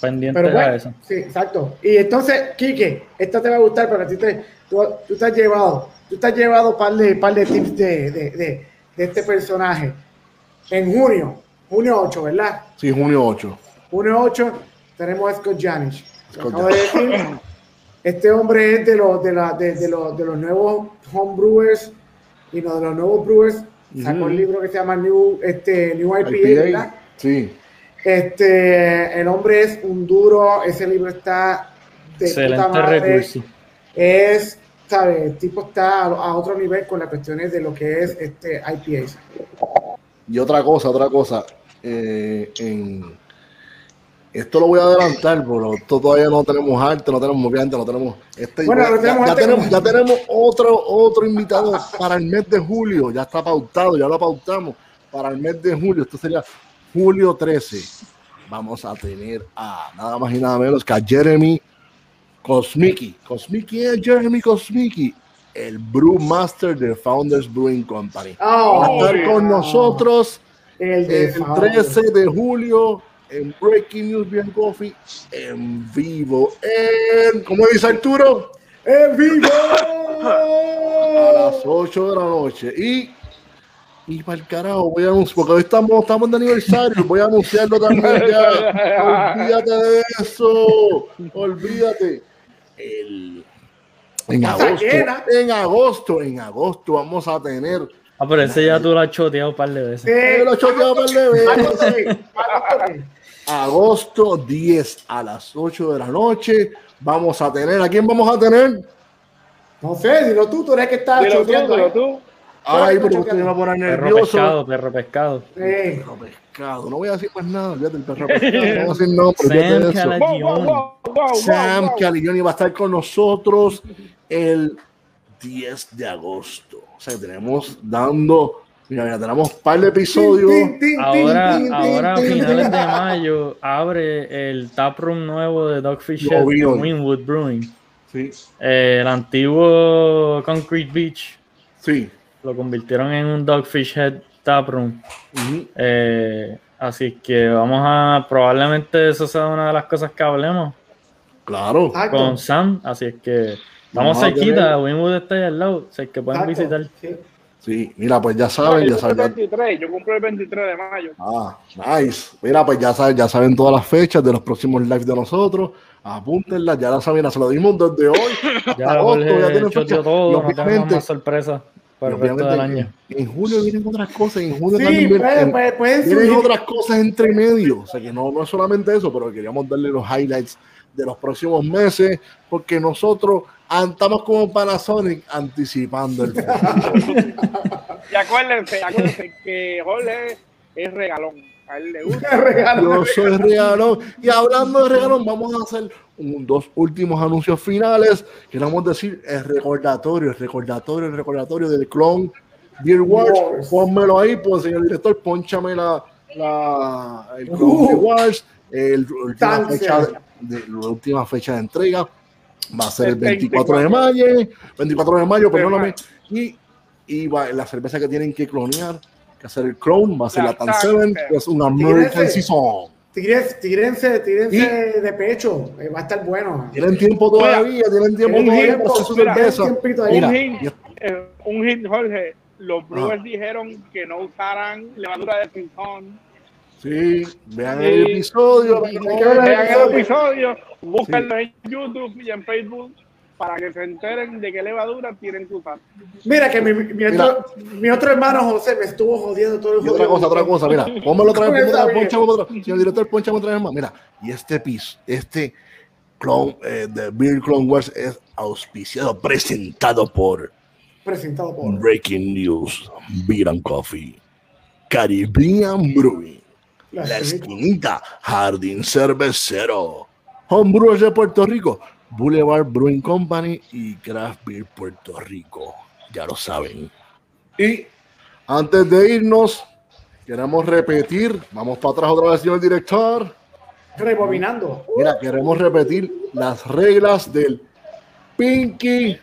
pendiente Pero a bueno, eso. sí, exacto. Y entonces, Quique, esta te va a gustar, pero a ti te, tú, tú te has llevado, tú te has llevado par de, par de tips de, de, de, de este personaje. En junio, junio 8, ¿verdad? Sí, junio 8. Junio 8 tenemos a Scott Janish. Este hombre es de los, de, la, de, de los, de los nuevos homebrewers y no de los nuevos brewers. Sacó Ujú. un libro que se llama New, este, New IPA, IPA. ¿verdad? Sí. Este, el hombre es un duro, ese libro está de puta Excelente madre. recurso. Es, ¿sabes? El tipo está a, a otro nivel con las cuestiones de lo que es este IPA. Y otra cosa, otra cosa. Eh, en, esto lo voy a adelantar, pero esto todavía no tenemos arte, no tenemos moviente, no tenemos. Este, Bueno, ya, tenemos ya tenemos, como- ya tenemos otro, otro invitado para el mes de julio. Ya está pautado, ya lo pautamos para el mes de julio. Esto sería julio 13. Vamos a tener a nada más y nada menos que a Jeremy Kosmicki. Kosmicki es Jeremy Kosmicki, el brewmaster de Founders Brewing Company. Va a Oh, estar con nosotros el de el Fausto. 13 de julio en Breaking News Bien Coffee en vivo en, ¿cómo dice Arturo? ¡En vivo! A las 8 de la noche. Y Y para el carajo, voy a anunciar, porque hoy estamos, estamos de aniversario, voy a anunciarlo también ya. Olvídate de eso, olvídate. El, en agosto, en agosto, en agosto vamos a tener. Ah, pero ese ya tú lo has choteado un par de veces. Sí, Lo choteado par de veces. Agosto 10 a las 8 de la noche. Vamos a tener, ¿a quién vamos a tener? No sé, dilo tú, tú eres que estás Dilo tú, choteando. dilo ¿eh? tú. Ay, pero usted me va a poner Perro nervioso. pescado, perro pescado. Sí. Perro pescado. No voy a decir más nada, olvídate del perro pescado. No voy a decir no, pero Sam. Calagione. Wow, wow, wow, wow, Sam wow. Caligione va a estar con nosotros el 10 de agosto. O sea, tenemos dando, mira, mira, tenemos un par de episodios. Ahora, ahora a finales de mayo abre el taproom nuevo de Dogfish Head. Winwood Brewing. Sí, Eh, el antiguo Concrete Beach sí. lo convirtieron en un Dogfish Head taproom. Ujú. Eh, así que vamos a, probablemente eso sea una de las cosas que hablemos Claro. Con Sam. Así es que estamos Vamos a cerquita, Winwood está ahí al lado, así que pueden Exacto. visitar. Sí. Sí, mira, pues ya No, saben, yo ya saben. 23, yo cumplo el 23 de mayo. Ah, nice. Mira, pues ya saben, ya saben todas las fechas de los próximos lives de nosotros. Apúntenlas, ya las saben, se lo dimos desde hoy. (laughs) Ya agosto, ya Jorge tienen fecha. todo, no tenemos más sorpresas para el resto del año. En julio vienen otras cosas, en julio Sí, también vienen- otras cosas entre medio, o sea que no, no es solamente eso, pero queríamos darle los highlights de los próximos meses, porque nosotros andamos como Panasonic anticipando el futuro. (laughs) Y acuérdense, acuérdense que Jorge es regalón. A él le gusta. (laughs) Regalo. Yo soy regalón. Y hablando de regalón, vamos a hacer un- dos últimos anuncios finales. Queremos decir el recordatorio, el recordatorio, el recordatorio del clon Beer Wars. Wars. Pónmelo ahí, pues, señor director, ponchame la, la, el clon Uh. Beer Wars. El, la, última fecha de, la última fecha de entrega va a ser el El 24 de mayo. 24 de mayo, perdóname. Y, y va, la cerveza que tienen que clonear, que hacer el clone, va a ser la, La Tan Tan 7, Seven. que es una American. Season. Tírense, tírense, tírense de pecho. eh, va a estar bueno. Tienen tiempo todavía, tienen tiempo un todavía para hacer su cerveza. un un, hint, eh, un hint, Jorge. Los brewers dijeron que no usaran levadura de pinzón. Sí, vean Sí. el episodio. vean el episodio, búsquenlo en YouTube y en Facebook para que se enteren de qué levadura tienen que usar. Mira que mi, mi, Mira. otro, mi otro hermano José me estuvo jodiendo todo el Y otra cosa, otra cosa, mira, pónmelo otra vez, (laughs) otra Señor director, ponchame otra vez más. Mira, y este piso, este clone eh, de Beer Clone Wars es auspiciado, presentado por Presentado por. Breaking News, Beer and Coffee, Caribbean Brewing, La La Esquinita. Jardín Cervecero, Homebrewers de Puerto Rico, Boulevard Brewing Company y Craft Beer Puerto Rico. Ya lo saben. Y antes de irnos, queremos repetir, vamos para atrás otra vez, señor director. Rebobinando. Mira, queremos repetir las reglas del Pinky,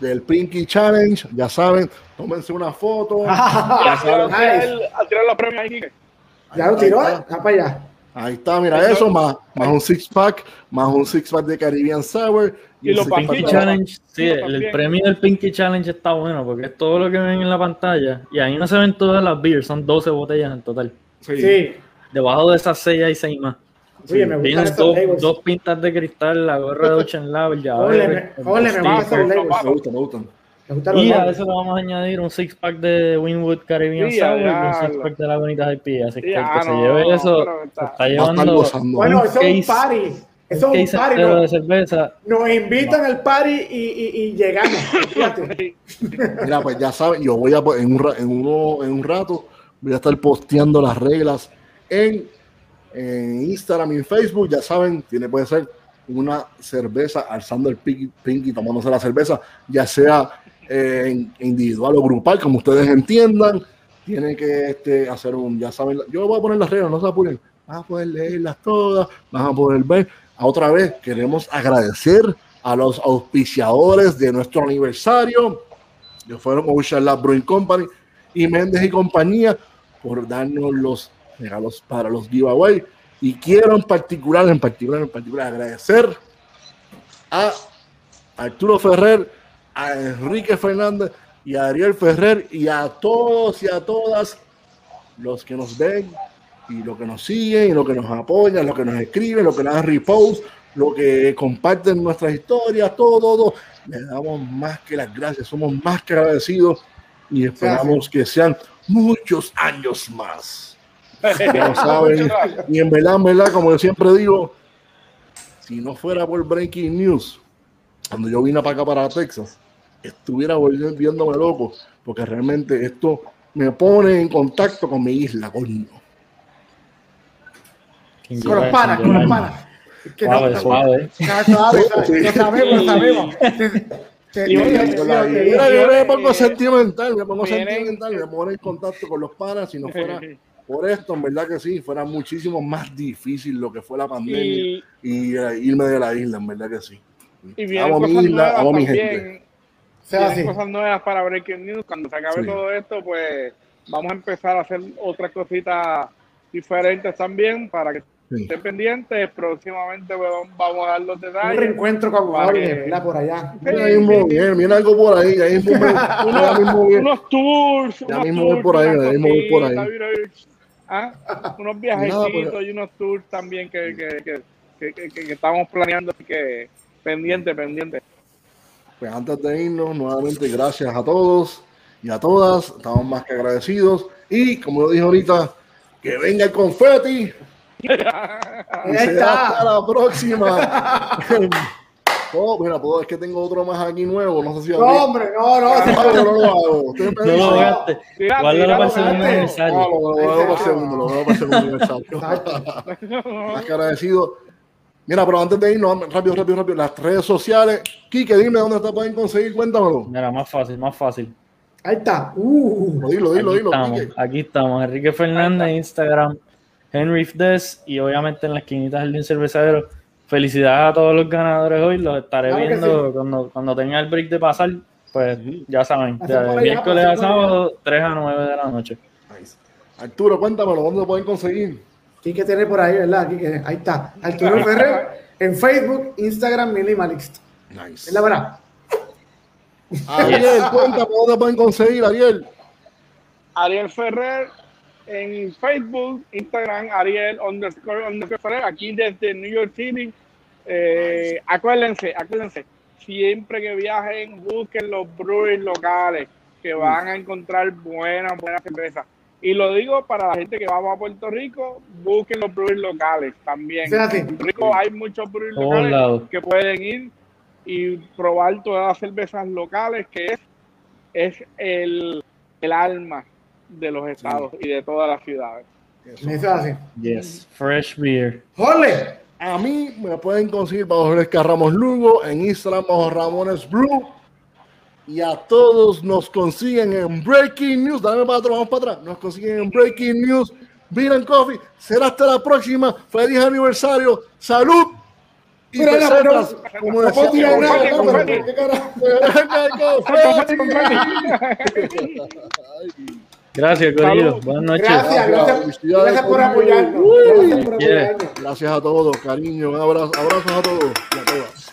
del Pinky Challenge. Ya saben, tómense una foto. (laughs) Ya nice. a tirar los premios ahí. Ya lo tiró, ¿eh? está. Va para allá. Ahí está, mira eso, más, más un six pack, más un six pack de Caribbean Sour Y un los Pinky Challenge, sí, el, premio del Pinky Challenge está bueno porque es todo lo que ven en la pantalla y ahí no se ven todas las beers, son 12 botellas en total. Sí. Debajo de esas 6 hay 6 más. Oye, me esos dos, pintas de cristal, la gorra de Ocean Lab, el Ole, me- me gustan. Me gustan, Y a eso le vamos a añadir un six pack de Winwood Caribbean Sí, Sour y un six pack de la bonita IP. Así que el que se no, lleve eso se está- llevando gozando. Bueno, eso es un party. Eso es un party. ¿no? de cerveza. Nos invitan al party y, y, y llegamos. (laughs) Mira, pues ya saben, yo voy a po- en un, en uno, en un rato voy a estar posteando las reglas en, en Instagram y en Facebook. Ya saben, tiene puede ser una cerveza alzando el pinky, pinky tomándose la cerveza, ya sea eh, individual o grupal, como ustedes entiendan. Tiene que este, hacer un, ya saben, yo voy a poner las reglas, no se apuren, van a poder leerlas todas, van a poder ver. Otra vez, queremos agradecer a los auspiciadores de nuestro aniversario, que fueron Ocean Lab Brewing Company y Méndez y compañía, por darnos los regalos para los giveaway. Y quiero en particular, en particular, en particular, agradecer a Arturo Ferrer, a Enrique Fernández, y a Ariel Ferrer y a todos y a todas los que nos ven y los que nos siguen y los que nos apoyan, los que nos escriben, los que nos dan repost, los que comparten nuestras historias, todo, todo. Le damos más que las gracias, somos más que agradecidos y esperamos que sean muchos años más. (laughs) Ya saben. Y en verdad, en verdad, como yo siempre digo, si no fuera por Breaking News, cuando yo vine para acá, para Texas, estuviera volviéndome loco, porque realmente esto me pone en contacto con mi isla, coño. Con los panas, con los panas. Que Suave, suave. Suave, suave. Lo sabemos, lo (laughs) sabemos. Y yo me pongo sentimental, me pongo sentimental, me pongo en contacto con los panas, si no fuera (laughs) por esto, en verdad que sí, fuera muchísimo más difícil lo que fue la pandemia y, y, eh, irme de la isla, en verdad que sí. Y vienen Amo mi cosas isla, nuevas amo mi también. gente. sea Vienen así. cosas nuevas para Breaking News. Cuando se acabe Sí. todo esto, pues vamos a empezar a hacer otras cositas diferentes también para que Sí. estén pendientes. Próximamente pues, vamos a dar los Un detalles. reencuentro con Jorge, que- ¿verdad? Por allá. Mira, ahí mismo, viene, viene algo por ahí, ahí mismo, ya mismo viene. unos tours, Ya unos mismo tours, por ahí, ya mismo voy por ahí. ¿ah? unos (laughs) viajecitos y unos tours también que, que, que, que, que- que- que estamos planeando, así que pendiente, pendiente. Pues antes de irnos, nuevamente gracias a todos y a todas. Estamos más que agradecidos. Y como lo dije ahorita, que venga el confeti. Y está. hasta la próxima. oh, mira, puedo- es que tengo otro más aquí nuevo. No sé si No, hombre, no, no. Ah, no, no lo hago. No lo. Tira, Guárdalo para el segundo aniversario. Ah, lo, hago para el segundo, lo hago para el segundo aniversario. Más que agradecido. Mira, pero antes de irnos, rápido, rápido, rápido, las redes sociales. Quique, dime dónde te pueden conseguir, cuéntamelo. Mira, más fácil, más fácil. Ahí está. Uh. Dilo, dilo, Aquí dilo, estamos, Quique. aquí estamos. Enrique Fernández, Instagram, Henry Fdes y obviamente en la esquinita del cervecero. Felicidades a todos los ganadores hoy. Los estaré Claro viendo cuando, cuando tenga el break de pasar. Pues ya saben, de miércoles a sábado, 3 a 9 de la noche. Nice. Arturo, cuéntamelo, ¿dónde te pueden conseguir? Quique tiene por ahí, ¿verdad? Quique, ahí está. Arturo Ferrer en Facebook, Instagram, Minimalist. Nice. Es la verdad. Ariel, cuéntame, ¿dónde te pueden conseguir, Ariel? Ariel Ferrer en Facebook, Instagram, Ariel underscore, underscore Ferrer, aquí desde New York City. Eh, acuérdense, acuérdense, siempre que viajen, busquen los breweries locales, que van a encontrar buenas, buenas cervezas. Y lo digo para la gente que va a Puerto Rico, busquen los breweries locales también. Sí, así. En Puerto Rico hay muchos breweries locales que pueden ir y probar todas las cervezas locales, que es, es el, el alma de los estados y de todas las ciudades. Eso es así. Yes, fresh beer. Jorge. A mí me pueden conseguir bajo Fresca Ramos Lugo, en Instagram bajo Ramones Brew. Y a todos nos consiguen en Breaking News. Dame para atrás, vamos para atrás. Nos consiguen en Breaking News. Beer and Coffee. Será hasta la próxima. Feliz aniversario. Salud. Y. Gracias, Corillo. Buenas noches. Gracias, gracias, gracias por apoyarnos. Uy. Gracias por Yeah. apoyarnos. Gracias a todos, cariño. Un abrazo, abrazos a todos y a todas.